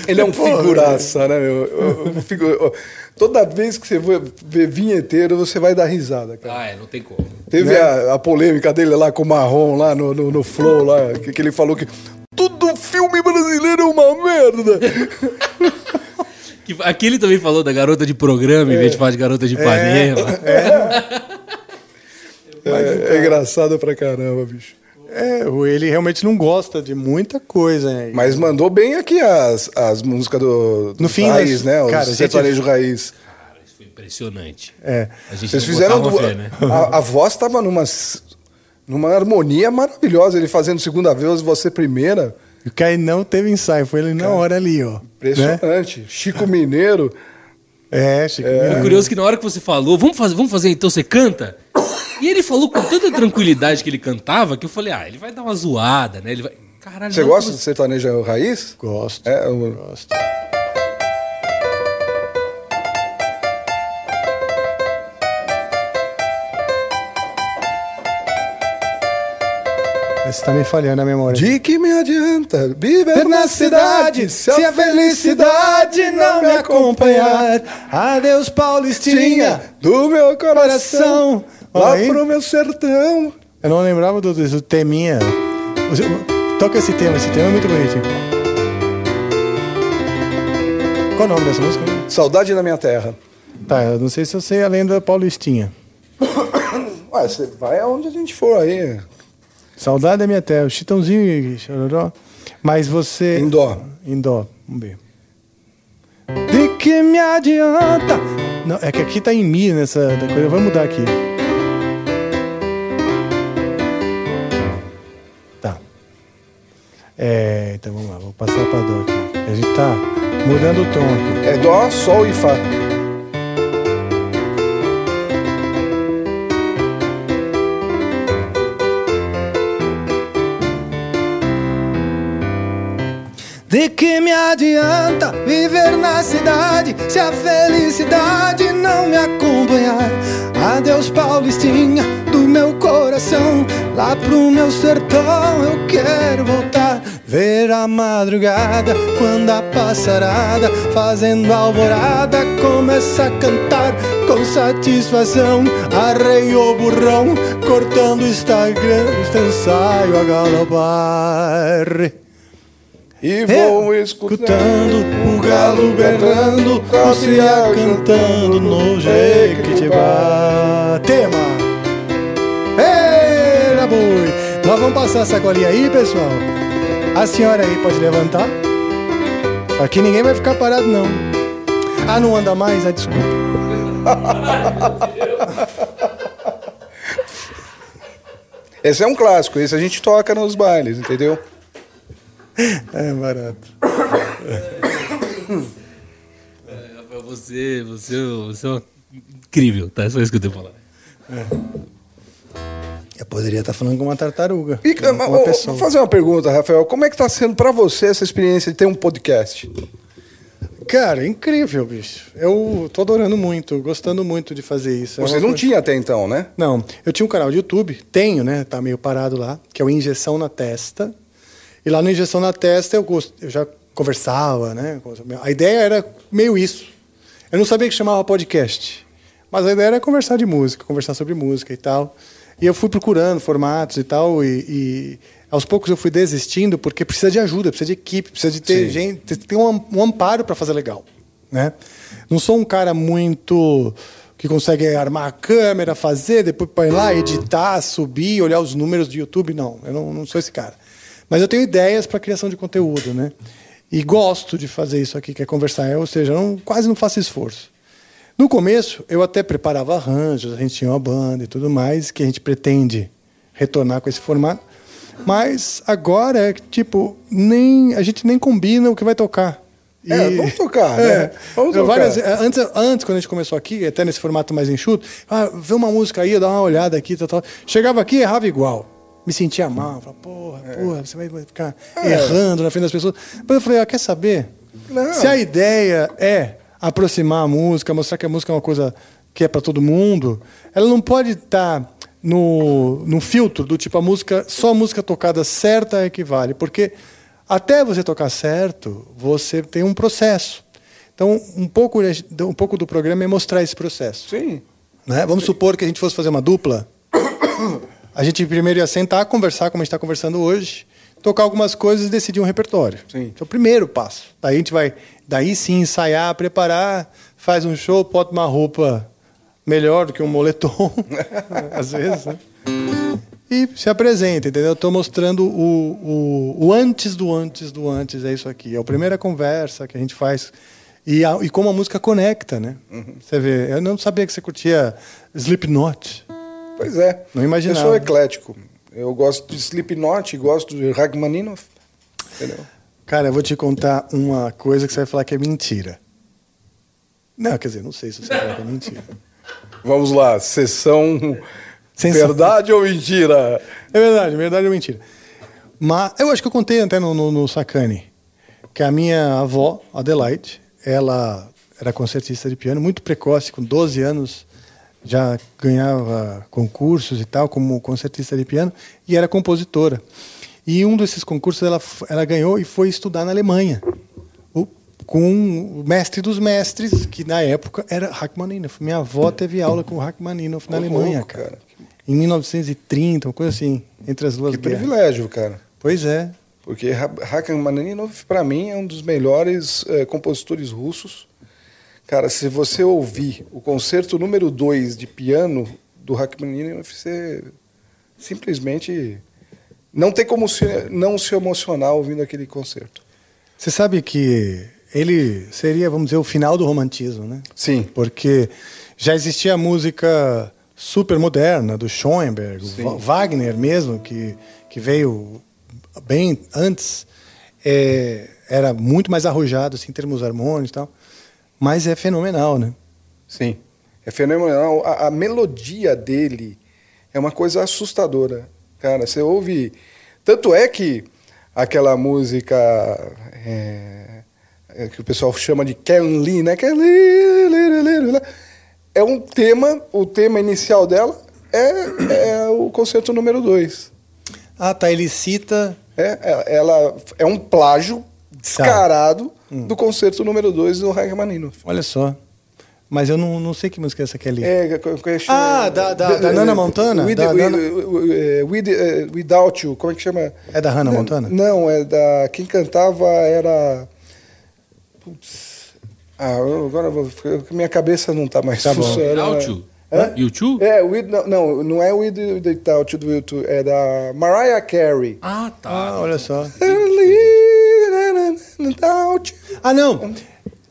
Ele é um (laughs)
Porra,
figuraça, né, meu? Eu- eu fico- eu- Toda vez que você ver vinheteiro, você vai dar risada, cara.
ah, é, não tem como.
Teve
Né?
a, a polêmica dele lá com o Marrom, lá no, no, no Flow, lá, que, que ele falou que todo filme brasileiro é uma merda.
Aqui ele também falou da garota de programa, em vez de falar de garota de Ipanema.
É, é engraçado pra caramba, bicho.
É, ele realmente não gosta de muita coisa, né?
Mas mandou bem aqui as, as músicas do, do
No fim,
Raiz, né? O
cara, a gente-
sertanejo Raiz.
Foi impressionante.
É.
A gente
Vocês fizeram. du-
fé, né?
a, a voz tava numa, numa harmonia maravilhosa. Ele fazendo segunda vez, você primeira.
O Kai não teve ensaio, foi ele na hora ali, ó. Né?
Impressionante. Chico Mineiro.
É, Chico.
É
Mineiro.
curioso que na hora que você falou, vamos fazer, vamos fazer então, você canta? E ele falou com tanta tranquilidade que ele cantava, que eu falei, ah, ele vai dar uma zoada, né? Ele vai... Caralho,
Você
não,
gosta
como-
de sertanejo raiz?
Gosto.
É, eu-
Gosto. Você tá me falhando a memória.
De que me adianta viver
na cidade, se a felicidade não me acompanhar. Adeus, Paulistinha,
do meu coração,
coração.
Lá
Aí,
pro meu sertão.
Eu não lembrava do, do teminha. Você- Toca esse tema, esse tema é muito bonito. Qual o nome dessa música?
Saudade da minha terra.
Tá, eu não sei se eu sei a lenda paulistinha. (coughs)
Ué, você vai aonde a gente for aí.
Saudade da minha terra. Chitãozinho e Chororó. Mas você.
Em dó.
Em dó. Vamos ver. De que me adianta? Não, é que aqui tá em Mi nessa coisa. Vamos mudar aqui. É, então vamos lá, vou passar pra dó aqui. A gente tá mudando o tom aqui.
É dó, sol e fá.
De que me adianta viver na cidade se a felicidade não me acompanhar? Adeus, Paulistinha, do meu coração, lá pro meu sertão eu quero voltar. Ver a madrugada quando a passarada fazendo alvorada começa a cantar com satisfação. Arreio o burrão, cortando Instagram, então saio a galopar.
E vou escutando o galo berrando,
o cia cantando no Jequitibá.
Tema! Eita, boi! Nós vamos passar essa colinha aí, pessoal. A senhora aí pode levantar. Aqui ninguém vai ficar parado, não. Ah, não anda mais? Ah, desculpa. (laughs)
Esse é um clássico, esse a gente toca nos bailes, entendeu?
É barato.
É, Rafael, você, você, você é uma- incrível, tá? Só isso que eu tenho pra falar.
Eu poderia estar falando com uma tartaruga.
E,
com uma pessoa.
vou fazer uma pergunta, Rafael. Como é que tá sendo pra você essa experiência de ter um podcast?
Cara, incrível, bicho. Eu tô adorando muito, gostando muito de fazer isso. É
Você
uma
não
coisa-
tinha até então, né?
Não, eu tinha um canal de YouTube, tenho, né? Tá meio parado lá, que é o Injeção na Testa. E lá no Injeção na Testa eu, gost... eu já conversava, né? A ideia era meio isso. Eu não sabia que chamava podcast. Mas a ideia era conversar de música, conversar sobre música e tal. E eu fui procurando formatos e tal, e, e aos poucos eu fui desistindo, porque precisa de ajuda, precisa de equipe, precisa de ter
Sim.
gente, ter- um, um amparo para fazer legal. Né? Não sou um cara muito que consegue armar a câmera, fazer, depois põe lá, editar, subir, olhar os números do YouTube. Não, eu não, não sou esse cara. Mas eu tenho ideias para criação de conteúdo, né? E gosto de fazer isso aqui, que é conversar. Ou seja, eu não, quase não faço esforço. No começo, eu até preparava arranjos, a gente tinha uma banda e tudo mais, que a gente pretende retornar com esse formato. Mas agora é que, tipo, nem, a gente nem combina o que vai tocar.
É, vamos tocar, né? (laughs)
É,
Vamos
eu
tocar.
várias- antes, antes, quando a gente começou aqui, até nesse formato mais enxuto, ah, vê uma música aí, dá uma olhada aqui, tal, tal. Chegava aqui, errava igual. Me sentia mal, falava, porra, porra, você vai ficar
É.
errando na frente das pessoas. Depois eu falei, ah, quer saber?
Não.
Se a ideia é aproximar a música, mostrar que a música é uma coisa que é para todo mundo, ela não pode estar no, no filtro do tipo a música, só a música tocada certa equivale, porque até você tocar certo, você tem um processo. Então, um pouco, um pouco do programa é mostrar esse processo.
Sim.
Né? Vamos supor que a gente fosse fazer uma dupla. A gente primeiro ia sentar, conversar como a gente está conversando hoje, tocar algumas coisas e decidir um repertório.
Sim.
Esse é o primeiro passo. Daí a gente vai, daí sim, ensaiar, preparar, faz um show, bota uma roupa melhor do que um moletom, (laughs) às vezes, né? E se apresenta, entendeu? Estou mostrando o, o, o antes do antes do antes, é isso aqui. É a primeira conversa que a gente faz. E, a- e como a música conecta, né? Você vê, eu não sabia que você curtia Slipknot.
Pois é.
Não imaginava.
Eu sou eclético. Eu gosto de Slipknot, gosto de Rachmaninoff. Entendeu?
Cara, eu vou te contar uma coisa que você vai falar que é mentira. Não, quer dizer, não sei se você vai falar que é mentira.
Vamos lá, sessão
Sensação.
verdade ou mentira?
É verdade, verdade ou mentira. Mas eu acho que eu contei até no, no, no Sacane que a minha avó, Adelaide, ela era concertista de piano, muito precoce, com 12 anos, já ganhava concursos e tal, como concertista de piano, e era compositora. E um desses concursos ela, ela ganhou e foi estudar na Alemanha, o- com o mestre dos mestres, que na época era Rachmaninoff. Minha avó teve aula com Rachmaninoff na Alemanha,
louco,
cara. Em 1930, uma coisa assim, entre as duas
Que
guerras.
privilégio, cara.
Pois é.
Porque Ra- Rachmaninoff, para mim, é um dos melhores eh, compositores russos. Cara, se você ouvir o concerto número 2 de piano do Rachmaninoff, você simplesmente Não tem como se, não se emocionar ouvindo aquele concerto.
Você sabe que ele seria, vamos dizer, o final do romantismo, né?
Sim.
Porque já existia a música super moderna do Schoenberg, Wagner mesmo, que, que veio bem antes, é, era muito mais arrojado assim, em termos harmônicos e tal, mas é fenomenal, né?
Sim. É fenomenal. A, a melodia dele é uma coisa assustadora. Cara, você ouve. Tanto é que aquela música é, é, que o pessoal chama de Ken Lee, né? É um tema, o tema inicial dela é, é o concerto número 2.
Ah, tá, ele cita...
É, é- ela é um plágio descarado
Hum.
do concerto número 2 do Rachmaninoff.
Olha só. Mas eu não, não sei que música é essa que é ali.
É, que- que-
Ah, da- da- da Nana Montana?
With,
Da
with-
Nana-
eh, with- eh, without You, como é que chama?
É da Hannah Montana?
Não, é da. Quem cantava era. Putz. Ah, eu- agora vou. Minha cabeça não tá mais
Tá
funcionando.
Without You?
Hã?
YouTube?
É, with, não, não, não é With Without You do YouTube, é da Mariah Carey.
Ah, tá.
Ah, olha só.
Without You.
Ah, não.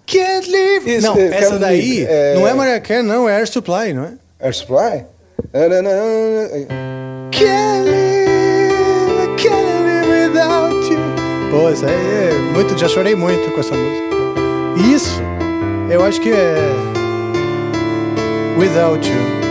Can't live.
Isso,
não,
é,
essa daí
é-
não é Mariah Carey, não, é Air Supply, não é?
Air Supply?
Can't live, can't live without you. Pô, isso aí é muito, já chorei muito com essa música. Isso, eu acho que é Without You.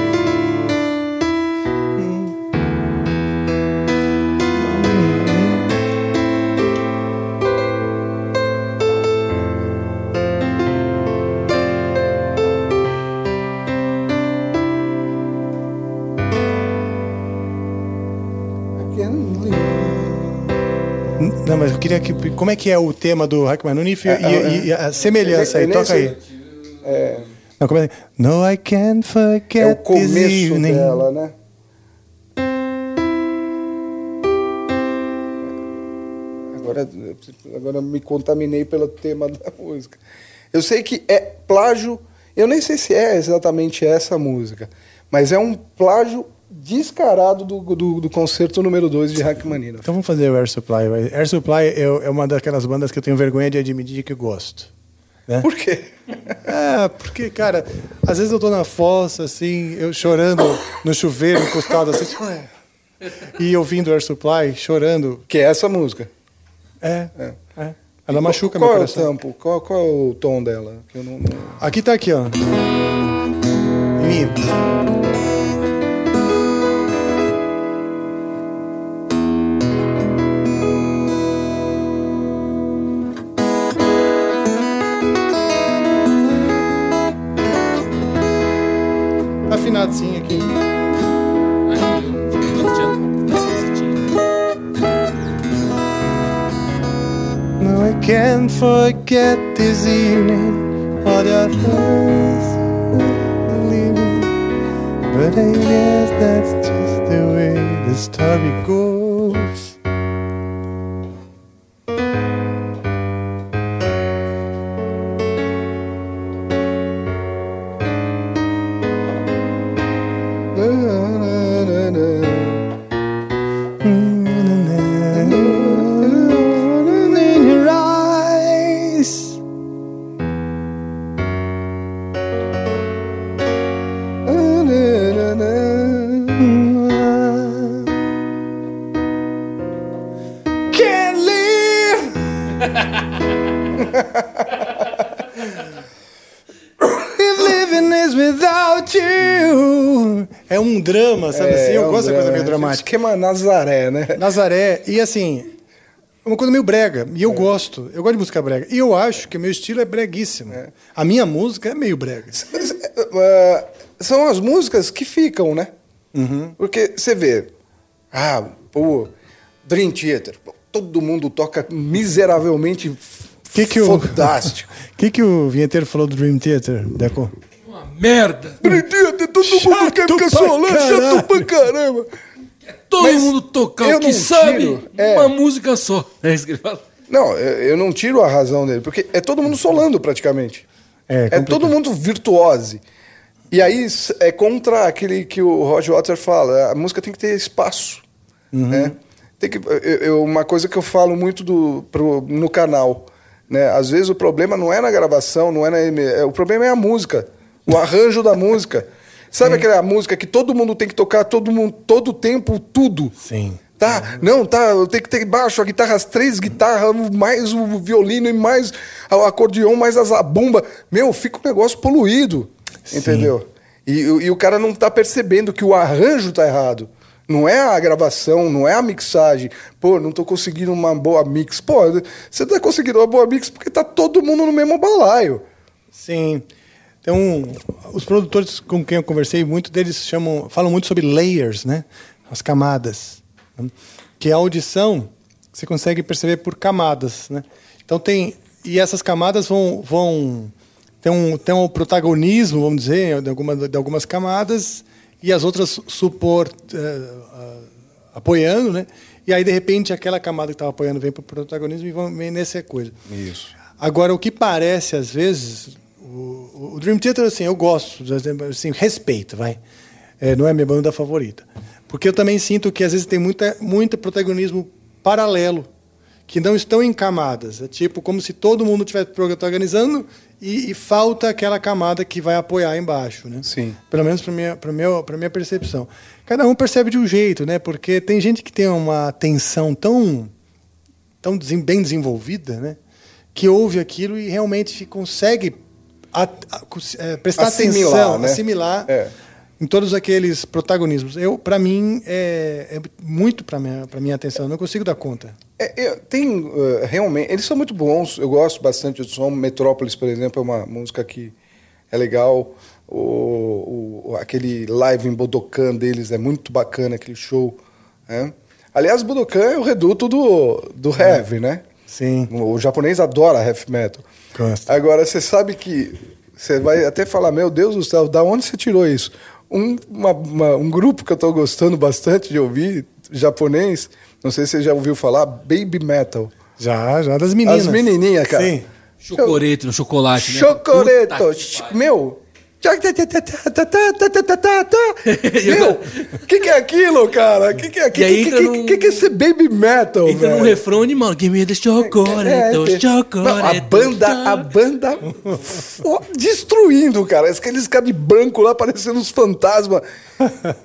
Não, mas eu queria que. Como é que é o tema do Rachmaninoff e,
É, é,
e- e a semelhança aí?
é
Toca aí.
É,
Não, como é? No, I can't forget
é o começo dela, né? Agora, agora me contaminei pelo tema da música. Eu sei que é plágio, eu nem sei se é exatamente essa música, mas é um plágio descarado do, do, do concerto número 2 de Rachmaninoff.
Então vamos fazer o Air Supply. Air Supply é, é uma daquelas bandas que eu tenho vergonha de admitir que eu gosto. Né?
Por quê? (laughs)
É, porque, cara, às vezes eu tô na fossa, assim, eu chorando no chuveiro, encostado assim, e ouvindo Air Supply, chorando.
Que é essa música.
É,
É.
é. Ela machuca
qual
meu
é o
coração.
tempo? Qual, qual é o tom dela? Que eu não, não-
Aqui tá aqui, ó. Mi. Can't forget this evening all your thoughts leaving. But I guess that's just the way the story goes. Drama, meio
é. Esquema Nazaré, né?
Nazaré, e assim, é uma coisa meio brega. E eu gosto, eu gosto de música brega. E eu acho que meu estilo é breguíssimo. A minha música é meio brega.
Ah, são as músicas que ficam, né?
Uhum.
Porque você vê, ah, pô, Dream Theater, todo mundo toca miseravelmente
Que que o-
fantástico.
O (laughs) que, que o vinheteiro falou do Dream Theater, Deco?
Uma merda.
Dream Theater, todo mundo quer ficar solando, chato pra caramba.
Todo
Mas
mundo tocar o que sabe.
tiro, é.
Uma música só. É isso que ele fala.
Não, eu não tiro a razão dele, porque é todo mundo solando praticamente.
É,
É todo mundo virtuose. E aí é contra aquele que o Roger Waters fala, a música tem que ter espaço.
Uhum.
Né? tem que eu- uma coisa que eu falo muito do, pro- no canal, né? Às vezes o problema não é na gravação, não é na M- é, o problema é a música, o arranjo da música. Sabe aquela música que todo mundo tem que tocar todo mundo todo tempo tudo?
Sim.
Tá, não, tá, eu tenho que ter baixo, a guitarra, as três guitarras, mais o violino e mais o acordeão, mais as- a bomba. Meu, fica um negócio poluído, entendeu? E, e o cara não tá percebendo que o arranjo tá errado. Não é a gravação, não é a mixagem. Pô, não tô conseguindo uma boa mix. Pô, você tá conseguindo uma boa mix porque tá todo mundo no mesmo balaio.
Sim. Então, os produtores com quem eu conversei, muitos deles chamam, falam muito sobre layers, né? As camadas. né? Que a audição você consegue perceber por camadas, né? Então tem e essas camadas vão vão ter um, ter um protagonismo, vamos dizer, de, alguma, de algumas camadas e as outras supor eh, ah, apoiando, né? E aí de repente aquela camada que estava apoiando vem para o protagonismo e vão vem nessa coisa.
Isso.
Agora, o que parece, às vezes, o, o Dream Theater, assim, eu gosto, assim, respeito, vai. É, não é minha banda favorita. Porque eu também sinto que, às vezes, tem muita, muito protagonismo paralelo, que não estão em camadas. É tipo como se todo mundo estivesse protagonizando e, e falta aquela camada que vai apoiar embaixo, né?
Sim.
Pelo menos para minha, para meu, para minha percepção. Cada um percebe de um jeito, né? Porque tem gente que tem uma atenção tão tão bem desenvolvida, né? Que ouve aquilo e realmente consegue a- a- é, prestar
Assimilar,
atenção,
né?
assimilar
É.
em todos aqueles protagonismos. Eu, para mim, é, é muito para minha, para minha atenção. Eu não consigo dar conta.
É, é, tem eh, realmente, eles são muito bons. Eu gosto bastante do som. Metrópolis, por exemplo, é uma música que é legal. O, o- aquele live em Budokan deles é muito bacana, aquele show. né? Aliás, Budokan é o reduto do, do heavy, né?
Sim.
O japonês adora heavy metal.
Gosto.
Agora, você sabe que você vai até falar, meu Deus do céu, da onde você tirou isso? Um, uma- uma- um grupo que eu estou gostando bastante de ouvir, japonês, não sei se você já ouviu falar, Baby Metal.
Já, já das meninas.
As menininhas, cara.
Sim.
Chocorete no chocolate, né?
Chocoreto.
Puta.
Meu. (laughs) Meu, o que, que é aquilo, cara? O que, que é aquilo? O que, que,
num-
que, que é esse baby metal,
Entra num
velho?
refrão animal. Give me the chocolate,
É, tem-
chocolate.
A banda, a banda destruindo, cara. Aqueles caras de branco lá parecendo uns fantasmas.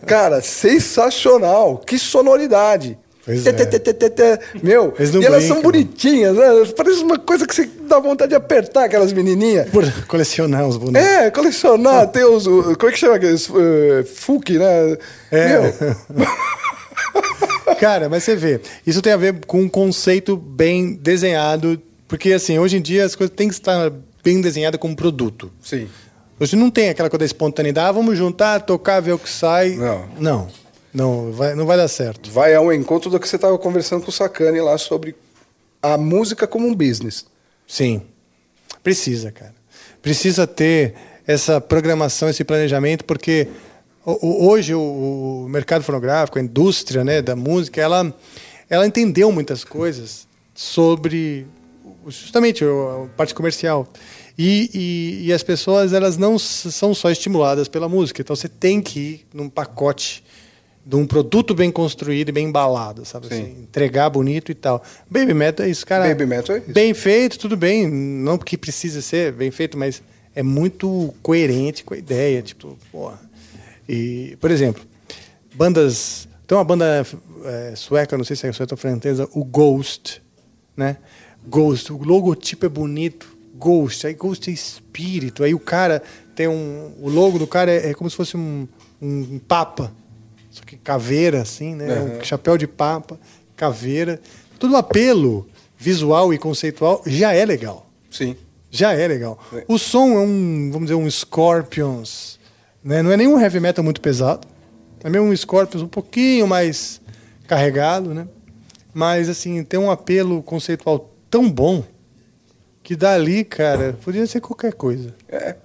Cara, sensacional. Que sonoridade. Tê,
é.
tê, tê. Meu, e elas são bonitinhas, né? Parece uma coisa que você dá vontade de apertar aquelas menininhas.
Por colecionar os bonecos.
É, colecionar, tem os. Como é que chama aqueles? Uh, Fuki, né?
É.
Meu, (laughs)
Cara, mas você vê, isso tem a ver com um conceito bem desenhado, porque assim, hoje em dia as coisas têm que estar bem desenhadas como produto.
sim.
Hoje não tem aquela coisa da espontaneidade, ah, vamos juntar, tocar, ver o que sai.
Não.
Não, não vai, não vai dar certo.
Vai ao encontro do que você estava conversando com o Sacani lá sobre a música como um business.
Sim, precisa, cara. Precisa ter essa programação, esse planejamento, porque hoje o, mercado fonográfico, a indústria né, da música, ela, ela entendeu muitas coisas sobre justamente a parte comercial. E, e, e as pessoas elas não são só estimuladas pela música. Então você tem que ir num pacote de um produto bem construído e bem embalado, sabe?
Sim.
Assim, entregar bonito e tal. Baby metal é isso, cara.
Baby metal é isso.
Bem feito, tudo bem. Não porque precisa ser bem feito, mas é muito coerente com a ideia. Tipo, porra. E, por exemplo, bandas. Tem uma banda é, sueca, não sei se é sueca ou francesa, o Ghost, né? Ghost, o logotipo é bonito, Ghost, aí Ghost é espírito, aí o cara tem um, o logo do cara é, é como se fosse um, um papa, só que caveira assim, né?
Uhum.
Um chapéu de papa, caveira, todo apelo visual e conceitual já é legal.
Sim.
Já é legal. O som é um, vamos dizer, um Scorpions. Né? Não é nenhum heavy metal muito pesado. É mesmo um Scorpions um pouquinho mais carregado, né? Mas, assim, tem um apelo conceitual tão bom que dali, cara, podia ser qualquer coisa.
É.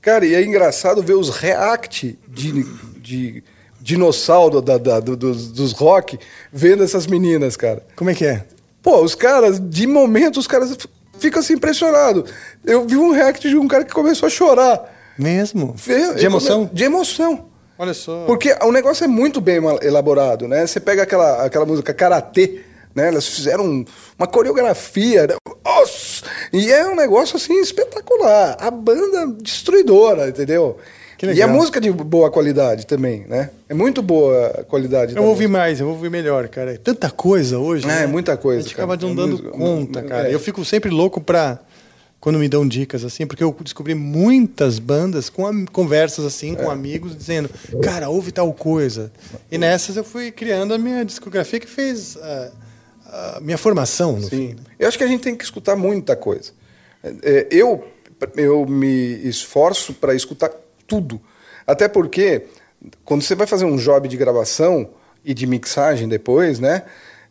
Cara, e é engraçado ver os react de, de dinossauro da, da- do- dos, dos rock vendo essas meninas, cara.
Como é que é?
Pô, os caras, de momento, os caras ficam assim impressionados. Eu vi um react de um cara que começou a chorar.
Mesmo?
Vê-
De emoção?
De emoção.
Olha só.
Porque o negócio é muito bem elaborado, né? Você pega aquela, aquela música Karatê, né? Elas fizeram um- uma coreografia, né? Nossa! e é um negócio assim espetacular. A banda destruidora, entendeu? E a música de boa qualidade também, né? É muito boa a qualidade.
Eu
da
vou ouvir
música.
mais, eu vou ouvir melhor, cara. É tanta coisa hoje.
É,
né?
muita coisa,
A gente acaba
cara.
não
É
dando
muito-
conta, cara.
é.
Eu fico sempre louco pra. Quando me dão dicas assim, porque eu descobri muitas bandas com conversas assim,
É.
com amigos, dizendo, cara, ouve tal coisa. E nessas eu fui criando a minha discografia que fez a, a minha formação. No fim.
Sim. Eu acho que a gente tem que escutar muita coisa. É, eu, eu me esforço para escutar tudo. Até porque, quando você vai fazer um job de gravação e de mixagem depois, né?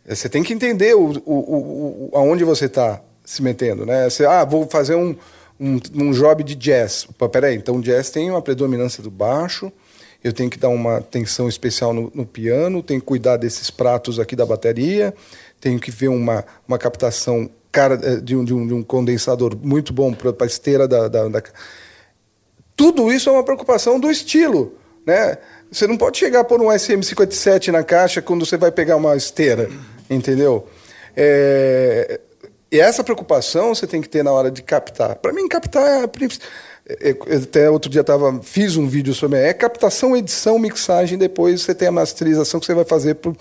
Você tem que entender o, o, o, aonde você está se metendo, né? Você, ah, vou fazer um, um, um job de jazz. Opa, peraí, então jazz tem uma predominância do baixo, eu tenho que dar uma atenção especial no, no piano, tenho que cuidar desses pratos aqui da bateria, tenho que ver uma, uma captação cara eh, de um, de um, de um condensador muito bom para a esteira da, da, da- Tudo isso é uma preocupação do estilo, né? Você não pode chegar por um SM57 na caixa quando você vai pegar uma esteira, entendeu? É, E essa preocupação você tem que ter na hora de captar. Para mim, captar é a é, Até outro dia tava, fiz um vídeo sobre. É captação, edição, mixagem, depois você tem a masterização que você vai fazer pro,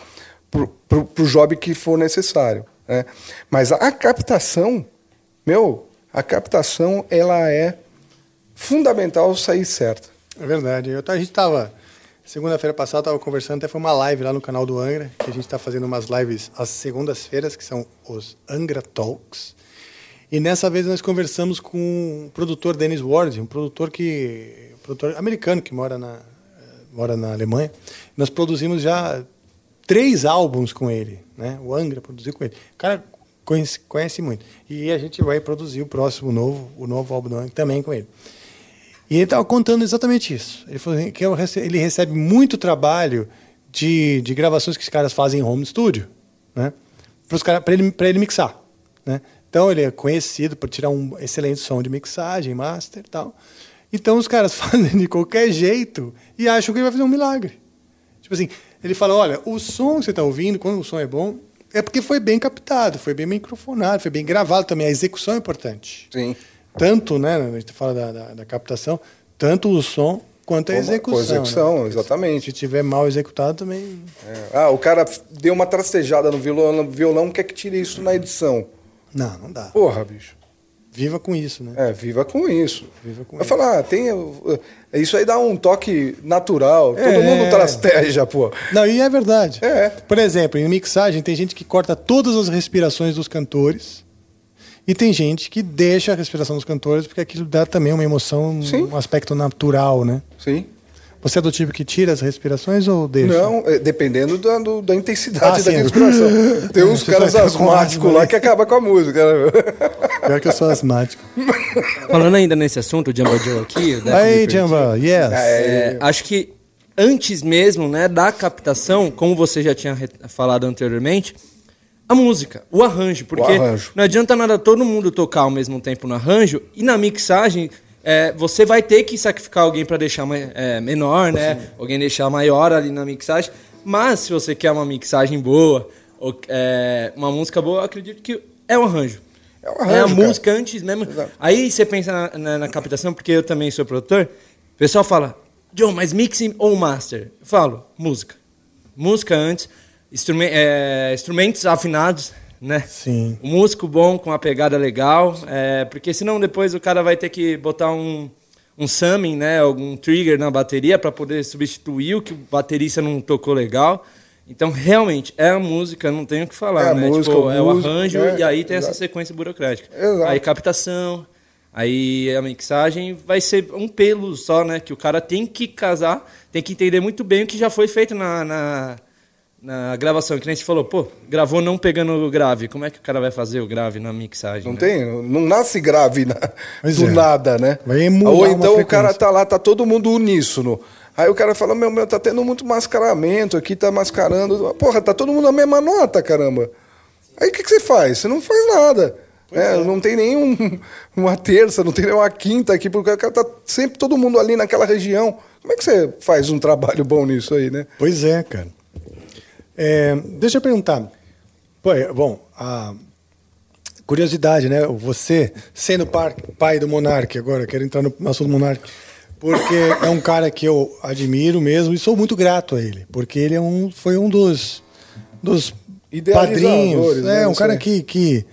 pro job que for necessário. Né? Mas a captação, meu, a captação ela é fundamental sair certa.
É verdade. Eu, a gente tava. Segunda-feira passada, estava conversando, até foi uma live lá no canal do Angra, que a gente está fazendo umas lives às segundas-feiras, que são os Angra Talks. E nessa vez nós conversamos com o produtor Dennis Ward, um produtor que produtor americano que mora na mora na Alemanha. Nós produzimos já três álbuns com ele, né? O Angra produziu com ele. O cara conhece, conhece muito. E a gente vai produzir o próximo novo, o novo álbum do Angra também com ele. E ele estava contando exatamente isso. Ele falou que ele recebe muito trabalho de, de gravações que os caras fazem em home studio, né? Para ele, ele mixar, né? Então ele é conhecido por tirar um excelente som de mixagem, master e tal. Então os caras (laughs) fazem de qualquer jeito e acham que ele vai fazer um milagre. Tipo assim, ele fala, olha, o som que você está ouvindo, quando o som é bom, é porque foi bem captado, foi bem microfonado, foi bem gravado também. A execução é importante.
Sim.
Tanto, né, a gente fala da, da, da captação, tanto o som quanto a execução.
com execução,
né?
exatamente.
Se tiver mal executado também.
É. Ah, o cara deu uma trastejada no violão, violão quer que tire isso na edição.
Não, não dá.
Porra, bicho.
Viva com isso, né?
É, viva com isso.
Viva com
Vai falar, ah, tem. Isso aí dá um toque natural. Todo
É.
mundo trasteja, pô.
Não, e é verdade.
É.
Por exemplo, em mixagem tem gente que corta todas as respirações dos cantores. E tem gente que deixa a respiração dos cantores porque aquilo dá também uma emoção,
Sim.
um aspecto natural, né?
Sim.
Você é do tipo que tira as respirações ou deixa?
Não, é, dependendo da, do- da intensidade
Ah,
da
sim.
respiração. (laughs) Tem uns caras asmáticos lá
né?
que acabam com a música. né?
Pior que eu sou asmático. (laughs)
Falando ainda nesse assunto, o Jamba Joe aqui. né,
Aí, Jamba, yes.
É, acho que antes mesmo né, da captação, como você já tinha falado anteriormente, a música, o arranjo. Porque
arranjo.
não adianta nada todo mundo tocar ao mesmo tempo no arranjo e na mixagem. é, você vai ter que sacrificar alguém para deixar é, menor, né? Alguém deixar maior ali na mixagem. Mas se você quer uma mixagem boa, ou, é, uma música boa, eu acredito que é o arranjo.
É o
É a
arranjo, cara.
música antes mesmo. Aí você pensa na, na- na captação, porque eu também sou produtor. O pessoal fala, John, mas mixing ou master? Eu falo, música. Música antes, instrumen- é, instrumentos afinados, né?
Sim.
Um músico bom, com uma pegada legal. é, porque senão depois o cara vai ter que botar um, um summing, né? Algum trigger na bateria para poder substituir o que o baterista não tocou legal. Então, realmente, é a música, não tenho o que falar,
É
né?
música,
Tipo,
o
é o
músico,
arranjo
né?
e aí tem essa
Exato.
sequência burocrática.
Exato.
Aí captação, aí a mixagem vai ser um pelo só, né? Que o cara tem que casar, tem que entender muito bem o que já foi feito na, na, na gravação. Que nem você falou, pô, gravou não pegando o grave. Como é que o cara vai fazer o grave na mixagem?
Não
né?
tem? Não nasce grave na- do
é.
nada, né?
Vai emular
Ou
uma
então o cara tá lá, tá todo mundo uníssono. Aí o cara fala, meu, meu, tá tendo muito mascaramento aqui, tá mascarando. Porra, tá todo mundo na mesma nota, caramba. Aí o que, que você faz? Você não faz nada. É, Não tem nem um- (laughs) uma terça, não tem nem uma quinta aqui, porque o cara tá sempre todo mundo ali naquela região. Como é que você faz um trabalho bom nisso aí, né?
Pois é, cara. É, deixa eu perguntar. Pô, é, bom, a curiosidade, né? Você, sendo par- pai do Monark, agora, quero entrar no assunto do Monark, porque é um cara que eu admiro mesmo e sou muito grato a ele, porque ele é um, foi um dos, dos padrinhos.
né,
É, um cara que, que,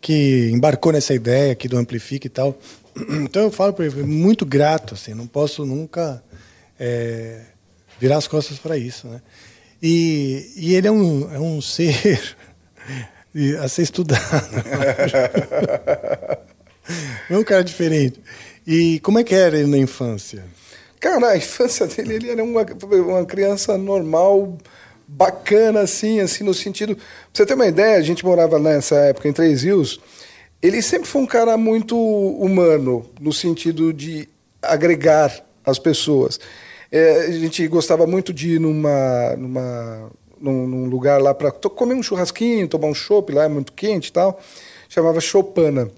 que embarcou nessa ideia aqui do Amplifica e tal. (clears throat) Então eu falo para ele, muito grato, assim, não posso nunca é, virar as costas para isso, né? E, e ele é um, é um ser (laughs) a ser estudado. (laughs) é um cara diferente. E como é que era ele na infância?
Cara, a infância dele, ele era uma, uma criança normal, bacana, assim, assim, no sentido. Pra você ter uma ideia, a gente morava nessa época em Três Rios. Ele sempre foi um cara muito humano, no sentido de agregar as pessoas. É, a gente gostava muito de ir numa, numa, num, num lugar lá para comer um churrasquinho, tomar um chopp lá, é muito quente e tal. Chamava Chopana.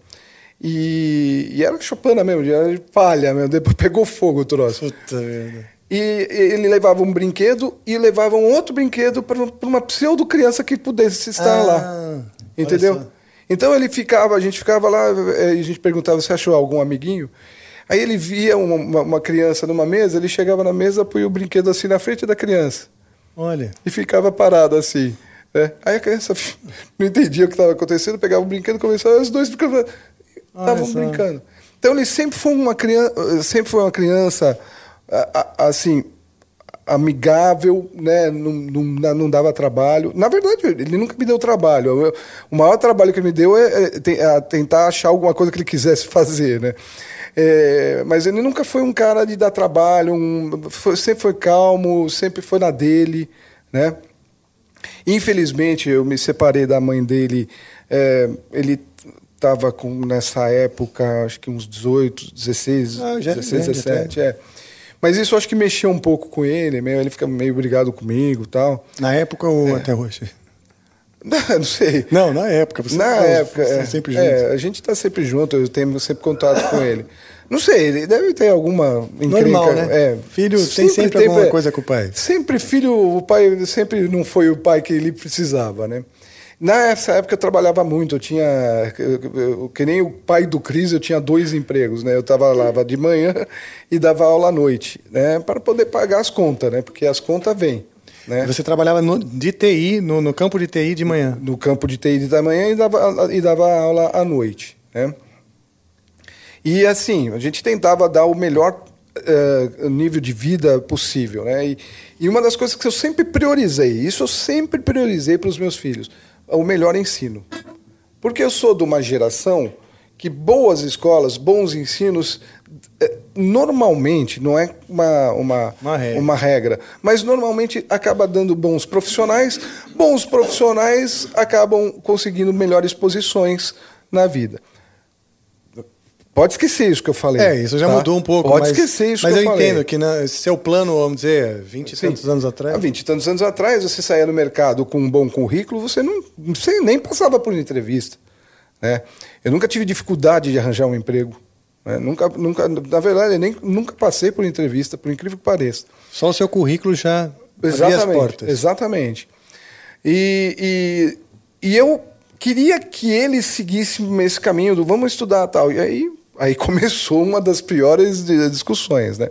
E, e era Chopana mesmo, era de palha mesmo. Depois (laughs) pegou fogo o troço.
Puta merda.
E ele levava um brinquedo e levava um outro brinquedo para uma pseudo criança que pudesse estar
Ah,
lá. Entendeu? Então ele ficava, a gente ficava lá, eh, e a gente perguntava se achou algum amiguinho. Aí ele via uma, uma- criança numa mesa, ele chegava na mesa, põe o brinquedo assim na frente da criança
Olha.
e ficava parado assim. né? Aí a criança (laughs) não entendia o que estava acontecendo, pegava o brinquedo e começava, os dois estavam
Olha só.
brincando. Então ele sempre foi uma criança, sempre foi uma criança assim amigável, né? Não, não, não dava trabalho. Na verdade, ele nunca me deu trabalho. Eu- o maior trabalho que ele me deu é, é é tentar achar alguma coisa que ele quisesse (laughs) fazer, né? É, mas ele nunca foi um cara de dar trabalho, um- foi- sempre foi calmo, sempre foi na dele, né? Infelizmente, eu me separei da mãe dele. é, ele estava com nessa época, acho que uns 18, 16,
Ah, já era
16,
grande
17, é. Mas isso acho que mexeu um pouco com ele, meio, ele fica meio brigado comigo tal.
Na época ou até hoje? (laughs)
Não sei.
Não, na época. Você
Na
tá-
época,
vocês
é,
sempre
é,
juntos.
a gente está sempre junto, eu tenho sempre contato com ele. Não sei, ele deve ter alguma encrenca.
Normal, né?
É,
Filho tem sempre alguma coisa com o pai.
Sempre filho, o pai sempre não foi o pai que ele precisava, né? Nessa época eu trabalhava muito, eu tinha, eu- eu- que nem o pai do Cris, eu tinha dois empregos, né? Eu trabalhava de manhã (laughs) e dava aula à noite, né? Para poder pagar as contas, né? Porque as contas vêm, né?
Você trabalhava no, de TI, no, no campo de TI de manhã.
no campo de TI da manhã e dava, e dava aula à noite. Né? E assim, a gente tentava dar o melhor eh, nível de vida possível. Né? E, e uma das coisas que eu sempre priorizei, isso eu sempre priorizei para os meus filhos, é o melhor ensino. Porque eu sou de uma geração que boas escolas, bons ensinos, normalmente, não é uma, uma,
Uma regra.
uma regra, mas normalmente acaba dando bons profissionais, bons profissionais acabam conseguindo melhores posições na vida. Pode esquecer isso que eu falei.
É, isso já
tá?
mudou um pouco.
Pode
mas,
esquecer isso
Mas
que
eu,
eu, falei.
entendo que na, seu plano, vamos dizer, 20 e
Sim.
tantos anos atrás.
Há 20 e tantos anos atrás, você saía no mercado com um bom currículo, você não você nem passava por entrevista. Né? Eu nunca tive dificuldade de arranjar um emprego. Né? Nunca, nunca, na verdade, eu nem, nunca passei por entrevista, por incrível que pareça.
Só o seu currículo já abria as
Exatamente.
portas.
Exatamente. E, e, e eu queria que ele seguisse esse caminho do vamos estudar tal. E aí, aí (laughs) começou uma das piores discussões, né?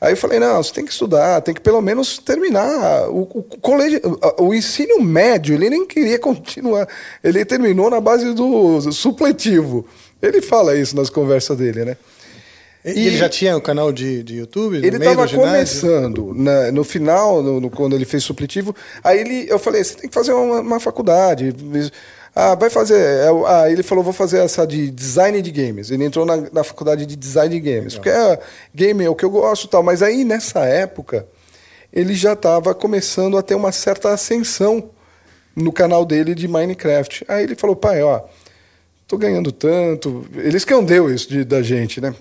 Aí eu falei, não, você tem que estudar, tem que pelo menos terminar o, o, colégio, o ensino médio, ele nem queria continuar. Ele terminou na base do supletivo. Ele fala isso nas conversas dele, né?
E, ele já tinha o canal de, de YouTube? no
Ele estava começando, na- no final, no- no- quando ele fez supletivo. Aí ele, eu falei, você tem que fazer uma, uma faculdade. Ah, vai fazer. é, Ah, ele falou, vou fazer essa de design de games. Ele entrou na, na faculdade de design de games. Porque é, game é o que eu gosto e tal. Mas aí, nessa época, ele já estava começando a ter uma certa ascensão no canal dele de Minecraft. Aí ele falou, pai, ó, tô ganhando tanto. Ele escondeu isso de- da gente, né?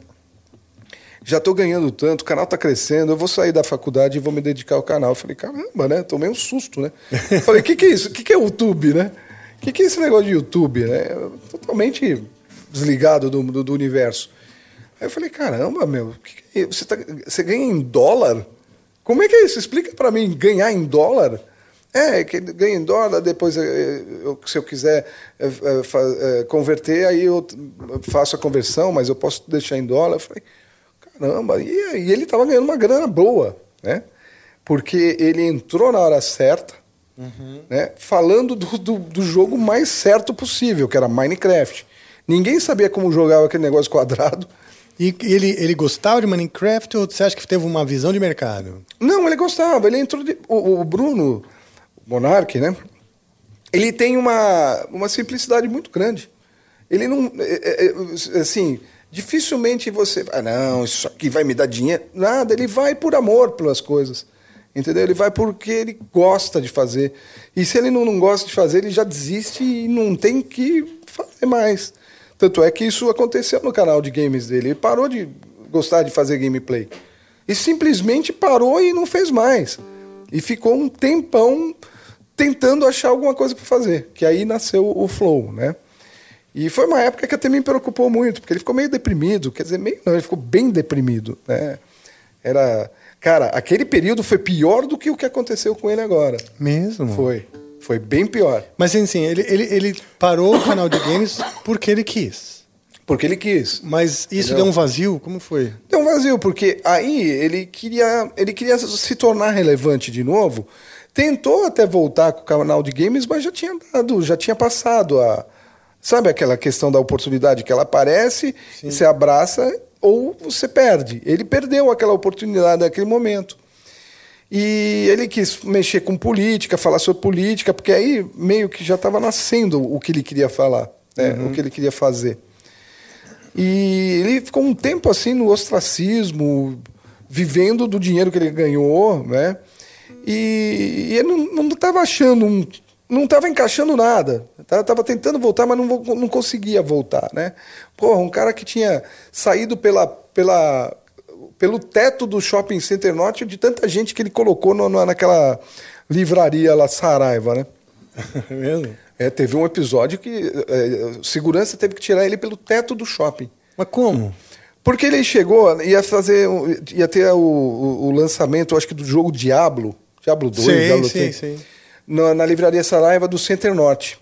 já estou ganhando tanto, o canal está crescendo, eu vou sair da faculdade e vou me dedicar ao canal. Eu falei, caramba, né? Tomei um susto, né? Eu falei, o que, que é isso? O que, que é o YouTube, né? que, que é esse negócio de YouTube, né? Totalmente desligado do, do, do universo. Aí eu falei, caramba, meu, que que é- você, tá- você ganha em dólar? Como é que é isso? Explica pra mim, ganhar em dólar? É, que ganha em dólar, depois eh, eu- se eu quiser eh, eh, eh, converter, aí eu faço a conversão, mas eu posso deixar em dólar. Eu falei, caramba, e, e ele estava ganhando uma grana boa, né? Porque ele entrou na hora certa, né? falando do, do, do jogo mais certo possível, que era Minecraft. Ninguém sabia como jogava aquele negócio quadrado.
E ele, ele gostava de Minecraft ou você acha que teve uma visão de mercado?
Não, ele gostava. Ele entrou. De, o, o Bruno Monark, né? Ele tem uma, uma simplicidade muito grande. Ele não. é, é, é, assim, dificilmente você. Ah, não, isso aqui vai me dar dinheiro. Nada, ele vai por amor pelas coisas. Entendeu? Ele vai porque ele gosta de fazer. E se ele não, não gosta de fazer, ele já desiste e não tem que fazer mais. Tanto é que isso aconteceu no canal de games dele. Ele parou de gostar de fazer gameplay. E simplesmente parou e não fez mais. E ficou um tempão tentando achar alguma coisa para fazer. Que aí nasceu o Flow, né? E foi uma época que até me preocupou muito, porque ele ficou meio deprimido. Quer dizer, meio não, ele ficou bem deprimido, né? Era... Cara, aquele período foi pior do que o que aconteceu com ele agora.
Mesmo?
Foi. Foi bem pior.
Mas assim, ele, ele, ele parou o canal de games porque ele quis.
Porque ele quis.
Mas isso
Entendeu?
deu um vazio? Como foi?
Deu um vazio, porque aí ele queria, ele queria se tornar relevante de novo. Tentou até voltar com o canal de games, mas já tinha dado, já tinha passado a. Sabe aquela questão da oportunidade que ela aparece, você abraça ou você perde. Ele perdeu aquela oportunidade naquele momento. E ele quis mexer com política, falar sobre política, porque aí meio que já estava nascendo o que ele queria falar, né? o que ele queria fazer. E ele ficou um tempo assim no ostracismo, vivendo do dinheiro que ele ganhou, né? E, e ele não estava achando um. Não estava encaixando nada. Estava tentando voltar, mas não, não conseguia voltar, né? Porra, um cara que tinha saído pela, pela, pelo teto do shopping center norte de tanta gente que ele colocou no- naquela livraria lá, Saraiva, né? (laughs)
É mesmo?
É, teve um episódio que é, segurança teve que tirar ele pelo teto do shopping.
Mas como?
Porque ele chegou, ia fazer, ia ter o, o- o lançamento, acho que do jogo Diablo, Diablo 2,
Sei,
Diablo
sim,
3,
sim.
Na, na livraria Saraiva do Center Norte.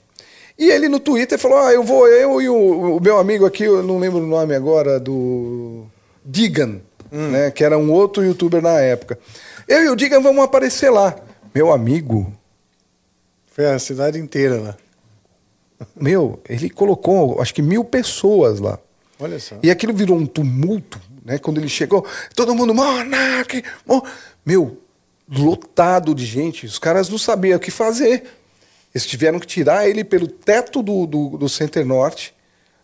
E ele no Twitter falou: Ah, eu vou, eu e o, o meu amigo aqui, eu não lembro o nome agora, do Digan,
Hum.
né, que era um outro youtuber na época. Eu e o Digan vamos aparecer lá. Meu amigo,
Foi a cidade inteira lá.
meu, ele colocou acho que mil pessoas lá.
Olha só.
E aquilo virou um tumulto, né? Quando ele chegou, todo mundo, Monark! Mon-" Meu, lotado de gente. Os caras não sabiam o que fazer. Eles tiveram que tirar ele pelo teto do, do, do Center Norte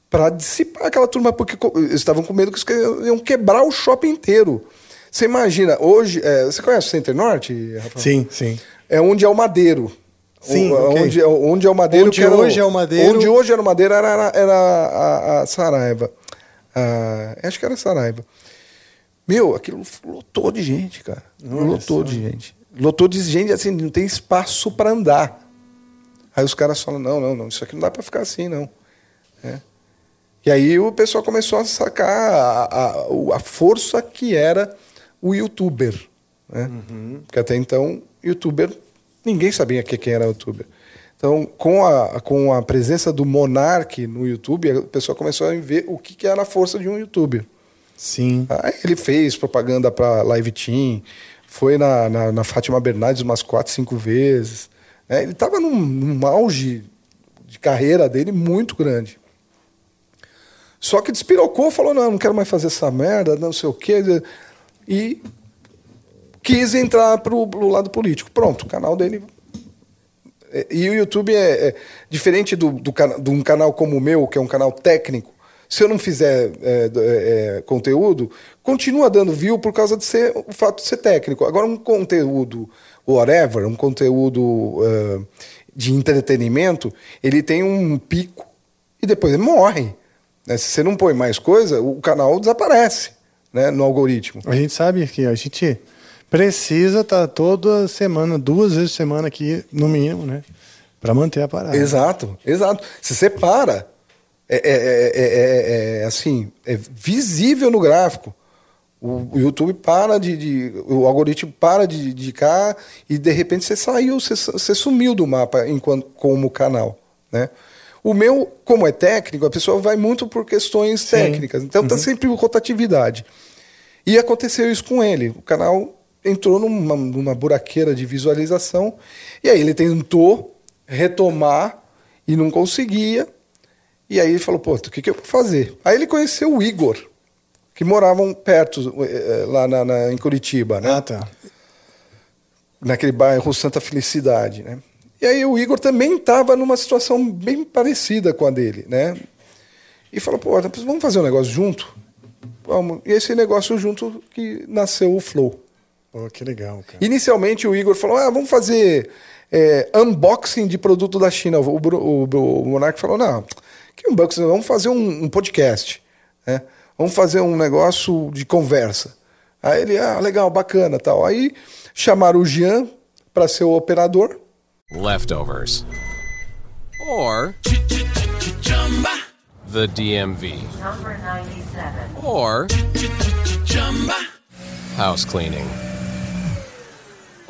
para dissipar aquela turma, porque eles estavam com medo que eles iam quebrar o shopping inteiro. Você imagina, hoje. é, você conhece o Center Norte, Rafael?
Sim, sim.
É onde é o Madeiro.
Sim,
O-
ok.
onde, é- onde é o Madeiro.
Onde
era
hoje é o Madeiro-
Onde hoje era o Madeiro era, era, era a, a Saraiva. Ah, acho que era Saraiva. Meu, aquilo lotou de gente, cara.
Olha
lotou de gente. Lotou de gente, assim, não tem espaço para andar. Aí os caras falam, não, não, não, isso aqui não dá para ficar assim, não. É. E aí o pessoal começou a sacar a, a, a força que era o youtuber. Né? Porque até então, youtuber, ninguém sabia que quem era youtuber. Então, com a, com a presença do Monark no YouTube, o pessoal começou a ver o que, que era a força de um youtuber.
Sim.
Aí ele fez propaganda para Live Team, foi na, na, na Fátima Bernardes umas quatro, cinco vezes. né? Ele estava num, num auge de carreira dele muito grande. Só que despirocou, falou, não, não quero mais fazer essa merda, não sei o quê. E quis entrar pro, pro lado político. Pronto, o canal dele. É, E o YouTube é, é diferente do, do, de um canal como o meu, que é um canal técnico. Se eu não fizer é, d- é, conteúdo, continua dando view por causa de ser o fato de ser técnico. Agora, um conteúdo whatever, um conteúdo eh, de entretenimento, ele tem um pico e depois ele morre. né? Se você não põe mais coisa, o canal desaparece né, no algoritmo.
A gente sabe que a gente precisa estar toda semana, duas vezes por semana aqui, no mínimo, né? Pra manter a parada.
Exato, exato. Se você para, é, é- é- é- é- é assim, é visível no gráfico. O, o YouTube para de, de- O algoritmo para de indicar e de repente você saiu, você, você sumiu do mapa enquanto, como canal. Né? O meu, como é técnico, a pessoa vai muito por questões técnicas. Então tá sempre rotatividade. E aconteceu isso com ele. O canal entrou numa, numa buraqueira de visualização e aí ele tentou retomar e não conseguia. E aí ele falou, pô, o que, que eu vou fazer? Aí ele conheceu o Igor, que moravam perto, eh, eh, lá na, na- em Curitiba, né?
Ah, tá.
Naquele bairro Santa Felicidade, né? E aí o Igor também estava numa situação bem parecida com a dele, né? E falou, pô, vamos fazer um negócio junto? Vamos. E esse negócio junto que nasceu o Flow.
Pô, que legal, cara.
Inicialmente o Igor falou: ah, vamos fazer é, unboxing de produto da China. O, Bru- o, o Monark falou: não, que unboxing? Vamos fazer um, um podcast. né? Vamos fazer um negócio de conversa. Aí ele, ah, legal, bacana tal. Aí chamaram o Jean para ser o operador.
Leftovers. Or the DMV.
Number 97.
Or house cleaning.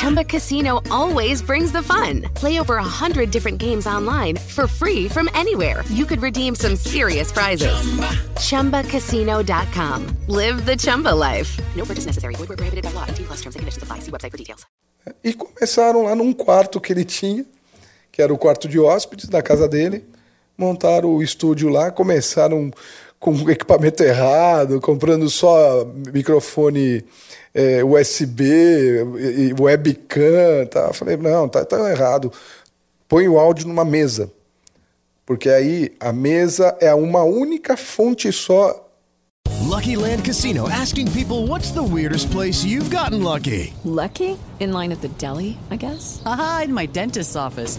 Chumba Casino always brings the fun. Play over a hundred different games online for free from anywhere. You could redeem some serious prizes. Chumba. ChumbaCasino.com. Live the Chumba life. No purchase necessary. Void prohibited by law. 18 plus terms and conditions apply. See website for details.
E começaram lá num quarto que ele tinha, que era o quarto de hóspedes da casa dele. Montaram o estúdio lá, começaram com o equipamento errado, comprando só microfone eh, USB, webcam. Tá? Falei, não, tá, tá errado. Põe o áudio numa mesa. Porque aí a mesa é uma única fonte só
Lucky Land Casino asking people what's the weirdest place you've gotten lucky?
Lucky? In line at the deli, I guess?
Aha, in my dentist's office.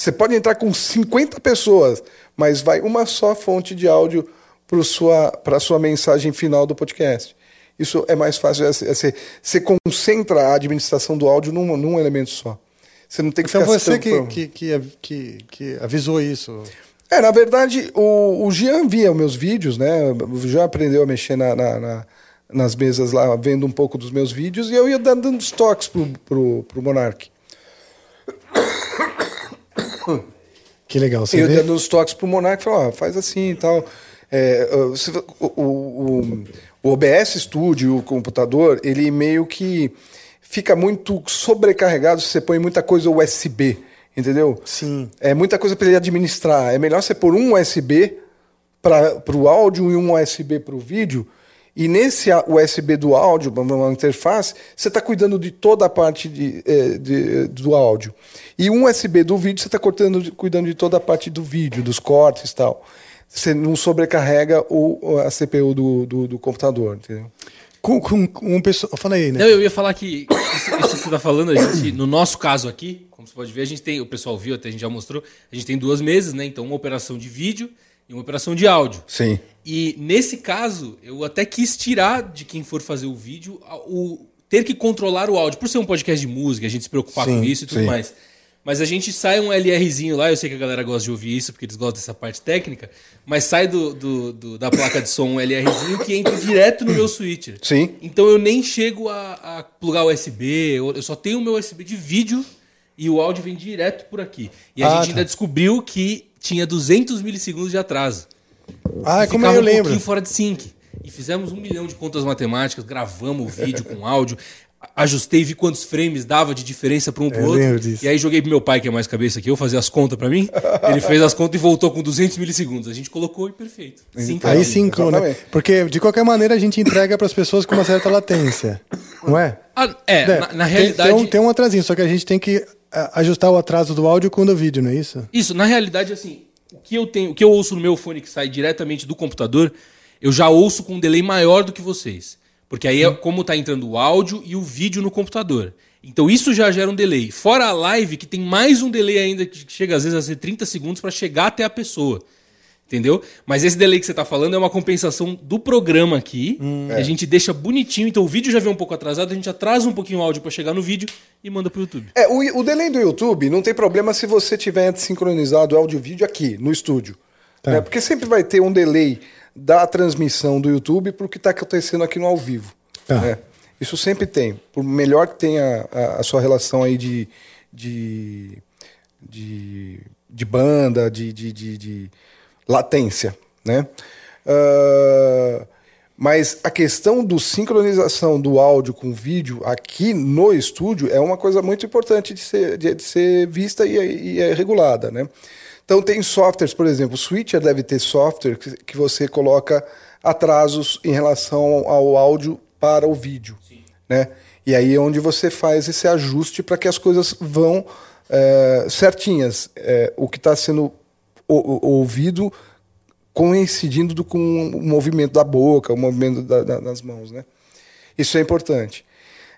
Você pode entrar com 50 pessoas, mas vai uma só fonte de áudio para sua, a sua mensagem final do podcast. Isso é mais fácil. é- é- Você, concentra a administração do áudio num, num elemento só. Você não tem que
Então
ficar
você que, que, que, que, avisou isso.
É, na verdade, o, o Jean via meus vídeos, né? O Jean aprendeu a mexer na, na- na- nas mesas lá, vendo um pouco dos meus vídeos, e eu ia dando os toques pro, pro, pro Monark.
Que legal, você
eu
vê?
dando os toques pro Monark, falou, ó, faz assim e tal. É, o- o- o OBS Studio, o computador, ele meio que fica muito sobrecarregado se você põe muita coisa USB, entendeu?
Sim.
É muita coisa para ele administrar. É melhor você pôr um USB para o áudio e um USB para o vídeo. E nesse USB do áudio, uma- interface, você está cuidando de toda a parte de, eh, de- do áudio. E um USB do vídeo, você está cuidando de toda a parte do vídeo, dos cortes e tal. Você não sobrecarrega o, a CPU do, do, do computador, entendeu?
Com, com, com um pessoal. Fala aí, né?
Não, eu ia falar que isso, isso que você tá falando, a gente, no nosso caso aqui, como você pode ver, a gente tem, o pessoal viu, até a gente já mostrou, a gente tem duas mesas, né? Então, uma operação de vídeo e uma operação de áudio.
Sim.
E nesse caso, eu até quis tirar de quem for fazer o vídeo o ter que controlar o áudio. Por ser um podcast de música, a gente se preocupar
Sim,
com isso e tudo
sim.
mais. Mas a gente sai um LRzinho lá, eu sei que a galera gosta de ouvir isso, porque eles gostam dessa parte técnica, mas sai do, do- do- da placa de som um LRzinho que entra direto no meu switcher.
Sim.
Então eu nem chego a, a plugar USB, eu, eu só tenho o meu USB de vídeo e o áudio vem direto por aqui. E a
Ah,
gente
tá.
ainda descobriu que tinha 200 milissegundos de atraso.
Ah,
E
como eu
um
lembro.
pouquinho fora de sync. E fizemos um milhão de contas matemáticas, gravamos o vídeo com áudio, ajustei, vi quantos frames dava de diferença para um pro
Eu
outro.
disso.
E aí joguei pro meu pai, que é mais cabeça que eu, fazer as contas para mim. Ele fez as contas e voltou com 200 milissegundos. A gente colocou e perfeito.
Aí sincrona. Porque, de qualquer maneira, a gente entrega para as pessoas com uma certa latência. Não é?
Ah, é, na, na
tem-
realidade.
Tem, um, tem um atrasinho, só que a gente tem que ajustar o atraso do áudio com o do vídeo, não é isso?
Isso, na realidade, assim, o que eu tenho, o que eu ouço no meu fone que sai diretamente do computador, eu já ouço com um delay maior do que vocês. Porque aí é como tá entrando o áudio e o vídeo no computador. Então isso já gera um delay. Fora a live, que tem mais um delay ainda, que chega às vezes a ser 30 segundos para chegar até a pessoa. Entendeu? Mas esse delay que você tá falando é uma compensação do programa aqui. que
É.
A gente deixa bonitinho. Então o vídeo já vem um pouco atrasado, a gente atrasa um pouquinho o áudio para chegar no vídeo e manda pro YouTube.
É, o, o delay do YouTube não tem problema se você tiver sincronizado áudio e vídeo aqui, no estúdio.
Tá.
né? Porque sempre vai ter um delay da transmissão do YouTube pro que está acontecendo aqui no ao vivo.
Tá.
né? Isso sempre tem. Por melhor que tenha a, a sua relação aí de, de, de, de banda, de, de, de, de latência, né? Ah, mas a questão do sincronização do áudio com o vídeo aqui no estúdio é uma coisa muito importante de ser, de, de ser vista e, é- e é regulada, né? Então tem softwares, por exemplo, o Switcher deve ter software que, que você coloca atrasos em relação ao áudio para o vídeo, né? E aí é onde você faz esse ajuste para que as coisas vão eh, certinhas. Eh, o que está sendo ouvido coincidindo do- com o movimento da boca, o movimento da- da- das mãos, né? Isso é importante.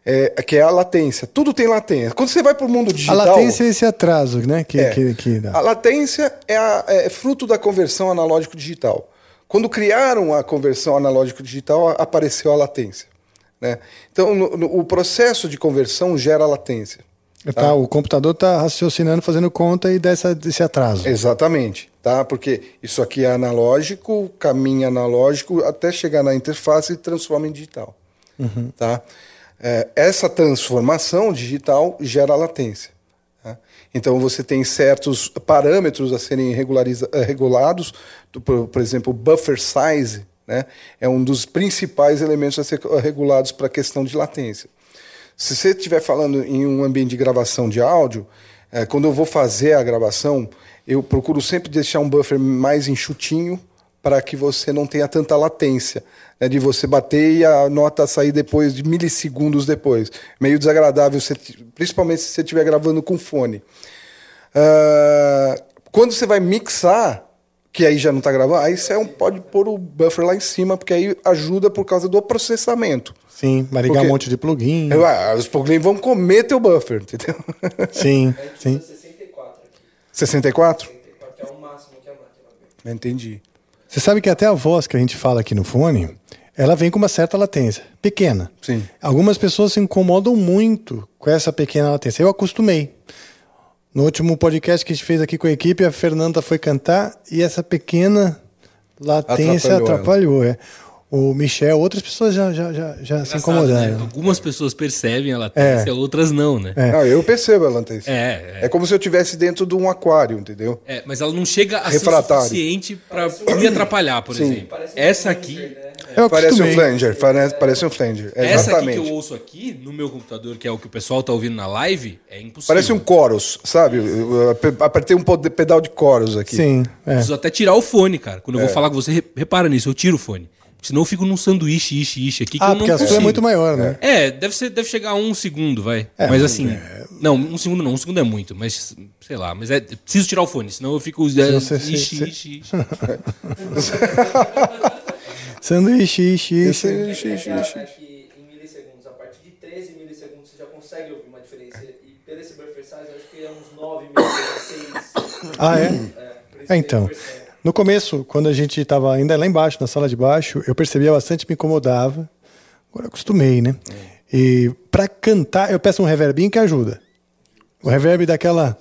É, que é a latência. Tudo tem latência. Quando você vai para o mundo
A
digital...
latência é esse atraso, né? Que,
É.
que, que dá.
A latência é, a- é fruto da conversão analógico-digital. Quando criaram a conversão analógico-digital, a- apareceu a latência. Né? Então, no- no- o processo de conversão gera latência.
Tá, o computador está raciocinando, fazendo conta e dessa, desse atraso.
Exatamente, tá? Porque isso aqui é analógico, caminha analógico até chegar na interface e transforma em digital,
Uhum.
tá? É, essa transformação digital gera latência. tá? Então você tem certos parâmetros a serem eh, regulados, do- por, por exemplo, buffer size, né? É um dos principais elementos a ser regulados para a questão de latência. Se você estiver falando em um ambiente de gravação de áudio, eh, quando eu vou fazer a gravação, eu procuro sempre deixar um buffer mais enxutinho para que você não tenha tanta latência, né, de você bater e a nota sair depois, de milissegundos depois. Meio desagradável, você- principalmente se você estiver gravando com fone. Ah, quando você vai mixar, que aí já não está gravando, aí você é um- pode pôr o buffer lá em cima, porque aí ajuda por causa do processamento.
Sim, vai ligar
Porque-
um monte de plugin.
Eu, ah, os plugins vão comer teu buffer, entendeu? (laughs)
Sim, sim.
64?
Que é o máximo que a máquina
Entendi.
Você sabe que até a voz que a gente fala aqui no fone, ela vem com uma certa latência, pequena.
Sim.
Algumas pessoas se incomodam muito com essa pequena latência. Eu acostumei. No último podcast que a gente fez aqui com a equipe, a Fernanda foi cantar e essa pequena latência
Atrapalhou
atrapalhou. é. O Michel, outras pessoas já, já, já, já se incomodaram.
né? Algumas pessoas percebem a latência,
É.
outras não, né?
É.
Não, eu percebo a latência.
É,
É como se eu estivesse dentro de um aquário, entendeu?
É, mas ela não chega a ser suficiente pra me atrapalhar, por
Sim.
exemplo. Essa aqui,
Eu
Parece um flanger, parece, parece um flanger.
essa aqui
Exatamente.
que eu ouço aqui no meu computador, que é o que o pessoal tá ouvindo na live, é impossível.
Parece um chorus, sabe? Eu- eu ape- apertei um pedal de chorus aqui.
Sim, é.
Preciso até tirar o fone, cara. Quando eu
É.
vou falar com você, re- repara nisso, eu tiro o fone. Senão eu fico num sanduíche, ishi, ishi aqui que
Ah,
eu não
porque a sua é
consigo.
muito maior, né?
É, deve, ser, deve chegar a um segundo, vai.
É,
mas assim. Não, um segundo não, um segundo é muito, mas sei lá, mas é. Preciso tirar o fone, senão eu fico. É,
você-
ixi,
se-
ixi, ixi. (laughs)
Sanduíche, ixi, ixi.
Ixi, ixi, ixi.
aqui em milissegundos, a partir de 13 milissegundos você já consegue ouvir uma diferença. E pelo esse buffer size, eu acho que é uns 9 milissegundos, 6.
Ah, é? É, então. No começo, quando a gente estava ainda lá embaixo, na sala de baixo, eu percebia bastante, me incomodava. Agora eu acostumei, né? E para cantar, eu peço um reverbinho que ajuda. O reverb daquela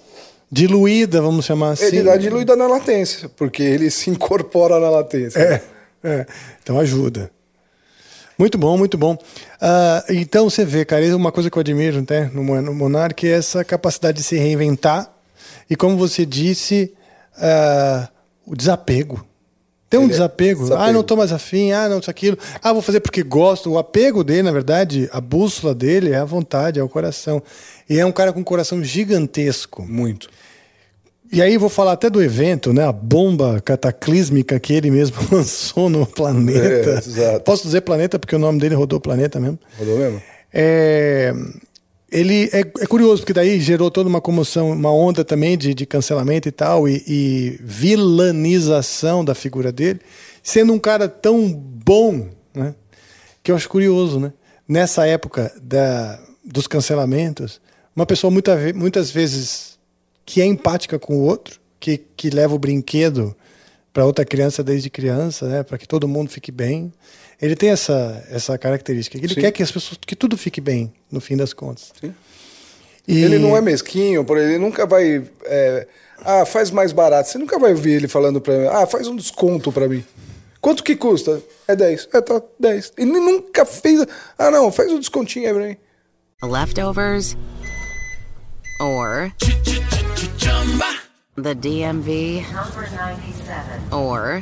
diluída, vamos chamar assim.
Ele dá diluída na latência, porque ele se incorpora na latência.
É, é. Então ajuda. Muito bom, muito bom. Ah, então você vê, cara, é uma coisa que eu admiro até no, Mon- no Monark, é essa capacidade de se reinventar e, como você disse, ah, o desapego. Tem um
Ele é
desapego.
desapego.
Ah, não tô mais afim, ah, não, isso aquilo. Ah, vou fazer porque gosto. O apego dele, na verdade, a bússola dele é a vontade, é o coração. E é um cara com um coração gigantesco.
Muito.
E aí vou falar até do evento, né? A bomba cataclísmica que ele mesmo (laughs) lançou no planeta.
É.
Posso dizer planeta porque o nome dele rodou o planeta mesmo.
Rodou mesmo?
É, ele é, é curioso porque daí gerou toda uma comoção, uma onda também de, de cancelamento e tal e, e vilanização da figura dele, sendo um cara tão bom, né? Que eu acho curioso, né? Nessa época da, dos cancelamentos, uma pessoa muita, muitas vezes que é empática com o outro, que, que leva o brinquedo para outra criança desde criança, né, para que todo mundo fique bem. Ele tem essa essa característica. Ele
Sim.
quer que as pessoas que tudo fique bem no fim das contas.
Sim.
E-
Ele não é mesquinho, por ele nunca vai. é, ah, faz mais barato. Você nunca vai ouvir ele falando pra mim, ah, faz um desconto pra mim. Quanto que custa? É 10. É, tá, 10. Ele nunca fez. Ah, não, faz um descontinho aí pra mim.
Leftovers or the DMV
Number 97.
or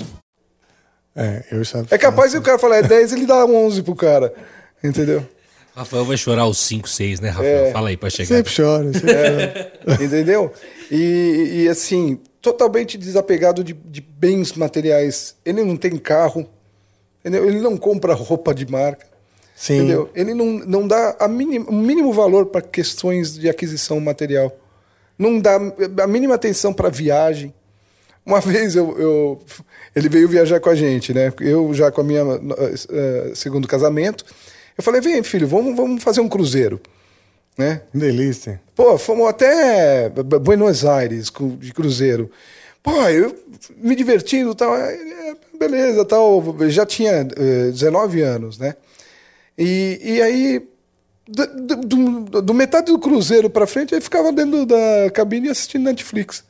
É, eu já
É capaz de o cara falar é 10, ele dá 11 pro cara. Entendeu? (laughs)
Rafael vai chorar os 5, 6, né, Rafael?
É.
Fala aí pra chegar.
sempre choro. Sempre
É, (laughs) entendeu? E, e, assim, totalmente desapegado de, de bens materiais. Ele não tem carro, entendeu? ele não compra roupa de marca.
Sim.
Entendeu? Ele não, não dá a mínimo, o mínimo valor para questões de aquisição material. Não dá a mínima atenção para viagem. Uma vez eu, eu- ele veio viajar com a gente, né? Eu já com a minha eh, segundo casamento. Eu falei, vem, filho, vamos, vamos fazer um cruzeiro. Né?
Delícia.
Pô, fomos até Buenos Aires de cruzeiro. Pô, eu me divertindo e tal. é, Beleza, tal. Eu Já tinha eh, 19 anos, né? E, e aí, do, do- do- metade do cruzeiro pra frente, ele ficava dentro da cabine assistindo Netflix.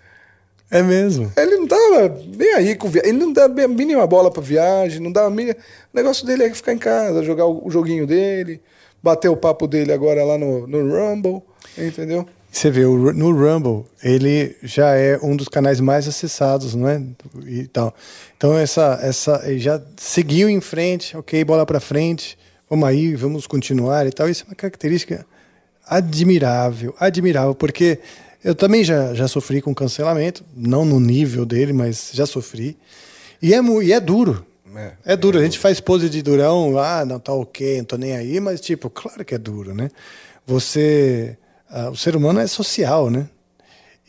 É mesmo.
Ele não tava nem aí com viagem. Ele não dá a mínima bola pra viagem, não dá a mínima... O negócio dele é ficar em casa, jogar o, joguinho dele, bater o papo dele agora lá no, no Rumble, entendeu?
Você vê, no Rumble, ele já é um dos canais mais acessados, não é? E tal. Então, essa, essa, ele já seguiu em frente, ok, bola pra frente, vamos aí, vamos continuar e tal. Isso é uma característica admirável, admirável, porque eu também já, já sofri com cancelamento, não no nível dele, mas já sofri. E é, e é duro.
É.
É duro, a gente faz pose de durão, ah, não tá ok, não tô nem aí, mas tipo, claro que é duro, né? Você, ah, o ser humano é social, né?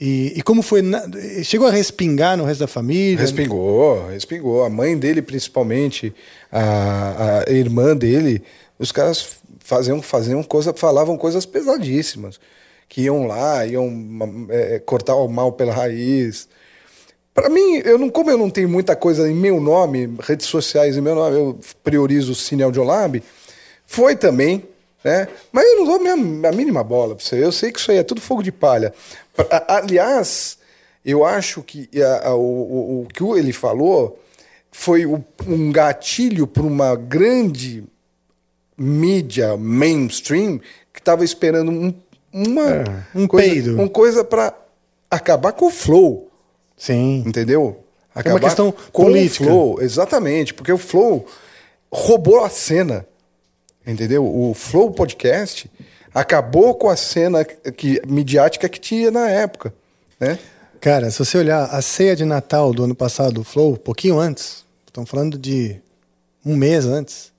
E, e como foi, na- chegou a respingar no resto da família?
Respingou, respingou. A mãe dele, principalmente, a, a irmã dele, os caras faziam, faziam coisa, falavam coisas pesadíssimas. Que iam lá, iam é, cortar o mal pela raiz. Para mim, eu não, como eu não tenho muita coisa em meu nome, redes sociais em meu nome, eu priorizo o Cine Audiolab, foi também, né? Mas eu não dou a, minha- a mínima bola pra você. Eu sei que isso aí é tudo fogo de palha. Aliás, eu acho que a- a- o, o- o que ele falou foi o- um gatilho para uma grande mídia mainstream que estava esperando um, uma
É, um
coisa,
peido.
uma coisa para acabar com o flow.
Sim.
Entendeu?
É uma questão
com
política.
o flow, exatamente, porque o flow roubou a cena. Entendeu? O Flow Podcast acabou com a cena que, midiática que tinha na época. Né?
Cara, se você olhar a ceia de Natal do ano passado, do Flow, um pouquinho antes, estamos falando de um mês antes,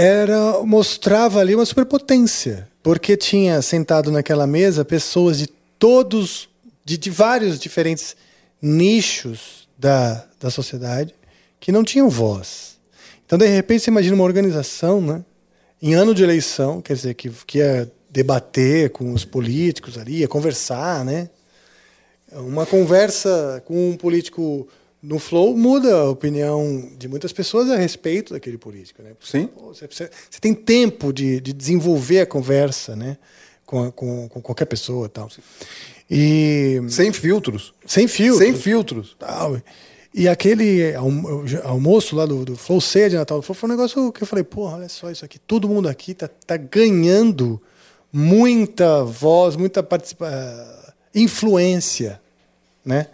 era mostrava ali uma superpotência, porque tinha sentado naquela mesa pessoas de todos, de, de vários diferentes nichos da, da sociedade que não tinham voz. Então, de repente, você imagina uma organização, né? Em ano de eleição, quer dizer, que, que ia debater com os políticos ali, ia conversar, né? Uma conversa com um político no Flow muda a opinião de muitas pessoas a respeito daquele político, né?
Sim.
Pô, Você, você- você tem tempo de, de desenvolver a conversa, né? Com, a- com, com qualquer pessoa e tal. E...
Sem filtros.
Sem filtros.
Sem filtros.
Tal. E aquele almo- almoço lá do, do Flow Ceia de Natal do Flow foi um negócio que eu falei, porra, olha só isso aqui. Todo mundo aqui tá, tá ganhando muita voz, muita participa eh, influência né,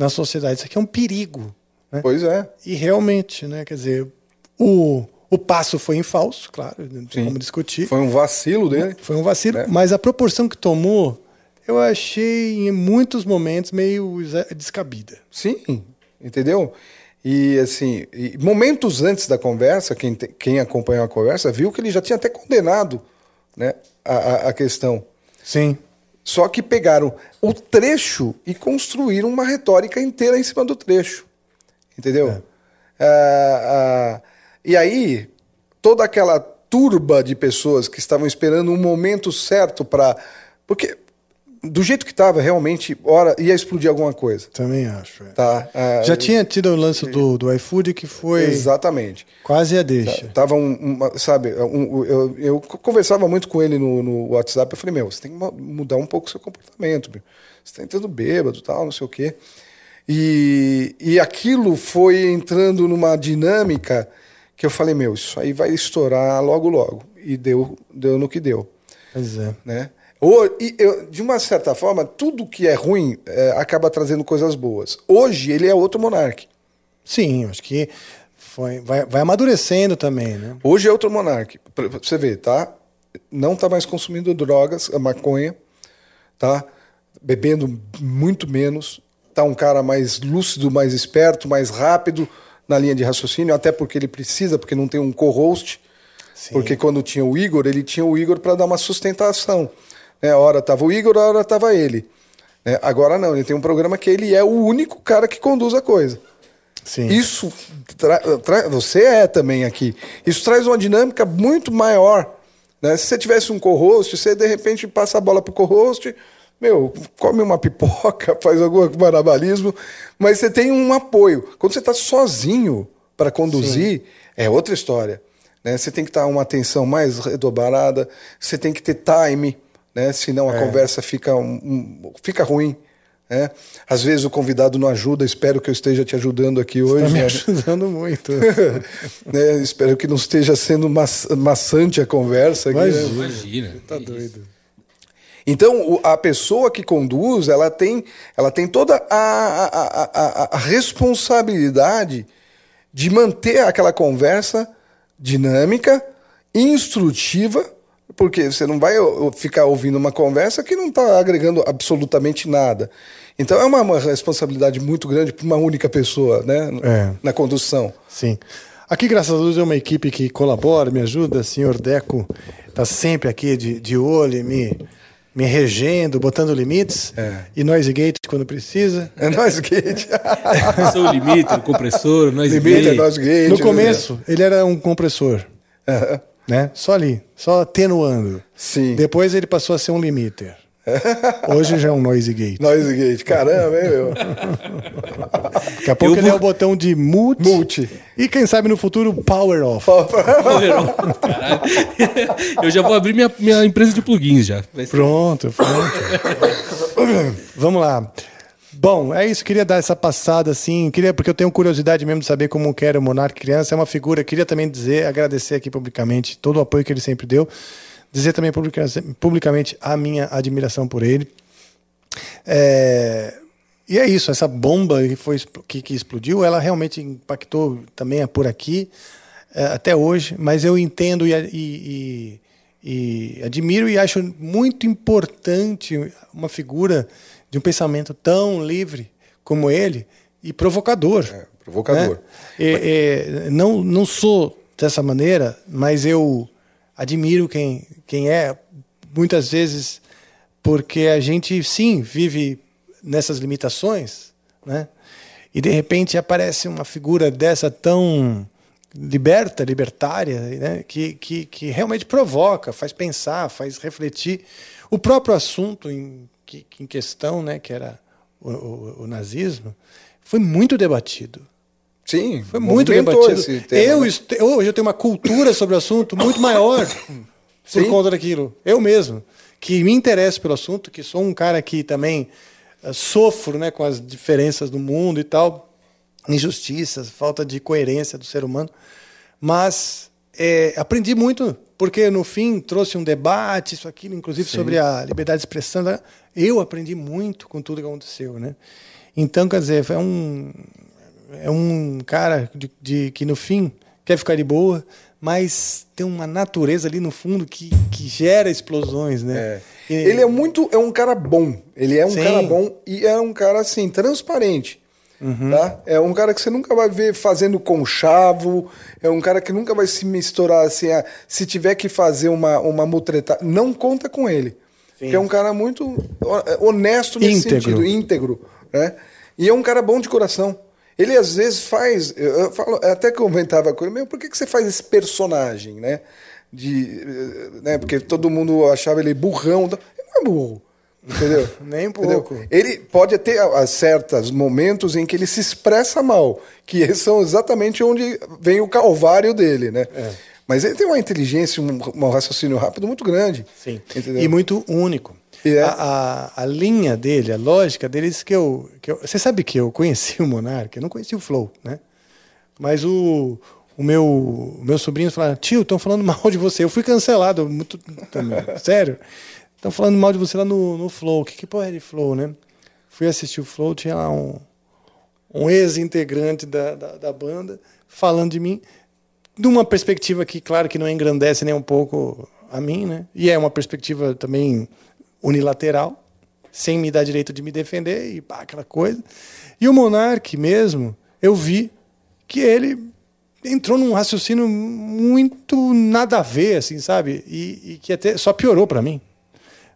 na sociedade. Isso aqui é um perigo. Né?
Pois é.
E realmente, né, quer dizer, o, o passo foi em falso, claro, não tem como discutir.
Foi um vacilo dele.
Foi um vacilo,
É.
mas a proporção que tomou, eu achei em muitos momentos meio descabida.
Sim, entendeu? E assim, e momentos antes da conversa, quem, te- quem acompanhou a conversa viu que ele já tinha até condenado né, a, a- a questão.
Sim.
Só que pegaram o trecho e construíram uma retórica inteira em cima do trecho. Entendeu? Ah, ah, e aí, toda aquela turba de pessoas que estavam esperando um momento certo para. Porque, do jeito que estava, realmente, ora, ia explodir alguma coisa.
Também acho. é.
Tá? Ah,
Já tinha tido o lance do, do iFood que foi
Exatamente.
quase a deixa.
Tava um, uma- sabe, um- eu, eu conversava muito com ele no, no WhatsApp. Eu falei, meu, você tem que mu- mudar um pouco o seu comportamento. Meu. Você está entrando bêbado, tal, não sei o quê. E, e aquilo foi entrando numa dinâmica que eu falei, meu, isso aí vai estourar logo, logo. E deu, deu no que deu.
Pois é.
Né? E de uma certa forma, tudo que é ruim é, acaba trazendo coisas boas. Hoje ele é outro monarca.
Sim, acho que foi, vai, vai amadurecendo também, né?
Hoje é outro monarca. Pra você ver, tá? Não tá mais consumindo drogas, a maconha, tá? Bebendo muito menos. Tá um cara mais lúcido, mais esperto, mais rápido na linha de raciocínio, até porque ele precisa, porque não tem um co-host. Porque quando tinha o Igor, ele tinha o Igor para dar uma sustentação. Né? Hora tava o Igor, hora tava ele. Né? Agora não, ele tem um programa que ele é o único cara que conduz a coisa.
Sim.
Isso você é também aqui. Isso traz uma dinâmica muito maior. Né? Se você tivesse um co-host, você de repente passa a bola pro co-host, meu, come uma pipoca, (laughs) faz algum marabalismo, mas você tem um apoio. Quando você está sozinho para conduzir, é outra história. Né? Você tem que estar uma atenção mais redobrada, você tem que ter time, né? senão a
É.
conversa fica, um- um- fica ruim. Né? Às vezes o convidado não ajuda, espero que eu esteja te ajudando aqui hoje.
Tá me
né?
ajudando muito. (laughs)
Né? Espero que não esteja sendo maç- maçante a conversa. aqui, né?
Imagina.
Imagina.
Tá doido.
Então, a pessoa que conduz, ela tem, ela tem toda a, a, a, a- a responsabilidade de manter aquela conversa dinâmica, instrutiva, porque você não vai ficar ouvindo uma conversa que não está agregando absolutamente nada. Então, é uma, uma responsabilidade muito grande para uma única pessoa né,
É.
na condução.
Sim. Aqui, graças a Deus, é uma equipe que colabora, me ajuda. O senhor Deco está sempre aqui de, de olho, me, me regendo, botando limites. E Noise Gate quando precisa.
É Noise Gate. (laughs)
Sou o limite, o compressor, nós
Limite, é Noise Gate.
No começo, ele era um compressor. Né? Só ali, só atenuando.
Sim.
Depois ele passou a ser um limiter. (laughs) Hoje já é um Noise Gate.
Noise Gate, caramba, hein, meu?
Daqui a pouco
Eu
ele é o botão de mute.
Multi.
E quem sabe no futuro, power off.
Caralho. Eu já vou abrir minha, minha empresa de plugins já.
Pronto, pronto. (laughs) Vamos lá. Bom, é isso. Queria dar essa passada assim. Queria, porque eu tenho curiosidade mesmo de saber como que era o Monarca criança. É uma figura. Queria também dizer, agradecer aqui publicamente todo o apoio que ele sempre deu. dizer também publica- publicamente a minha admiração por ele. É, e é isso, essa bomba que, foi, que, que explodiu, ela realmente impactou também por aqui, é, até hoje, mas eu entendo e, e- e- e admiro e acho muito importante uma figura de um pensamento tão livre como ele e provocador.
provocador.
né? É, é, não, não sou dessa maneira, mas eu admiro quem, quem é, muitas vezes porque a gente, sim, vive nessas limitações, né? e de repente aparece uma figura dessa tão liberta, libertária, né? que, que, que realmente provoca, faz pensar, faz refletir. O próprio assunto em, que, em questão, né? que era o, o- o nazismo, foi muito debatido.
Sim,
Foi muito debatido.
tema,
eu,
né?
hoje eu tenho uma cultura sobre o assunto muito maior (laughs) por conta daquilo. Eu mesmo, que me interesso pelo assunto, que sou um cara que também eh, sofro né, com as diferenças do mundo e tal, injustiças, falta de coerência do ser humano. Mas eh, aprendi muito, porque no fim trouxe um debate, isso aquilo, inclusive
Sim.
sobre a liberdade de expressão. Eu aprendi muito com tudo que aconteceu. Né? Então, quer dizer, foi um, é um cara de, de- que no fim quer ficar de boa, mas tem uma natureza ali no fundo que, que gera explosões, né? E-
Ele é muito. É um cara bom. Ele é um
Sim.
cara bom e é um cara assim, transparente.
Uhum.
Tá? É um cara que você nunca vai ver fazendo conchavo. É um cara que nunca vai se misturar assim. ah, se tiver que fazer uma, uma mutreta, não conta com ele.
Sim.
Que é um cara muito ho- honesto nesse
Íntegro.
sentido, íntegro. Né? E é um cara bom de coração. Ele às vezes faz. Eu, falo, até comentava com ele, meu, por que, que você faz esse personagem, né? De, eh, né? Porque todo mundo achava ele burrão. Ele não é burro. Entendeu? (laughs)
Nem um
Entendeu?
pouco.
Ele pode ter a- a certos momentos em que ele se expressa mal, que são exatamente onde vem o calvário dele, né?
É.
Mas ele tem uma inteligência, um, um raciocínio rápido muito grande.
Sim.
Entendeu?
E muito único.
E é-
A, a, a linha dele, a lógica dele, que eu, que eu. Você sabe que eu conheci o Monark, eu não conheci o Flow, né? Mas o, o meu, o meu sobrinho falou: tio, estão falando (laughs) mal de você. Eu fui cancelado, muito, também, (laughs) sério. Estão falando mal de você lá no, no Flow. Que, que porra é de Flow, né? Fui assistir o Flow, tinha lá um, um ex-integrante da, da, da banda falando de mim, de uma perspectiva que, claro, que não engrandece nem um pouco a mim, né? E é uma perspectiva também unilateral, sem me dar direito de me defender e pá, aquela coisa. E o Monark mesmo, eu vi que ele entrou num raciocínio muito nada a ver, assim, sabe? E, e que até só piorou para mim.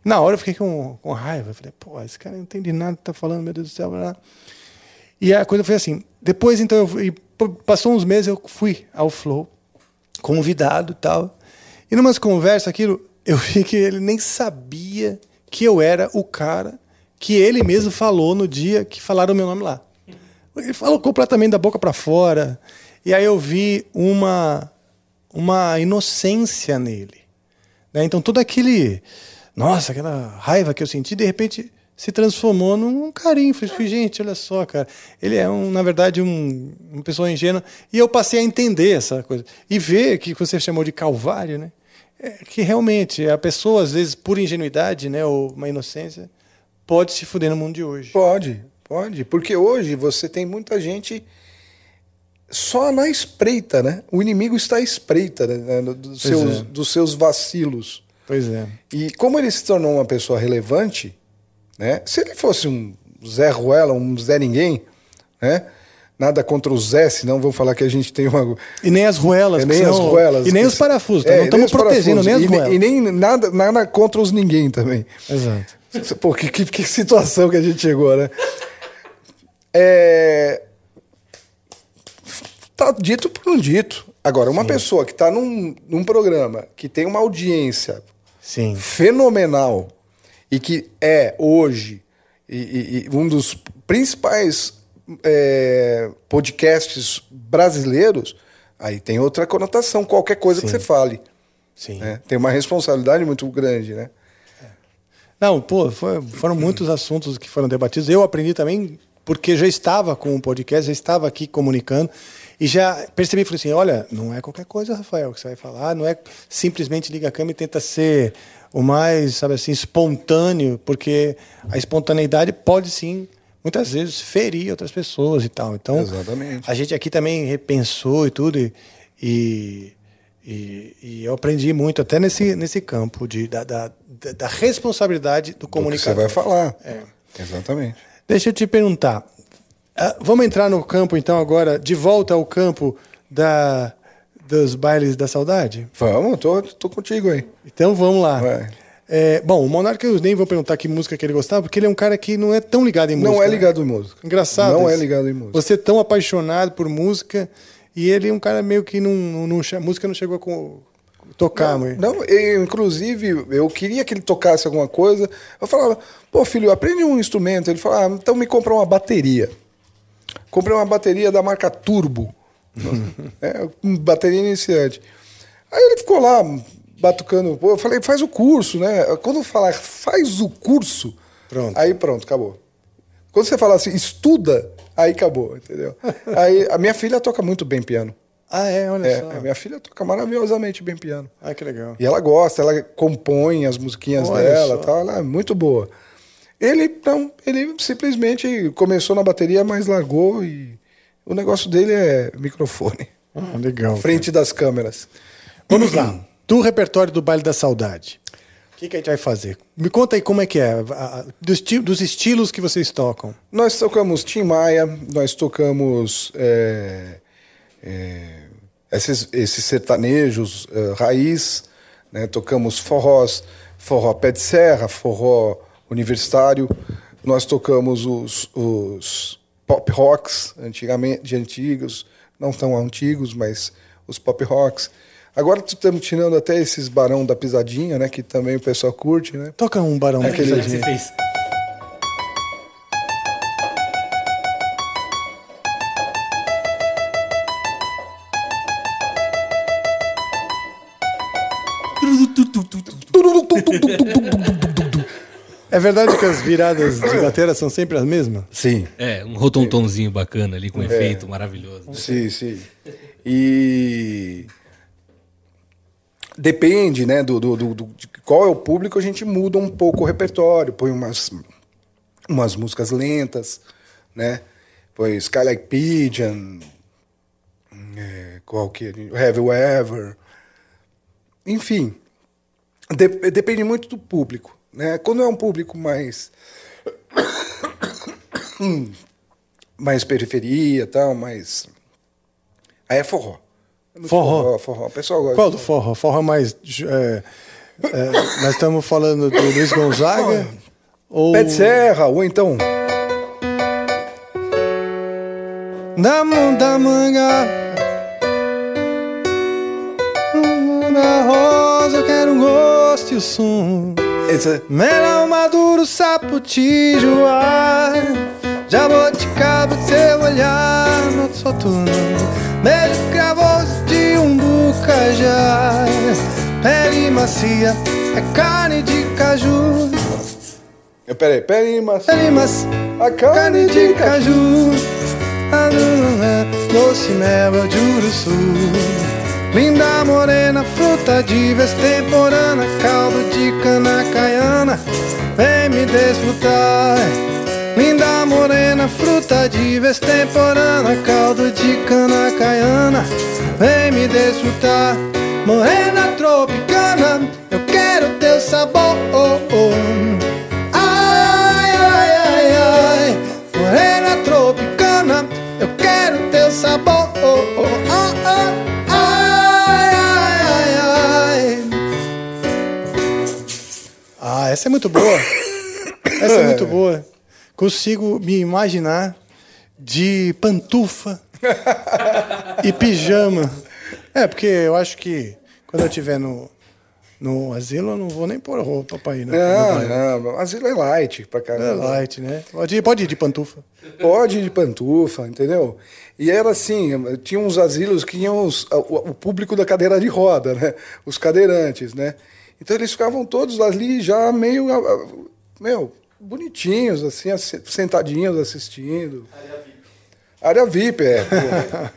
Na hora eu fiquei com, com raiva. Eu falei, pô, esse cara não entende nada que tá falando, meu Deus do céu. blá, blá. E a coisa foi assim. Depois, então, eu, fui- passou uns meses, eu fui ao Flow, convidado e tal. E numas conversas, aquilo, eu vi que ele nem sabia que eu era o cara que ele mesmo falou no dia que falaram o meu nome lá. Ele falou completamente da boca para fora. E aí eu vi uma, uma inocência nele. né? Então todo aquele. Nossa, aquela raiva que eu senti, de repente se transformou num carinho. Falei, gente, olha só, cara. Ele é, um, na verdade, um, uma pessoa ingênua. E eu passei a entender essa coisa. E ver que você chamou de calvário, né? É que realmente a pessoa, às vezes, por ingenuidade, né, ou uma inocência, pode se fuder no mundo de hoje.
Pode, pode. Porque hoje você tem muita gente só na espreita, né? O inimigo está à espreita né? dos,
Pois
seus,
é.
dos seus vacilos.
Pois é.
E como ele se tornou uma pessoa relevante, né? Se ele fosse um Zé Ruela, um Zé Ninguém, né? Nada contra o Zé, senão vão falar que a gente tem uma.
E nem as ruelas.
É, nem as ruelas.
E nem
que-
os parafusos. tá?
É,
não estamos
os
protegendo nem as
parafusos.
ruelas.
E, ne- e nem nada, nada contra os ninguém também.
Exato. (laughs)
Pô, que, que, que situação que a gente chegou, né? É... Tá dito por um dito. Agora, uma pessoa que está num, num programa que tem uma audiência
Sim.
fenomenal e que é hoje e- e- um dos principais é, podcasts brasileiros, aí tem outra conotação, qualquer coisa que
Sim.
você fale.
Sim.
né? Tem uma responsabilidade muito grande, né?
Não, pô, foi- foram muitos assuntos que foram debatidos. Eu aprendi também porque já estava com o podcast, já estava aqui comunicando e já percebi, falei assim, olha, não é qualquer coisa, Rafael, que você vai falar, não é simplesmente liga a câmera e tenta ser o mais, sabe assim, espontâneo, porque a espontaneidade pode sim muitas vezes ferir outras pessoas e tal. Então,
Exatamente.
a gente aqui também repensou e tudo e, e, e- e eu aprendi muito até nesse, nesse campo de, da, da, da- da responsabilidade do
Do que
comunicador.
você vai falar.
É.
Exatamente.
Deixa eu te perguntar. Ah, vamos entrar no campo, então, agora, de volta ao campo da, dos bailes da saudade?
Vamos, tô, tô contigo aí.
Então vamos lá.
Vai.
É, bom, o Monarca eu nem vou perguntar que música que ele gostava, porque ele é um cara que não é tão ligado em música.
Não é
né?
ligado em música.
Engraçado.
Não é ligado em música.
Você é tão apaixonado por música e ele é um cara meio que não, não, não música não chegou a tocar, mas-
Não, eu, inclusive, eu queria que ele tocasse alguma coisa. Eu falava, pô, filho, aprende um instrumento. Ele falava, ah, então me compra uma bateria. Comprei uma bateria da marca Turbo. É, bateria iniciante. Aí ele ficou lá batucando. Eu falei, faz o curso, né? Quando eu falar faz o curso,
Pronto.
aí pronto, acabou. Quando você fala assim, estuda, aí acabou, entendeu? (laughs) aí a minha filha toca muito bem piano.
Ah, é, olha
É,
só.
a minha filha toca maravilhosamente bem piano.
Ah, que legal.
E ela gosta, ela compõe as musiquinhas
Olha
dela,
só.
tal, ela é muito boa. Ele não, ele simplesmente começou na bateria, mas largou e o negócio dele é microfone,
Ah, legal.
frente das câmeras.
Vamos lá. Do repertório do Baile da Saudade. O que, que a gente vai fazer? Me conta aí como é que é, dos, dos estilos que vocês tocam.
Nós tocamos Tim Maia, nós tocamos é, é, esses, esses sertanejos é, raiz, né? tocamos forrós, forró pé de serra, forró universitário, nós tocamos os, os pop rocks antigamente, de antigos, não tão antigos, mas os pop rocks. Agora estamos tirando até esses barão da pisadinha, né? Que também o pessoal curte, né?
Toca um barão da pisadinha.
Você fez.
É verdade que as viradas de bateria são sempre as mesmas?
Sim.
É, um rotontonzinho bacana ali, com
É.
efeito maravilhoso.
Sim, sim. E depende, né, do, do, do- do- de qual é o público, a gente muda um pouco o repertório, põe umas, umas músicas lentas, né? Põe Sky Like Pigeon, é, qual que é? Have You Ever. Enfim, de- depende muito do público, né? Quando é um público mais (coughs) mais periferia, tal, mais aí é forró. É
Forró.
forró, forró. O pessoal gosta.
Qual do forró? Forró mais. é, é, nós estamos falando do Luiz (coughs) Gonzaga? ou...
Pé de serra, ou então
Na mão da manga. O som.
esse,
Melão maduro, sapo tijuá. Jabuticaba, seu olhar, no soturno. Beijo cravoso de um bucajá. Pele macia, é carne de caju.
Eu, peraí, peraí, mas.
Pele macia,
A
carne de caju. Ah, não, não é Doce mel é de Uruçu. Linda morena, fruta de vez temporana, caldo de cana caiana, vem me desfrutar. Linda morena, fruta de vez temporana, caldo de cana caiana, vem me desfrutar. Morena tropicana, eu quero teu sabor. Ai, ai, ai, ai, morena tropicana, eu quero teu sabor. Ah, ah, ai, essa é muito boa. Essa é muito boa. Consigo me imaginar de pantufa e pijama. É, porque eu acho que quando eu estiver no, no asilo, eu não vou nem pôr roupa pra ir, né?
Não, não, asilo é light pra
É
caramba.
light, né? Pode ir, pode ir de pantufa.
Pode ir de pantufa, entendeu? E era assim, tinha uns asilos que iam os- o, o público da cadeira de roda, né? Os cadeirantes, né? Então eles ficavam todos ali já meio, meu, bonitinhos, assim, assi- sentadinhos assistindo. Área VIP, é.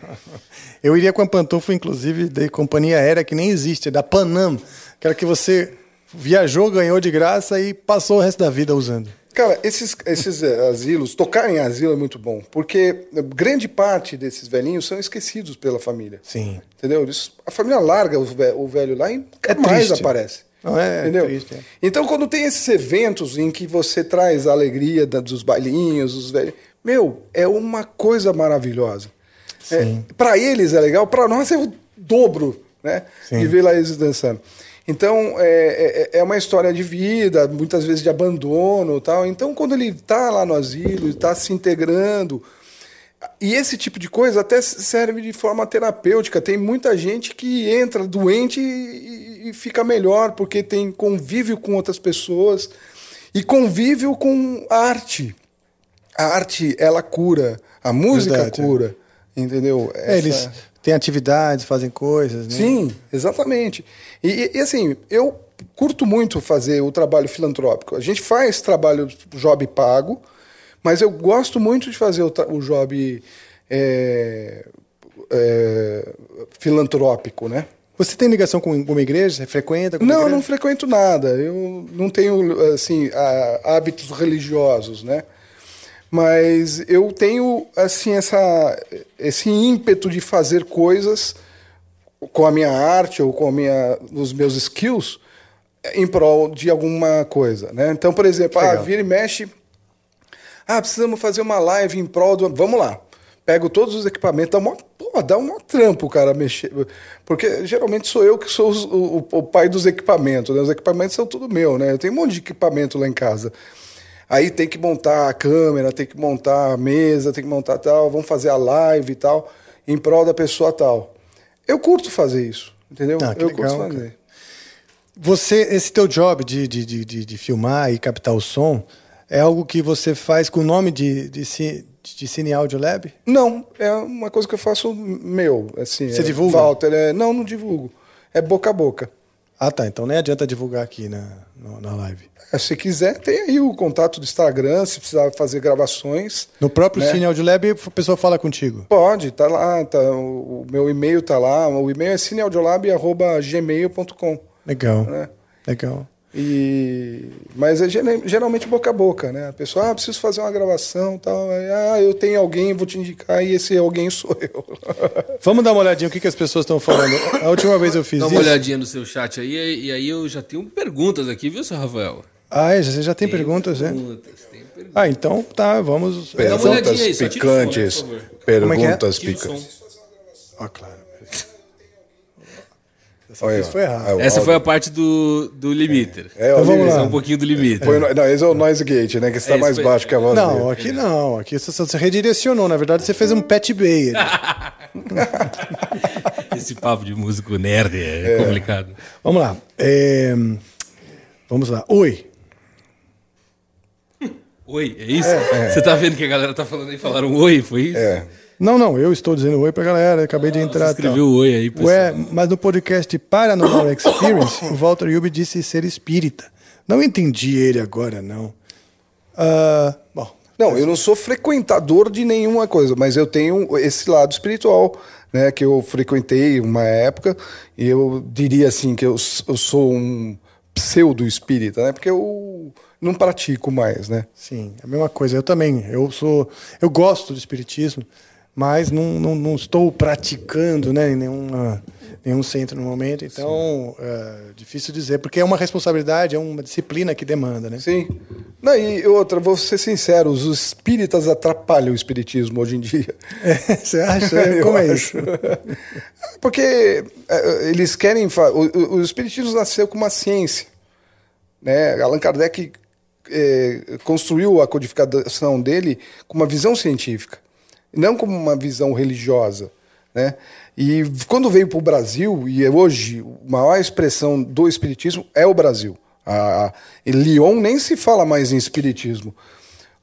(laughs)
Eu iria com a pantufa, inclusive, de companhia aérea que nem existe, é da Panam. Aquela que você viajou, ganhou de graça e passou o resto da vida usando.
Cara, esses, esses eh, asilos, tocar em asilo é muito bom, porque grande parte desses velhinhos são esquecidos pela família.
Sim.
Entendeu? Eles- a família larga o ve- o velho lá e nunca mais
triste.
aparece.
Não é
Entendeu?
triste, é.
Então, quando tem esses eventos em que você traz a alegria dos bailinhos, dos velhos, meu, é uma coisa maravilhosa. É, para eles é legal, para nós é o dobro, né?
Sim.
De ver lá eles dançando. Então, é, é, é uma história de vida, muitas vezes de abandono tal. Então, quando ele está lá no asilo, está se integrando, e esse tipo de coisa até serve de forma terapêutica. Tem muita gente que entra doente e, e fica melhor porque tem convívio com outras pessoas e convívio com arte. A arte, ela cura. A música
Verdade, é.
cura. Entendeu?
É, eles
Essa-
têm atividades, fazem coisas, né?
Sim, exatamente. E- e, assim, eu curto muito fazer o trabalho filantrópico. A gente faz trabalho job pago, mas eu gosto muito de fazer o, o job é, é, filantrópico, né?
Você tem ligação com uma igreja? Você frequenta?
Não, eu
igreja?
não frequento nada. Eu não tenho assim hábitos religiosos, né? Mas eu tenho assim essa esse ímpeto de fazer coisas com a minha arte ou com a minha os meus skills em prol de alguma coisa, né? Então, por exemplo, ah, vira e mexe, ah, precisamos fazer uma live em prol do, vamos lá. Pego todos os equipamentos, dá, uma, pô, dá um trampo, cara, mexer. Porque geralmente sou eu que sou os- o, o- pai dos equipamentos, né? Os equipamentos são tudo meu, né? Eu tenho um monte de equipamento lá em casa. Aí tem que montar a câmera, tem que montar a mesa, tem que montar tal, vamos fazer a live e tal, em prol da pessoa tal. Eu curto fazer isso, entendeu?
Ah,
eu
legal,
curto
cara.
fazer.
Você, esse teu job de, de, de, de, de filmar e captar o som é algo que você faz com o nome de, de, ci- de Cine Audio Lab?
Não, é uma coisa que eu faço meu, assim.
Você
é,
divulga?
Walter, é, não, não divulgo. É boca a boca.
Ah, tá. Então nem adianta divulgar aqui na, na live.
É, se quiser, tem aí o contato do Instagram, se precisar fazer gravações.
No próprio
né?
Cine Audio Lab, a pessoa fala contigo.
Pode, tá lá, tá, o, o meu e-mail tá lá. O e-mail é cineaudiolab.gmail.com.
Legal.
Né?
Legal.
E, mas é geralmente boca a boca, né? A pessoa, ah, preciso fazer uma gravação e tal. Ah, eu tenho alguém, vou te indicar, e esse alguém sou (laughs) eu.
Vamos dar uma olhadinha o que, que as pessoas estão falando. A última vez eu fiz
Dá
isso.
uma olhadinha no seu chat aí, e aí eu já tenho perguntas aqui, viu, seu Rafael?
Ah, é, você já tem perguntas, né?
Perguntas, tem perguntas.
Ah, então tá, vamos.
Dá uma olhadinha aí, só tira o som, né.
Como é é?
perguntas
som.
Ah, claro.
Olha,
vez foi errado.
ah,
Essa foi a parte do, do limiter.
É, o
Então vamos lá.
É um pouquinho do limiter.
Põe no- não, esse é o noise gate, né? Que está
Esse
mais
foi-
baixo que a voz
Não,
dele.
aqui não. Aqui você, você redirecionou. Na verdade, você fez um pet bay. (laughs)
Esse papo de músico nerd é, complicado.
Vamos lá. É, Vamos lá. Oi.
Oi, é isso? Você tá vendo que a galera tá falando aí, falaram oi, foi isso?
É.
Não, não, eu estou dizendo oi pra galera. Acabei de entrar.
Você escreveu oi aí, pessoal.
Ué, mas no podcast Paranormal (coughs) Experience, o Walter Yubi disse ser espírita. Não entendi ele agora, não. Ah, bom,
Não, eu não sou frequentador de nenhuma coisa, mas eu tenho esse lado espiritual, né? Que eu frequentei uma época, e eu diria assim que eu, eu sou um pseudo espírita, né? Porque eu não pratico mais, né?
sim, é a mesma coisa. Eu também. Eu sou. Eu gosto do espiritismo, mas não, não, não estou praticando né, em nenhuma, nenhum centro no momento. Então, é difícil dizer, porque é uma responsabilidade, é uma disciplina que demanda, né?
Sim. Não, e outra, vou ser sincero, os espíritas atrapalham o espiritismo hoje em dia. (laughs)
Você acha? (laughs) Como é isso? (laughs)
Porque é, eles querem. O, o, espiritismo nasceu com uma ciência. Né? Allan Kardec é, construiu a codificação dele com uma visão científica, não como uma visão religiosa. Né? E quando veio para o Brasil, e hoje a maior expressão do espiritismo é o Brasil. A, a, em Lyon nem se fala mais em espiritismo.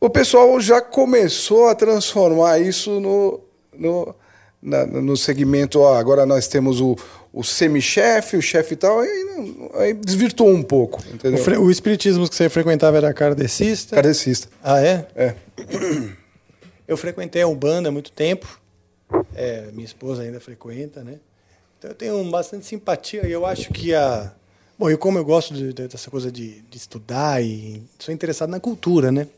O pessoal já começou a transformar isso no, no, na- no segmento, ó, agora nós temos o, o semi-chefe, o chefe e tal, aí, aí desvirtuou um pouco,
O, o espiritismo que você frequentava era kardecista?
Kardecista.
Ah, é?
É.
Eu frequentei a Umbanda há muito tempo. É, minha esposa ainda frequenta, né? Então eu tenho bastante simpatia e eu acho que a. Bom, eu como eu gosto de- de- dessa coisa de, de estudar e sou interessado na cultura, né?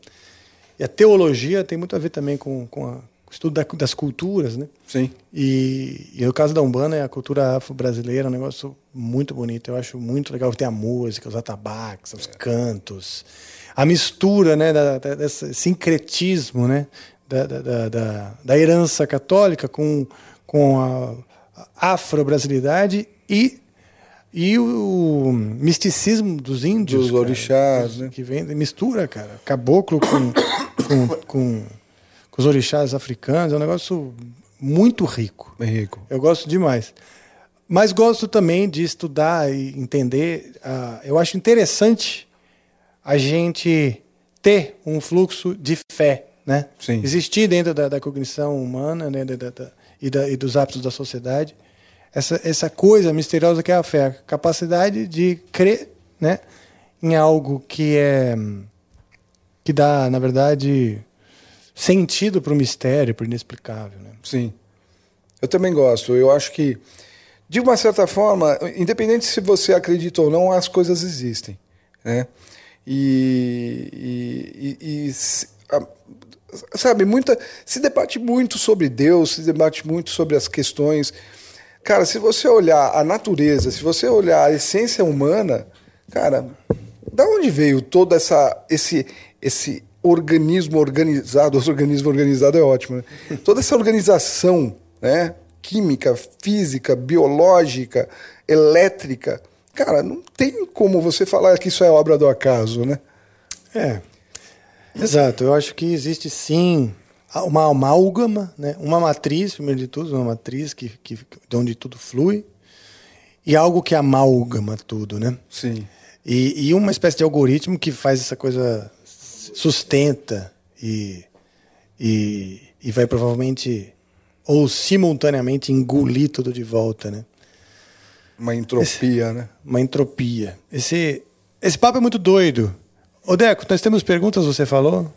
E a teologia tem muito a ver também com, com, a- com o estudo da- das culturas, né?
Sim.
E, e no caso da Umbanda, é a cultura afro-brasileira é um negócio muito bonito. Eu acho muito legal ter a música, os atabaques, os cantos, a mistura, né, da, da- desse sincretismo, né, da, da, da, da- herança católica com, com a afro-brasilidade e e o misticismo dos índios,
Dos
cara,
orixás,
que-
né?
que vem mistura, cara, caboclo com, com, com, com os orixás africanos, é um negócio muito rico.
Bem rico.
Eu gosto demais. Mas gosto também de estudar e entender. ah, eu acho interessante a gente ter um fluxo de fé, né?
Sim.
Existir dentro da, da cognição humana, né? Da, da- e, e dos hábitos da sociedade, essa, essa coisa misteriosa que é a fé, a capacidade de crer, né? Em algo que é que dá, na verdade, sentido para o mistério, para o inexplicável, né?
Sim. Eu também gosto. Eu acho que, de uma certa forma, independente se você acredita ou não, as coisas existem. Né? E, e, e- e a- sabe, muita, se debate muito sobre Deus, se debate muito sobre as questões. Cara, se você olhar a natureza, se você olhar a essência humana, cara, da onde veio todo essa, esse, esse organismo organizado? O organismo organizado é ótimo, né? Toda essa organização, né? Química, física, biológica, elétrica. Cara, não tem como você falar que isso é obra do acaso, né?
É. Exato. Eu acho que existe sim uma amálgama, né? uma matriz, primeiro de tudo, uma matriz que, que, de onde tudo flui, e algo que amalgama tudo, né?
Sim.
E, e uma espécie de algoritmo que faz essa coisa, sustenta e, e, e vai provavelmente ou simultaneamente engolir tudo de volta, né?
Uma entropia, né?
Uma entropia. Esse, esse papo é muito doido. Ô, Deco, nós temos perguntas, você falou?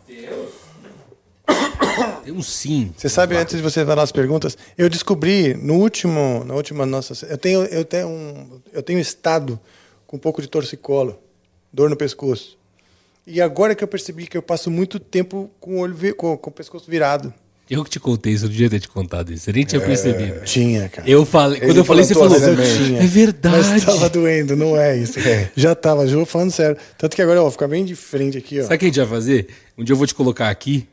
(coughs)
Temos sim.
Você sabe, antes de você falar as perguntas, eu descobri no último, na última nossa, eu tenho, eu tenho um, eu tenho estado com um pouco de torcicolo, dor no pescoço. E agora que eu percebi que eu passo muito tempo com o olho, com, com o pescoço virado.
Eu que te contei isso, eu devia ter te contado isso. Você nem tinha
É,
percebido.
Tinha, cara.
Eu falei, quando
Ele
eu falei, você falou. É verdade.
Mas estava doendo, não é isso. Já estava, já vou falando sério. Tanto que agora eu vou ficar bem de frente aqui, ó.
Sabe o que a gente vai fazer? Um dia eu vou te colocar aqui,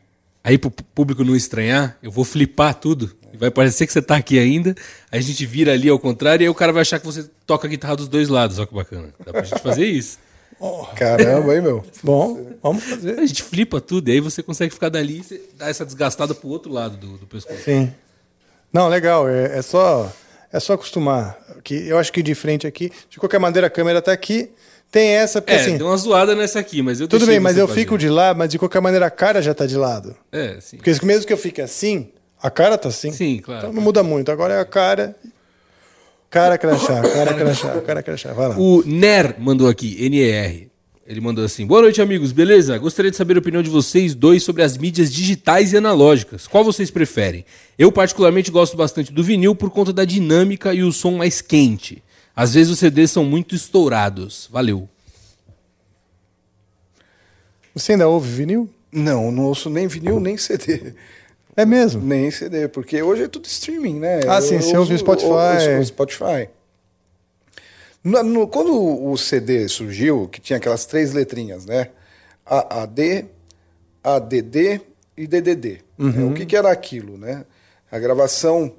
aí pro público não estranhar, eu vou flipar tudo. Vai parecer que você tá aqui ainda, aí a gente vira ali ao contrário, e aí o cara vai achar que você toca a guitarra dos dois lados. Olha que bacana. Dá pra gente fazer isso.
Caramba, hein, meu?
Bom, vamos fazer.
A gente flipa tudo, e aí você consegue ficar dali e você dá essa desgastada pro outro lado do, do pescoço.
Sim. Não, legal. É, é só é só acostumar. Que eu acho que de frente aqui, de qualquer maneira a câmera tá aqui. Tem essa porque
É,
assim.
deu uma zoada nessa aqui, mas eu
Tudo bem, mas eu
fazer.
fico de lado, mas de qualquer maneira a cara já tá de lado.
É, sim.
Porque mesmo que eu fique assim, a cara tá assim.
Sim, claro.
Então não muda muito. Agora é a cara. Cara crachá, cara crachá, cara crachá. Vai lá.
O NER mandou aqui, NER. Ele mandou assim: Boa noite, amigos, beleza? Gostaria de saber a opinião de vocês dois sobre as mídias digitais e analógicas. Qual vocês preferem? Eu, particularmente, gosto bastante do vinil por conta da dinâmica e o som mais quente. Às vezes os CDs são muito estourados. Valeu.
Você ainda ouve vinil?
Não, não ouço nem vinil, nem CD.
É mesmo?
Nem CD, porque hoje é tudo streaming, né?
Ah, sim, você ouve o Spotify.
o- o Spotify. No- no- quando o CD surgiu, que tinha aquelas três letrinhas, né? AAD, ADD e DDD.
Uhum.
né? O que, que era aquilo, né? A gravação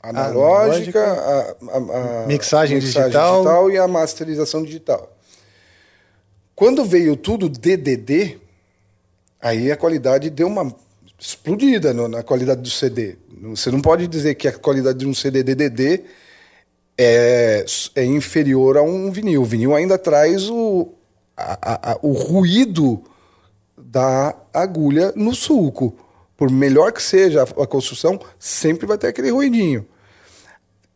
analógica, a, a- a
Mixagem digital.
digital e a masterização digital. Quando veio tudo DDD, aí a qualidade deu uma explodida no- na qualidade do CD. Você não pode dizer que a qualidade de um CD DDD é, é inferior a um vinil. O vinil ainda traz o, a- a- o ruído da agulha no sulco. por melhor que seja a, a construção, sempre vai ter aquele ruidinho.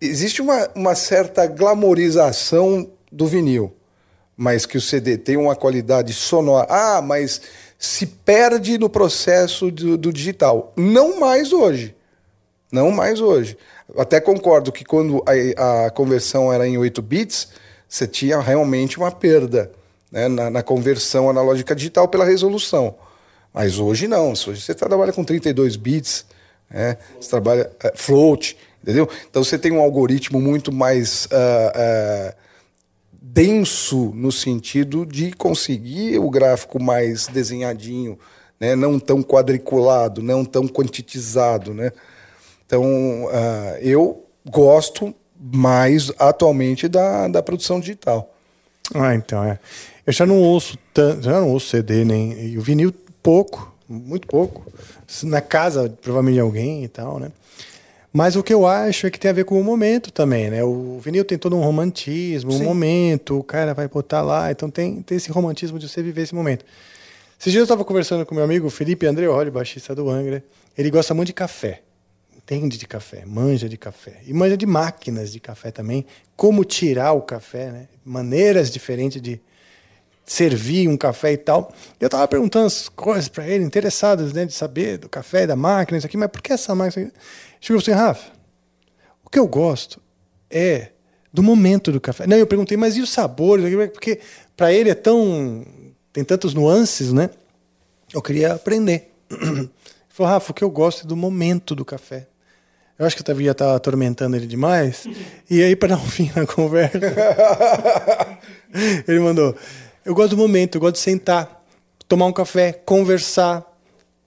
Existe uma, uma certa glamorização do vinil, mas que o CD tem uma qualidade sonora. Ah, mas se perde no processo do, do digital. Não mais hoje. Não mais hoje. Até concordo que quando a, a conversão era em 8 bits, você tinha realmente uma perda né, na, na conversão analógica digital pela resolução. Mas hoje não. Hoje você trabalha com 32 bits, né, você trabalha é, float, entendeu? Então você tem um algoritmo muito mais uh, uh, denso no sentido de conseguir o gráfico mais desenhadinho, né, não tão quadriculado, não tão quantitizado, né? Então, uh, eu gosto mais atualmente da, da produção digital.
Ah, então é. Eu já não ouço tanto, já não ouço CD nem e o vinil pouco, muito pouco. Na casa provavelmente de alguém e tal, né? Mas o que eu acho é que tem a ver com o momento também, né? O vinil tem todo um romantismo, Sim. um momento, o cara vai botar lá, então tem, tem esse romantismo de você viver esse momento. Esses dias eu estava conversando com meu amigo Felipe Andreoli, baixista do Angra. Ele gosta muito de café entende de café, manja de café. E manja de máquinas de café também, como tirar o café, né? maneiras diferentes de servir um café e tal. Eu estava perguntando as coisas para ele, interessados né, de saber do café, da máquina, isso aqui, mas por que essa máquina? Chegou assim, Rafa, o que eu gosto é do momento do café. Não, eu perguntei, mas e os sabores? Porque para ele é tão. tem tantos nuances, né? Eu queria aprender. Ele falou, Rafa, o que eu gosto é do momento do café. Eu acho que eu devia estar atormentando ele demais. E aí, para dar um fim na conversa, (laughs) ele mandou: Eu gosto do momento, eu gosto de sentar, tomar um café, conversar,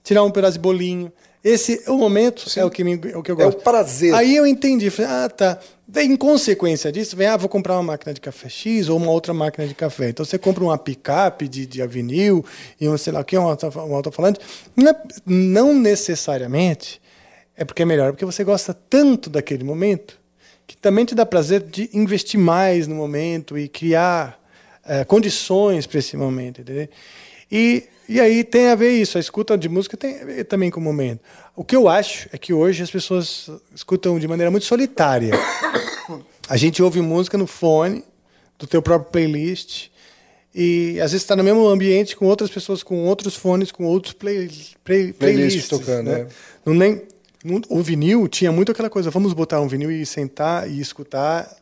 tirar um pedaço de bolinho. Esse é o momento, Sim. é o que, me, é o que eu gosto.
É o prazer.
Aí eu entendi, falei, ah, tá. Em consequência disso, vem, ah, vou comprar uma máquina de café X ou uma outra máquina de café. Então você compra uma picape de, de vinil e um sei lá o que, um alto-falante. Não, é, não necessariamente é porque é melhor, porque você gosta tanto daquele momento que também te dá prazer de investir mais no momento e criar é, condições para esse momento, entendeu? E, e aí tem a ver isso, a escuta de música tem a ver também com o momento. O que eu acho é que hoje as pessoas escutam de maneira muito solitária. A gente ouve música no fone, do teu próprio playlist, e às vezes está no mesmo ambiente com outras pessoas, com outros fones, com outros play, play, playlists. Playlist tocando, né? É. Não nem o vinil tinha muito aquela coisa, vamos botar um vinil e sentar e escutar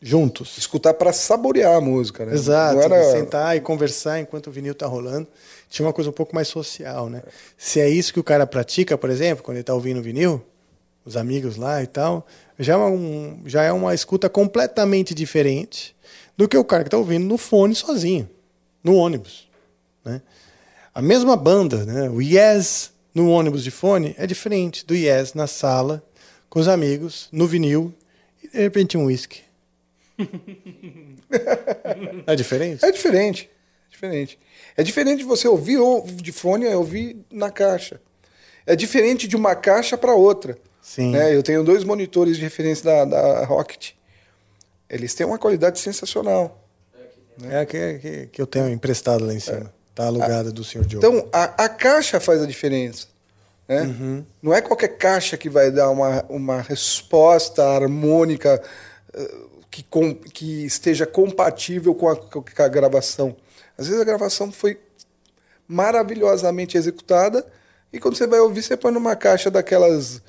juntos.
Escutar para saborear a música, né?
Exato. Era... Sentar e conversar enquanto o vinil está rolando. Tinha uma coisa um pouco mais social, né? Se é isso que o cara pratica, por exemplo, quando ele está ouvindo vinil, os amigos lá e tal, já é, um, já é uma escuta completamente diferente do que o cara que está ouvindo no fone sozinho, no ônibus. Né? A mesma banda, né? o Yes no ônibus de fone é diferente do Yes na sala, com os amigos, no vinil, e de repente um whisky. (laughs) é diferente?
É diferente. É diferente. É diferente de você ouvir de fone e ouvir na caixa. É diferente de uma caixa para outra.
Sim.
Né? Eu tenho dois monitores de referência da, da Rocket. Eles têm uma qualidade sensacional.
É a que, que, que eu tenho emprestado lá em cima. É. Está alugada do senhor Joe.
Então, a, a caixa faz a diferença. Né? Uhum. Não é qualquer caixa que vai dar uma, uma resposta harmônica uh, que, com, que esteja compatível com a, com a gravação. Às vezes a gravação foi maravilhosamente executada e quando você vai ouvir, você põe numa caixa daquelas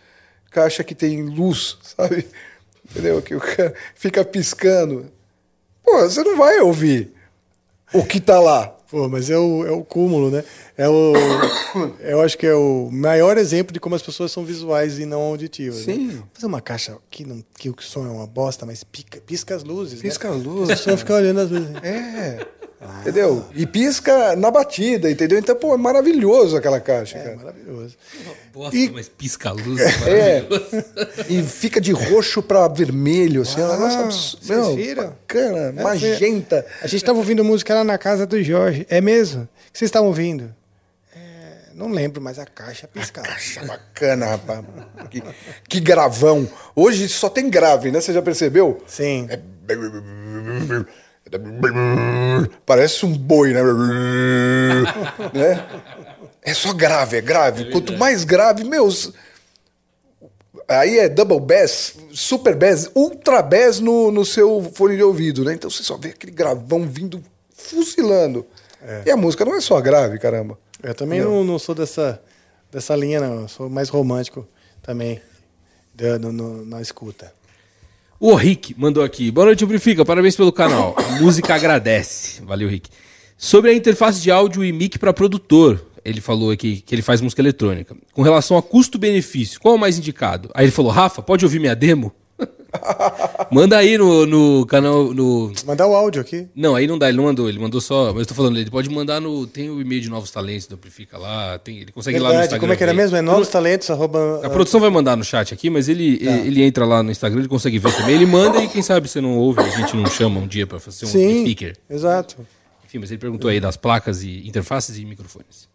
caixa que tem luz, (laughs) sabe? Entendeu? Que o cara fica piscando. Pô, você não vai ouvir o que tá lá.
Pô, mas é o, é o cúmulo, né? É o, (coughs) eu acho que é o maior exemplo de como as pessoas são visuais e não auditivas.
Né? Sim.
Né? Fazer uma caixa que, não, que o som é uma bosta, mas pica, pisca as luzes.
Pisca
né?
as luzes. A
pessoa fica olhando as luzes.
É. Ah. Entendeu? E pisca na batida, entendeu? Então, pô, é maravilhoso aquela caixa.
É,
cara.
maravilhoso.
Bosta, e... mas pisca a luz. É. (laughs)
é. e fica de roxo para vermelho, assim. Ah, nossa, meu, bacana, é, magenta.
A gente estava ouvindo música lá na casa do Jorge. É mesmo? O que vocês estavam ouvindo? É, não lembro, mas a caixa piscava.
Caixa bacana, rapaz. Que, que, gravão. Hoje só tem grave, né? Você já percebeu?
Sim.
É... Parece um boi, né? (laughs) né? É só grave, é grave. Quanto mais grave, meus. Aí é double bass, super bass, ultra bass no, no seu fone de ouvido, né? Então você só vê aquele gravão vindo fuzilando. E a música não é só grave, caramba.
Eu também não, não sou dessa, dessa linha, não. Eu sou mais romântico também da- no- no- na escuta.
O Rick mandou aqui. Boa noite, Amplifica. Parabéns pelo canal. A (coughs) música agradece. Valeu, Rick. Sobre a interface de áudio e mic para produtor, ele falou aqui que ele faz música eletrônica. Com relação a custo-benefício, qual é o mais indicado? Aí ele falou: Rafa, pode ouvir minha demo? Manda aí no, no canal. No...
Mandar o áudio aqui.
Não, aí não dá, ele não mandou, ele mandou só. Mas eu tô falando, ele pode mandar no. Tem o e-mail de novos talentos do Amplifica lá, tem, ele consegue ir lá no
Verdade,
Instagram.
como é que era mesmo? É novos talentos, arroba...
A produção vai mandar no chat aqui, mas ele,
Tá.
ele entra lá no Instagram, ele consegue ver também. Ele manda e quem sabe você não ouve, a gente não chama um dia pra fazer um
Sim, exato.
Enfim, mas ele perguntou aí das placas e interfaces e microfones.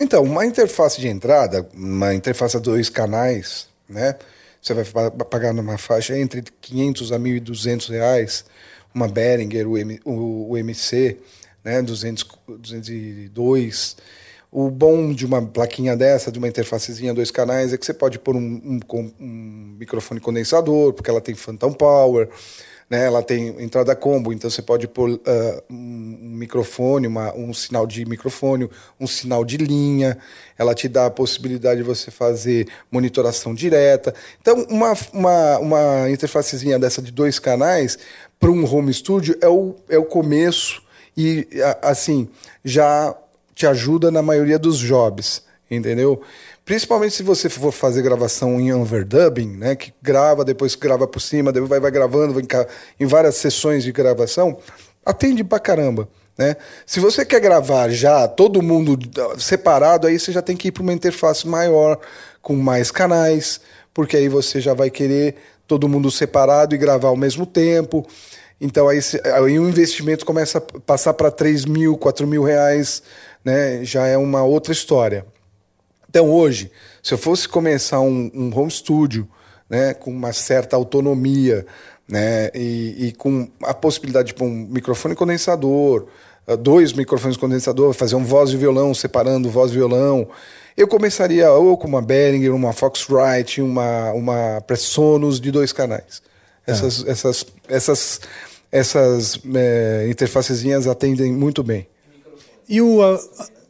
Então, uma interface de entrada, uma interface a dois canais, né? Você vai pa- pagar numa faixa entre 500 a 1.200 reais, uma Behringer, o, M, o, o MC, né? 200, 202. O bom de uma plaquinha dessa, de uma interfacezinha dois canais, é que você pode pôr um, um um microfone condensador, porque ela tem phantom power, né? Ela tem entrada combo, então você pode pôr ah, um microfone, uma, um sinal de microfone, um sinal de linha. Ela te dá a possibilidade de você fazer monitoração direta. Então, uma, uma, uma interfacezinha dessa de dois canais para um home studio é o, é o começo e, assim, já te ajuda na maioria dos jobs, entendeu? Principalmente se você for fazer gravação em overdubbing, né, que grava, depois grava por cima, depois vai, vai gravando vai em, várias sessões de gravação, atende pra caramba. Né? Se você quer gravar já todo mundo separado, aí você já tem que ir para uma interface maior, com mais canais, porque aí você já vai querer todo mundo separado e gravar ao mesmo tempo. Então aí, aí o investimento começa a passar para 3 mil, 4 mil reais, né? já é uma outra história. Então hoje, se eu fosse começar um, um home studio, né, com uma certa autonomia, né, e, e com a possibilidade de pôr um microfone condensador, ah, dois microfones condensador, fazer um voz e violão separando voz e violão, eu começaria ou com uma Behringer, uma Foxrite, uma uma Presonus de dois canais. Essas essas essas essas eh, interfacezinhas atendem muito bem.
E o, a-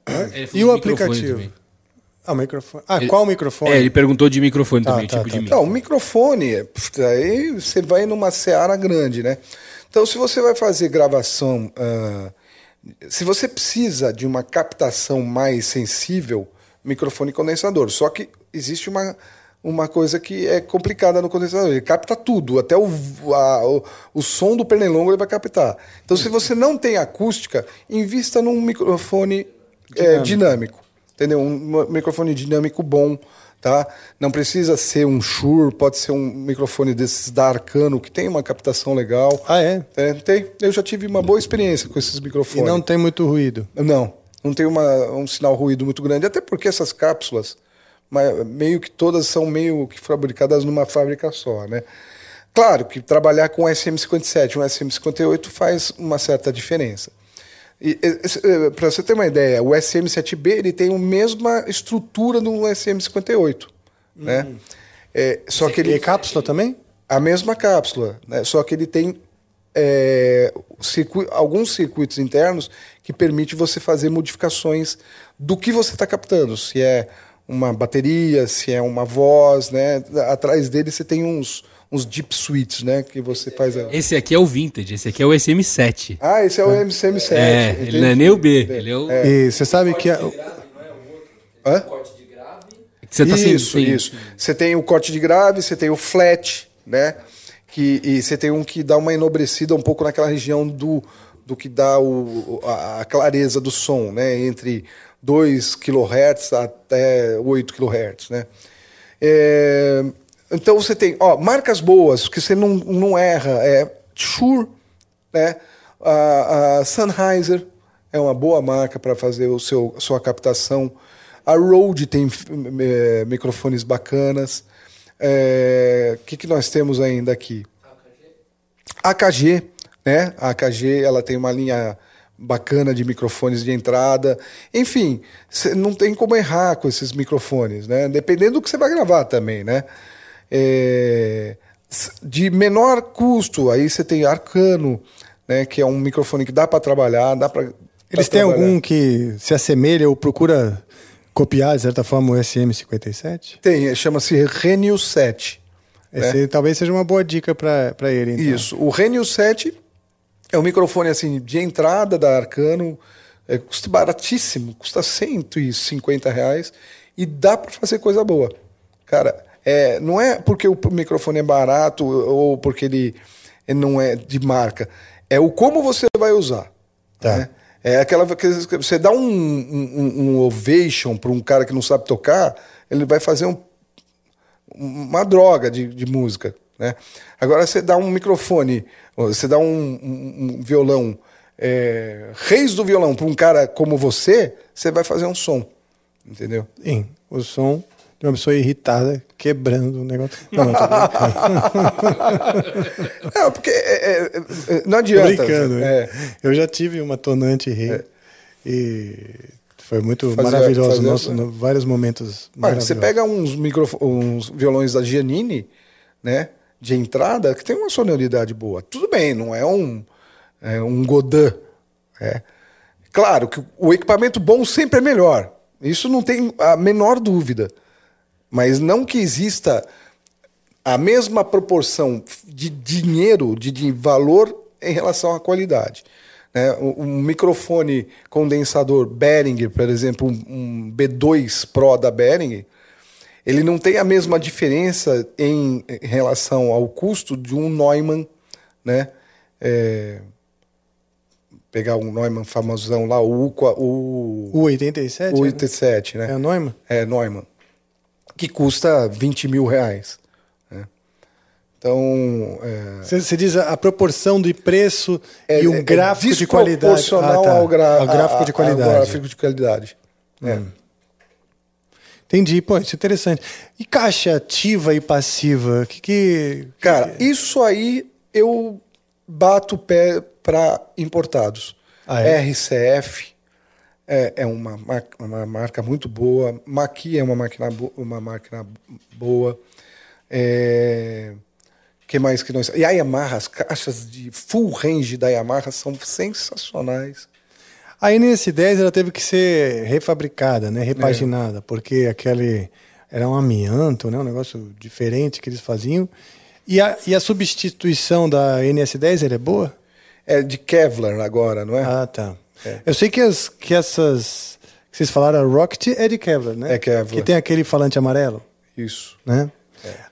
a-
Ele falou
e o aplicativo? Ah, o microfone. Ah,
Ele-
qual microfone?
É, ele perguntou de microfone
Tá,
também,
tá,
tipo
tá,
de
tá.
Não, o microfone, aí você vai numa seara grande, né? Então, se você vai fazer gravação, ah, se você precisa de uma captação mais sensível, microfone condensador. Só que existe uma, uma coisa que é complicada no condensador. Ele capta tudo, até o, a- o, o som do pernilongo ele vai captar. Então, se você não tem acústica, invista num microfone eh, dinâmico. Entendeu? Um microfone dinâmico bom, tá? Não precisa ser um Shure, pode ser um microfone desses da Arcano, que tem uma captação legal.
Ah, é?
tem. Eu já tive uma boa experiência com esses
E
microfones.
não tem muito ruído.
Não, não tem uma, um sinal ruído muito grande, até porque essas cápsulas, ma- meio que todas são meio que fabricadas numa fábrica só, né? Claro que trabalhar com SM57 e um SM58 faz uma certa diferença. Para você ter uma ideia, o SM7B ele tem a mesma estrutura do SM58, né? É, só que ele
E cápsula também?
a mesma cápsula, né? só que ele tem é, circu- alguns circuitos internos que permite você fazer modificações do que você está captando, se é uma bateria, se é uma voz, né? Atrás dele você tem uns, uns deep switches, né? Que você faz. A...
Esse aqui é o Vintage, esse aqui é o SM7.
Ah, esse é o MCM7.
É,
entendi.
ele não é nem o B, ele é o...
E você sabe que... a-
Hã?
Você tá sem-
isso,
sem-
isso. Você tem o corte de grave, você tem o flat, né? Que, e você tem um que dá uma enobrecida um pouco naquela região do, do que dá o, a, a clareza do som, né? Entre 2 kHz até 8 kHz, né? É, então você tem, ó, marcas boas, que você não, não erra, é Shure, né? A, a Sennheiser é uma boa marca para fazer o seu, a sua captação. A Rode tem eh, microfones bacanas. O que, que nós temos ainda aqui? AKG, né? A AKG ela tem uma linha bacana de microfones de entrada. Enfim, não tem como errar com esses microfones, né? Dependendo do que você vai gravar também, né? É, de menor custo, aí você tem Arcano, né? Que é um microfone que dá para trabalhar, dá para
Eles têm algum que se assemelha ou procura copiar, de certa forma, o SM57?
Tem, chama-se Renio 7.
Esse
né?
talvez seja uma boa dica para ele. Então.
Isso. O Renio 7 é um microfone assim de entrada da Arcano, é, custa baratíssimo, custa 150 reais e dá para fazer coisa boa. Cara, é, não é porque o microfone é barato ou porque ele, ele não é de marca, é o como você vai usar.
Tá.
né? É aquela que você dá um, um, um ovation para um cara que não sabe tocar, ele vai fazer um, uma droga de, de música. Né? Agora você dá um microfone, você dá um, um- um violão, é, reis do violão para um cara como você, você vai fazer um som. Entendeu?
Sim, o som de uma pessoa irritada quebrando o negócio. Não, não, tô. (laughs)
Não, porque é, é, é, não
Tô
adianta.
brincando. né?
É.
Eu já tive uma tonante rei e foi muito maravilhoso. Nosso, no- vários momentos
Mas você pega uns, microfo- uns violões da Giannini, né? De entrada, que tem uma sonoridade boa. Tudo bem, não é um, é um Godin. É. Claro que o equipamento bom sempre é melhor. Isso não tem a menor dúvida. Mas não que exista a mesma proporção de dinheiro, de, de valor em relação à qualidade. né? Um, microfone condensador Behringer, por exemplo, um, um B2 Pro da Behringer, ele não tem a mesma diferença em, relação ao custo de um Neumann, né? É, pegar um Neumann famosão lá, o, o,
O 87?
o
né?
87, né?
É o Neumann?
É, Neumann. Que custa 20 mil reais. né? Então. é,
Você, você diz a, a proporção de preço
é-
e um
é
gráfico de qualidade.
desproporcional
Ah, tá.
ao, gra-
Ao gráfico de qualidade.
Ao gráfico de qualidade. É.
Entendi, pô, isso é interessante. E caixa ativa e passiva? Que que.
Cara, isso aí eu bato o pé para importados.
Ah, é?
RCF é, é uma, uma marca muito boa. Maqui é uma máquina, uma máquina boa. É, que mais que nós. E a Yamaha, as caixas de full range da Yamaha são sensacionais.
A NS10 ela teve que ser refabricada, né, repaginada, porque aquele era um amianto, né, um negócio diferente que eles faziam. E a, e a substituição da NS10 ela é boa?
É de Kevlar agora, não é?
Ah, tá. Eu sei que, as, que essas que vocês falaram, a Rocket é de Kevlar, né?
É Kevlar.
Que tem aquele falante amarelo,
Isso.
né?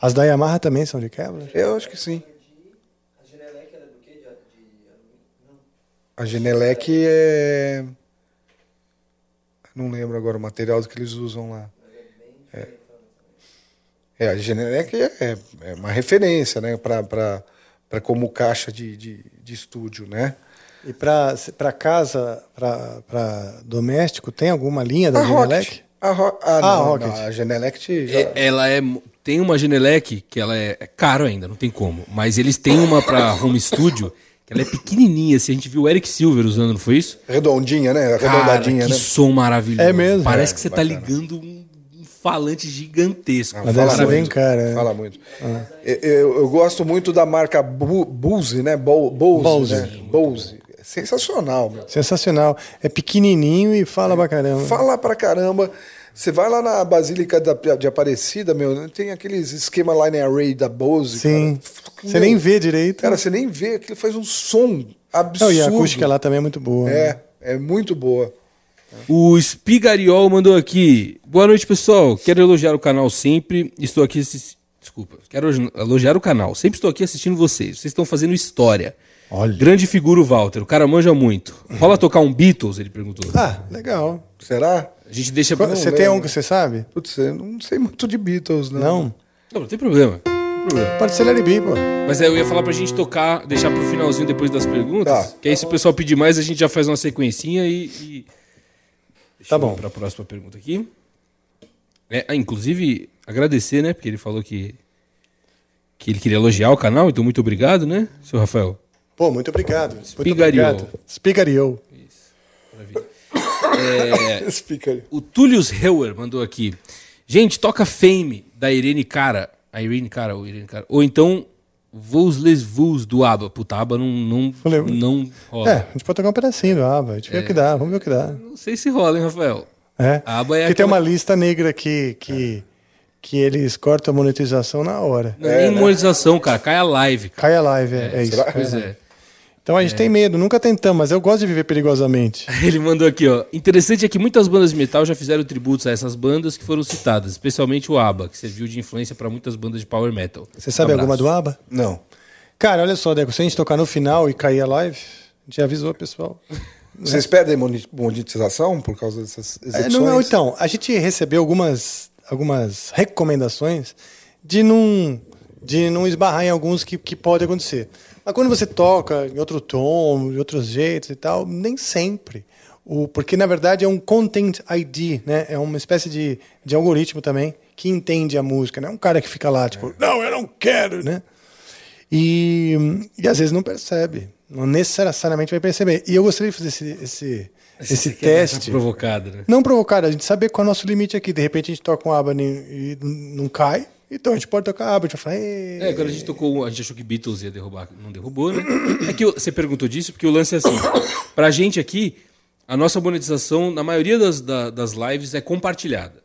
As da Yamaha também são de Kevlar?
Eu acho que sim. A Genelec é. Não lembro agora o material que eles usam lá. É, é a Genelec é, é- uma referência, né? Para como caixa de, de, de estúdio, né?
E para casa, para doméstico, tem alguma linha da
A
Genelec?
Rocket. A, Ro ah,
Ah,
não,
Rocket.
não, a Genelec já...
É, ela é. Tem uma Genelec que ela é, é caro ainda, não tem como. Mas eles têm uma pra home studio que ela é pequenininha. assim, a gente viu o Eric Silver usando, não foi isso?
Redondinha, né?
Cara,
Arredondadinha,
que
né?
som maravilhoso.
É mesmo?
Parece
É,
que você
bacana.
tá ligando um, falante gigantesco.
Deve ser
Maravilhoso.
bem cara. é.
Fala muito. Eu, eu- eu gosto muito da marca Bu- Bose, né? Bo- Bose.
Bose.
Né? Bose. É sensacional, meu.
Sensacional. É pequenininho e fala pra caramba.
Fala pra caramba. Você vai lá na Basílica da- de Aparecida, meu, tem aqueles esquema line array da Bose.
Sim.
cara.
Você
Meu,
nem vê direito.
Cara, você nem vê, aquilo faz um som absurdo.
Não, e a acústica lá também é muito boa. né?
É, é muito boa.
O Spigariol mandou aqui. Boa noite, pessoal. Quero elogiar o canal sempre. Estou aqui. Desculpa. Quero elogiar o canal. Sempre estou aqui assistindo vocês. Vocês estão fazendo história.
Olha.
Grande figura o Walter. O cara manja muito. Rola tocar um Beatles? Ele perguntou.
Ah, legal.
Será?
A gente deixa. Não,
Você tem um que você sabe?
Putz, eu não sei muito de Beatles, não.
Não?
não, não tem problema. Não tem problema.
Pode ser Larry B, pô.
Mas aí eu ia falar pra gente tocar, deixar pro finalzinho depois das perguntas.
Tá.
Que aí se o pessoal pedir mais, a gente já faz uma sequencinha e. e... Deixa
Tá
eu ir
bom.
Pra próxima pergunta aqui. É, ah, inclusive, agradecer, né? Porque ele falou que. Que ele queria elogiar o canal, então muito obrigado, né, seu Rafael?
Pô, muito obrigado. Muito
Espigariou.
obrigado. Espigariou.
pra vida. É, (laughs) o Tullius Heuer mandou aqui. Gente, toca Fame da Irene Cara. A Irene Cara, ou Irene Cara. Ou então Vos les Vus do ABBA. Puta, ABBA não, não, não rola.
É, a gente pode tocar um pedacinho do ABBA. A gente vê o que dá, vamos ver o que dá.
Não sei se rola, hein, Rafael?
É.
A ABBA é
Porque tem
aquela-
uma lista negra que, que, que eles cortam a monetização na hora.
Não é nem monetização, cara. Cai a live. Cara.
Cai a live, é, é isso.
será? Pois é.
Então a gente tem medo, nunca tentamos, mas eu gosto de viver perigosamente. (laughs)
Ele mandou aqui, ó. Interessante é que muitas bandas de metal já fizeram tributos a essas bandas que foram citadas, especialmente o ABBA, que serviu de influência para muitas bandas de power metal.
Você sabe
Abraço.
alguma do ABBA?
Não.
Cara, olha só, Deco, se a gente tocar no final e cair a live, a gente avisou, pessoal.
Vocês pedem monetização por causa dessas
É,
execuções?
não, então, a gente recebeu algumas, algumas recomendações de não, de não esbarrar em alguns que, que pode acontecer. Mas quando você toca em outro tom, de outros jeitos e tal, nem sempre. O, porque, na verdade, é um Content ID, né? É uma espécie de, de algoritmo também que entende a música, não é um cara que fica lá, tipo, não, eu não quero, né? E, e às vezes não percebe. Não necessariamente vai perceber. E eu gostaria de fazer esse, esse, esse
dar
teste.
Provocado, né?
Não provocado, a gente saber qual é o nosso limite aqui. De repente a gente toca um aba e não cai. Então a gente pode tocar aba. A gente vai falar.
É, quando a gente tocou, a gente achou que Beatles ia derrubar, não derrubou, né? É que você perguntou disso, porque o lance é assim. (coughs) Pra gente aqui, a nossa monetização, na maioria das, da- das lives, é compartilhada.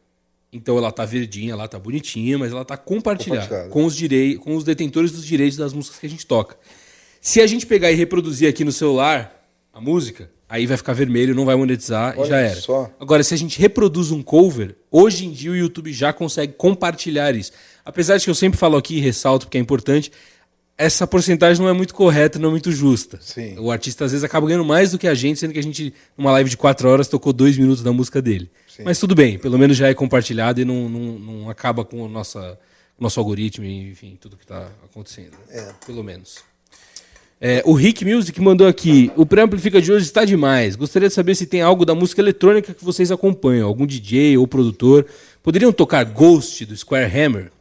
Então ela tá verdinha, ela tá bonitinha, mas ela tá compartilhada,
Compartilhada.
com os direi com os detentores dos direitos das músicas que a gente toca. Se a gente pegar e reproduzir aqui no celular a música, aí vai ficar vermelho, não vai monetizar e
Olha
já era.
só.
Agora, se a gente reproduz um cover, hoje em dia o YouTube já consegue compartilhar isso. Apesar de que eu sempre falo aqui e ressalto porque é importante, essa porcentagem não é muito correta, não é muito justa.
Sim.
O artista às vezes acaba ganhando mais do que a gente, sendo que a gente, numa live de quatro horas, tocou dois minutos da música dele. Mas tudo bem, pelo menos já é compartilhado e não, não, não acaba com o nossa, nosso algoritmo enfim, tudo que está acontecendo. né? Pelo menos. É, o Rick Music mandou aqui. O pré-amplifica de hoje está demais. Gostaria de saber se tem algo da música eletrônica que vocês acompanham. Algum DJ ou produtor. Poderiam tocar Ghost do Square Hammer?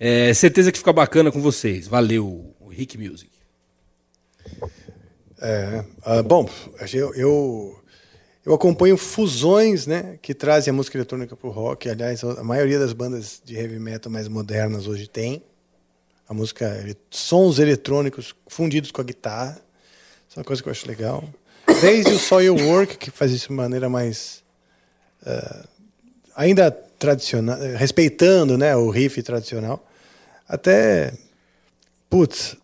É, certeza que fica bacana com vocês. Valeu, Rick Music.
É, ah, bom, eu, eu, eu acompanho fusões né, que trazem a música eletrônica para o rock. Aliás, a maioria das bandas de heavy metal mais modernas hoje tem. A música, sons eletrônicos fundidos com a guitarra. Isso é uma coisa que eu acho legal. Desde o Soilwork, que faz isso de maneira mais. ah, ainda tradicional, respeitando né, o riff tradicional, até. Putz,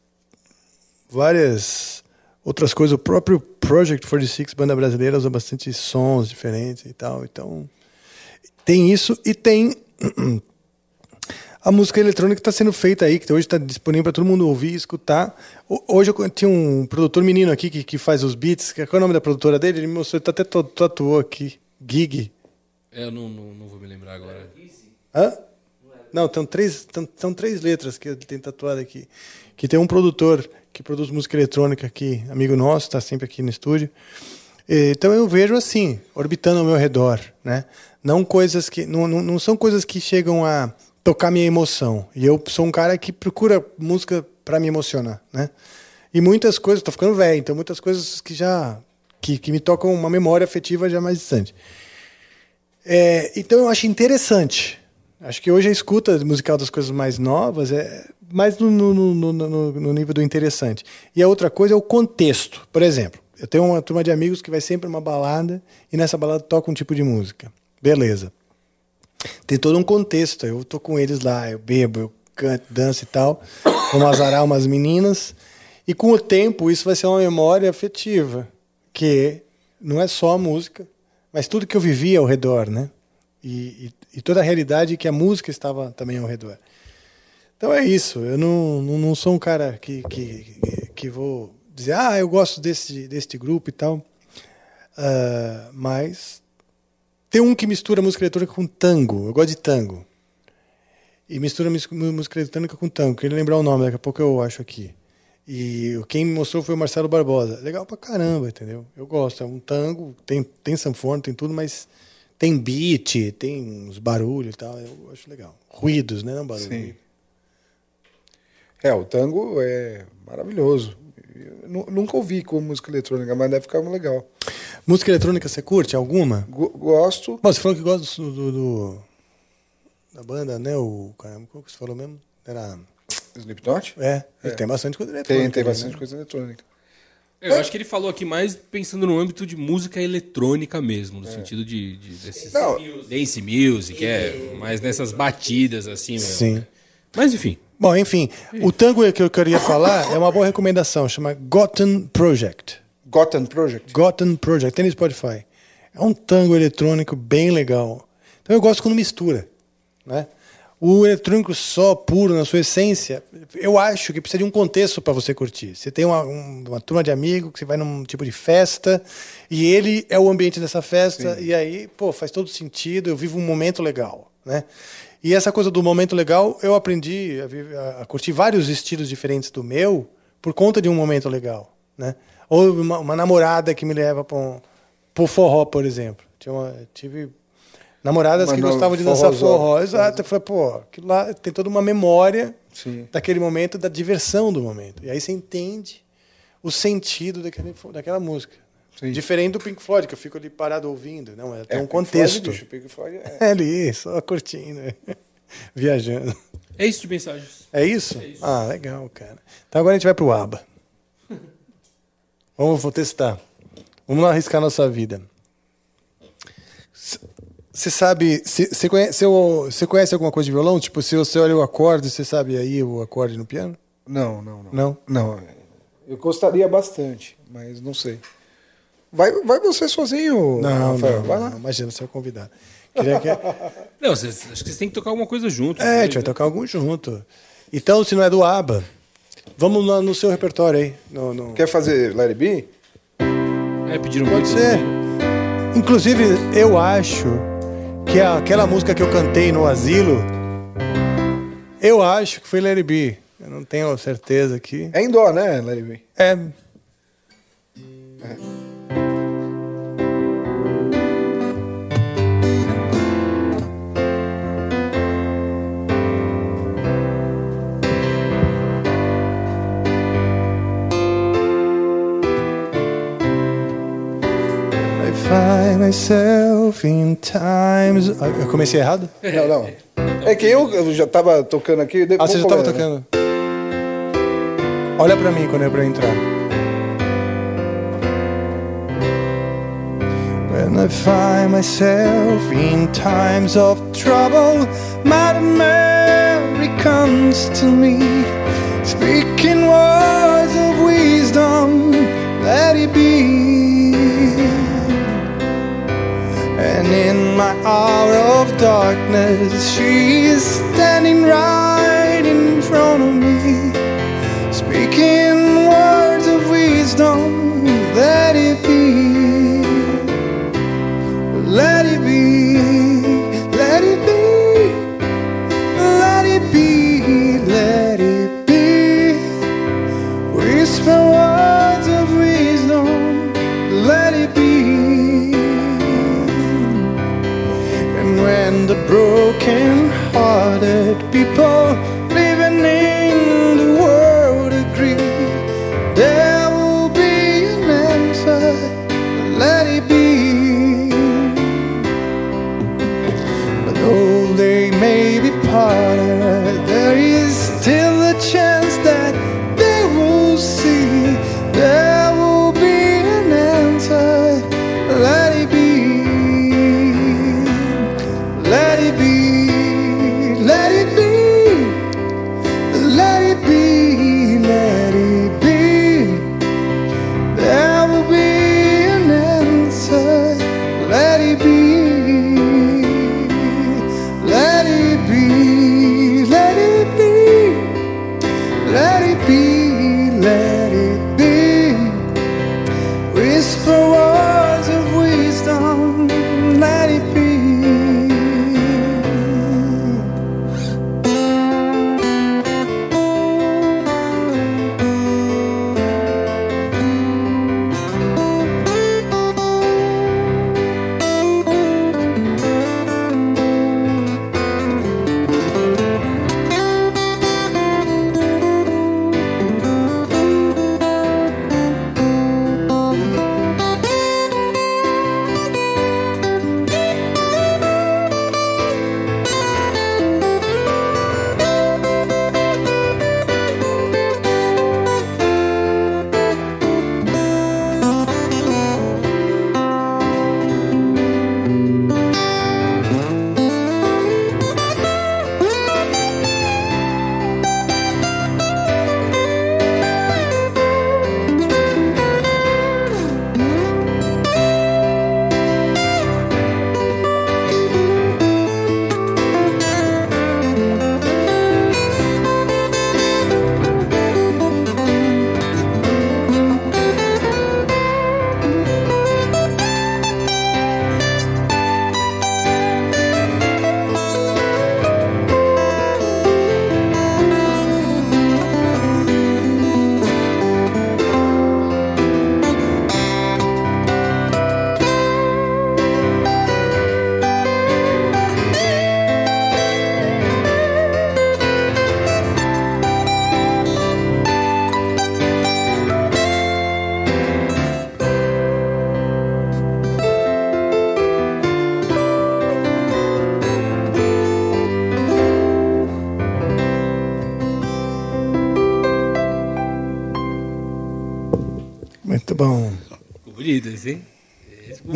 várias outras coisas. O próprio Project 46, banda brasileira, usa bastante sons diferentes e tal. Então, tem isso e tem (clears throat) a música eletrônica está sendo feita aí, que hoje está disponível para todo mundo ouvir e escutar. Ho- Hoje eu tinha um produtor menino aqui que, que faz os beats. que- Qual é o nome da produtora dele? Ele me mostrou, ele tá até tatuou aqui. Gig.
É, Eu não, não, não vou me lembrar agora.
Hã? Não, tem três, são três letras que ele tem tatuado aqui. Que tem um produtor que produz música eletrônica aqui, amigo nosso, está sempre aqui no estúdio. Então eu vejo assim, orbitando ao meu redor, né? Não coisas que não, não, não são coisas que chegam a tocar minha emoção. E eu sou um cara que procura música para me emocionar, né? E muitas coisas, tô ficando velho, então muitas coisas que já que, que me tocam uma memória afetiva já mais distante. É, então eu acho interessante. Acho que hoje a escuta musical das coisas mais novas é mais no, no, no, no- nível do interessante. E a outra coisa é o contexto. Por exemplo, eu tenho uma turma de amigos que vai sempre numa balada e nessa balada toca um tipo de música. Beleza. Tem todo um contexto. Eu tô com eles lá, eu bebo, eu canto, danço e tal. Vamos azarar umas meninas. E com o tempo isso vai ser uma memória afetiva. Que não é só a música, mas tudo que eu vivia ao redor, né? E, e- toda a realidade que a música estava também ao redor. Então é isso. Eu não, não, não sou um cara que, que, que vou dizer, ah, eu gosto desse, desse grupo e tal. Ah, mas tem um que mistura música eletrônica com tango. Eu gosto de tango. E mistura mis- música eletrônica com tango. Queria lembrar o nome, daqui a pouco eu acho aqui. E quem me mostrou foi o Marcelo Barbosa. Legal pra caramba, entendeu? Eu gosto. É um tango, tem, tem sanfona, tem tudo, mas tem beat, tem uns barulhos e tal. Eu acho legal. Ruídos, né? Não barulho.
Sim. É, o tango é maravilhoso. Eu nu- nunca ouvi com música eletrônica, mas deve ficar legal.
Música eletrônica você curte? Alguma?
Go- gosto.
Bom, você falou que gosta do, do- do- da banda, né? O caramba, qual que você falou mesmo? Era.
Slipknot?
É,
É.
tem bastante coisa eletrônica.
Tem, tem bastante
né?
coisa eletrônica.
Eu acho que ele falou aqui mais pensando no âmbito de música eletrônica mesmo, no sentido de, de desses
Não.
dance music, é, mais nessas batidas assim mesmo.
Sim.
Mas enfim.
Bom, enfim, o tango que eu queria falar é uma boa recomendação, chama Gotten Project.
Gotten Project?
Gotten Project, tem no Spotify. É um tango eletrônico bem legal. Então eu gosto quando mistura, né? O eletrônico só, puro, na sua essência, eu acho que precisa de um contexto para você curtir. Você tem uma, um- uma turma de amigos, que você vai num tipo de festa, e ele é o ambiente dessa festa, e aí, pô, faz todo sentido, eu vivo um momento legal, né? E essa coisa do momento legal, eu aprendi a, a- a curtir vários estilos diferentes do meu por conta de um momento legal, né? Ou uma, uma namorada que me leva para um, pro forró, por exemplo. Tinha uma, tive namoradas que gostavam de dançar forró. Exato. Eu falei, pô, aquilo lá tem toda uma memória
Sim.
daquele momento, da diversão do momento. E aí você entende o sentido daquele, daquela música. Diferente do Pink Floyd, que eu fico ali parado ouvindo. Não, é, tem um
Pink
contexto.
Floyd, bicho, Pink Floyd é-
É ali, só curtindo, (laughs) viajando.
É isso de mensagens.
É isso? Ah, legal, cara. Então agora a gente vai pro ABA. (laughs) Vamos vou testar. Vamos lá arriscar nossa vida. Você sabe, você conhece, você conhece alguma coisa de violão? Tipo, se você olha o acorde, você sabe aí o acorde no piano?
Não, não, não.
Não?
Não. Eu gostaria bastante, mas não sei. Vai, vai você sozinho,
Não,
Rafael.
não,
vai lá.
não, imagina, você é convidado. Queria que... (laughs)
Não, vocês, acho que vocês têm que tocar alguma coisa junto.
É, a gente vai tocar algum junto. Então, se não é do ABA, vamos no, no seu repertório aí. No, no-
Quer fazer Larry B?
É, pediram
Pode
muito.
ser. Inclusive, eu acho que a- aquela música que eu cantei no asilo, eu acho que foi Larry B. Eu não tenho certeza aqui.
É em dó, né, Larry B?
É. I find myself in times. Eu comecei errado?
Não, não. É que eu, eu já tava tocando aqui.
Ah, você já
né?
tocando. Olha pra mim quando é pra eu entrar. When I find myself in times of trouble, Mother Mary comes to me, speaking words of wisdom, let it be. And in my hour of darkness, she is standing right in front of me, speaking words of wisdom, let it 痛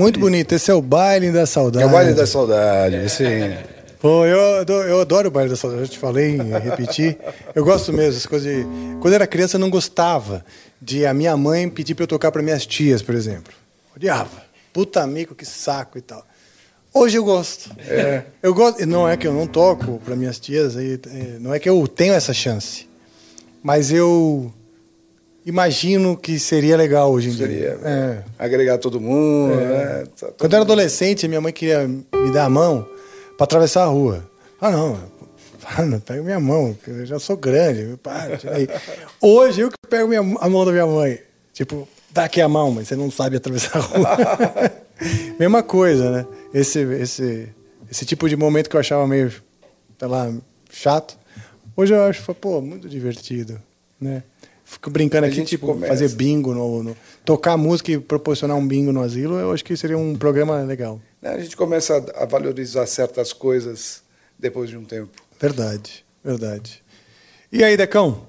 Muito
bonito. Esse
é o baile da saudade.
É o baile da saudade, sim.
Pô, eu, adoro- eu adoro o baile da saudade. Eu te falei, repeti. Eu gosto mesmo, essas coisas de. Quando eu era criança, eu não gostava de a minha mãe pedir pra eu tocar pra minhas tias, por exemplo. Odiava. Puta amigo, que saco e tal. Hoje eu gosto.
É.
Eu gosto. Não é que eu não toco para minhas tias, não é que eu tenho essa chance, mas eu imagino que seria legal hoje em
Seria.
dia. É.
Agregar todo mundo,
É.
né? Tá-
Quando eu era adolescente, minha mãe queria me dar a mão para atravessar a rua. Ah, não. Ah, não, pega minha mão, que eu já sou grande. Para. Hoje eu que pego minha- a mão da minha mãe. Tipo, dá aqui a mão, mas você não sabe atravessar a rua. (laughs) Mesma coisa, né? Esse, esse, esse tipo de momento que eu achava meio, sei lá, chato. Hoje eu acho, pô, muito divertido, né? Fico brincando
A
aqui,
gente
tipo,
começa.
fazer bingo, no, no- tocar música e proporcionar um bingo no asilo, eu acho que seria um programa legal.
Né, A gente começa a a valorizar certas coisas depois de um tempo.
Verdade, verdade. E aí, Decão?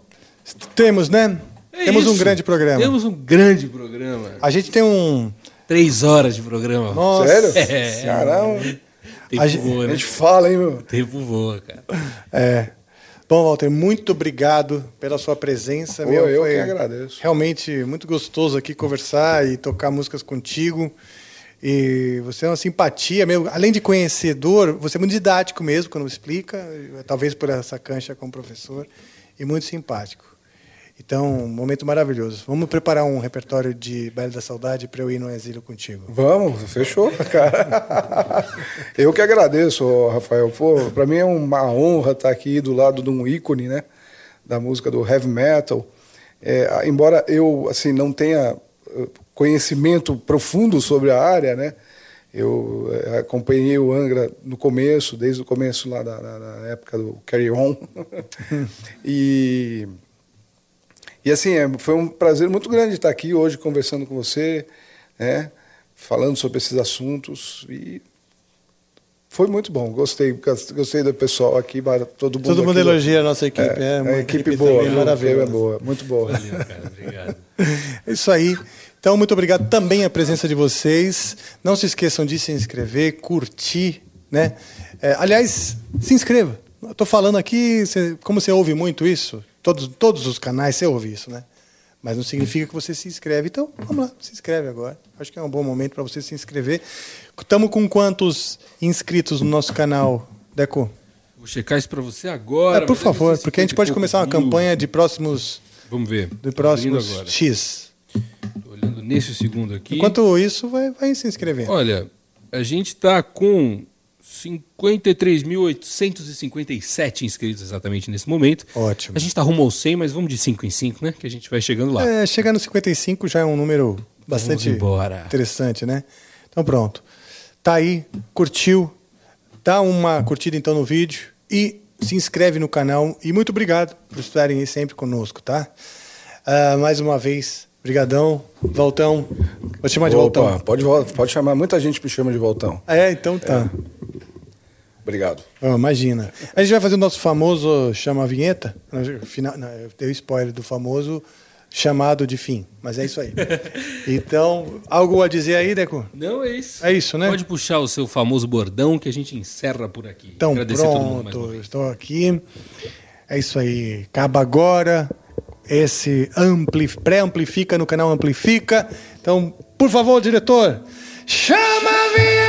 Temos, né?
É
Temos um
isso.
grande programa.
Temos um grande programa.
A gente tem um.
Três horas de programa.
Nossa.
Sério?
É.
Caramba.
Tempo
A gente-
voa,
A
né?
gente fala, hein, meu?
Tempo voa, cara.
É. Bom, Walter, muito obrigado pela sua presença.
Pô,
meu.
eu que agradeço.
Realmente muito gostoso aqui conversar e tocar músicas contigo. E você é uma simpatia mesmo. Além de conhecedor, você é muito didático mesmo quando explica, talvez por essa cancha com o professor, e muito simpático. Então, um momento maravilhoso. Vamos preparar um repertório de Baile da Saudade para eu ir no exílio contigo.
Vamos, fechou, cara. (laughs) Eu que agradeço, Rafael. Pô, pra mim é uma honra estar aqui do lado de um ícone, né, da música do heavy metal. É, embora eu assim não tenha eh, conhecimento profundo sobre a área, né, eu eh, acompanhei o Angra no começo, desde o começo lá da, da- da época do Carry On, (laughs) e e assim, é, foi um prazer muito grande estar aqui hoje conversando com você, né, falando sobre esses assuntos e foi muito bom, gostei, gostei do pessoal aqui, todo mundo
Todo mundo
aqui,
elogia a nossa equipe, é uma
a equipe
equipe
boa,
também
viu?
maravilhosa.
É boa, muito boa.
Valeu, cara. Obrigado. (laughs)
É isso aí. Então, muito obrigado também a presença de vocês. Não se esqueçam de se inscrever, curtir, né? É, aliás, se inscreva. Estou falando aqui, como você ouve muito isso, todos, todos os canais você ouve isso, né? Mas não significa que você se inscreve. Então, vamos lá, se inscreve agora. Acho que é um bom momento para você se inscrever. Estamos com quantos inscritos no nosso canal, Deco?
Vou checar isso pra você agora.
É, por favor, porque a gente
50
pode começar uma campanha de próximos,
Vamos ver.
de próximos. X.
Tô olhando nesse segundo aqui.
Enquanto isso, vai, vai se inscrevendo.
Olha, a gente tá com 53.857 inscritos exatamente nesse momento.
Ótimo.
A gente tá rumo aos 100, mas vamos de 5 em 5, né? Que a gente vai chegando lá.
É, chegar no 55 já é um número bastante interessante, né? Então pronto. Tá aí, curtiu? Dá uma curtida então no vídeo e se inscreve no canal. E muito obrigado por estarem aí sempre conosco, tá? Ah, mais uma vez, brigadão. Voltão. Vou te chamar de
Opa,
Voltão.
Pode, pode chamar, muita gente me chama de Voltão.
É, então tá.
Obrigado.
Oh, imagina. A gente vai fazer o nosso famoso chama a vinheta. Final, não, eu dei o spoiler do famoso chamado de fim, mas é isso aí. (laughs) Então, algo a dizer aí, Deco?
Não, é isso.
É isso, né?
Pode puxar o seu famoso bordão que a gente encerra por aqui.
Então,
Agradecer
pronto, estou aqui. É isso aí. Acaba agora esse ampli, pré-amplifica no canal Amplifica. Então, por favor, diretor, chama a vinheta!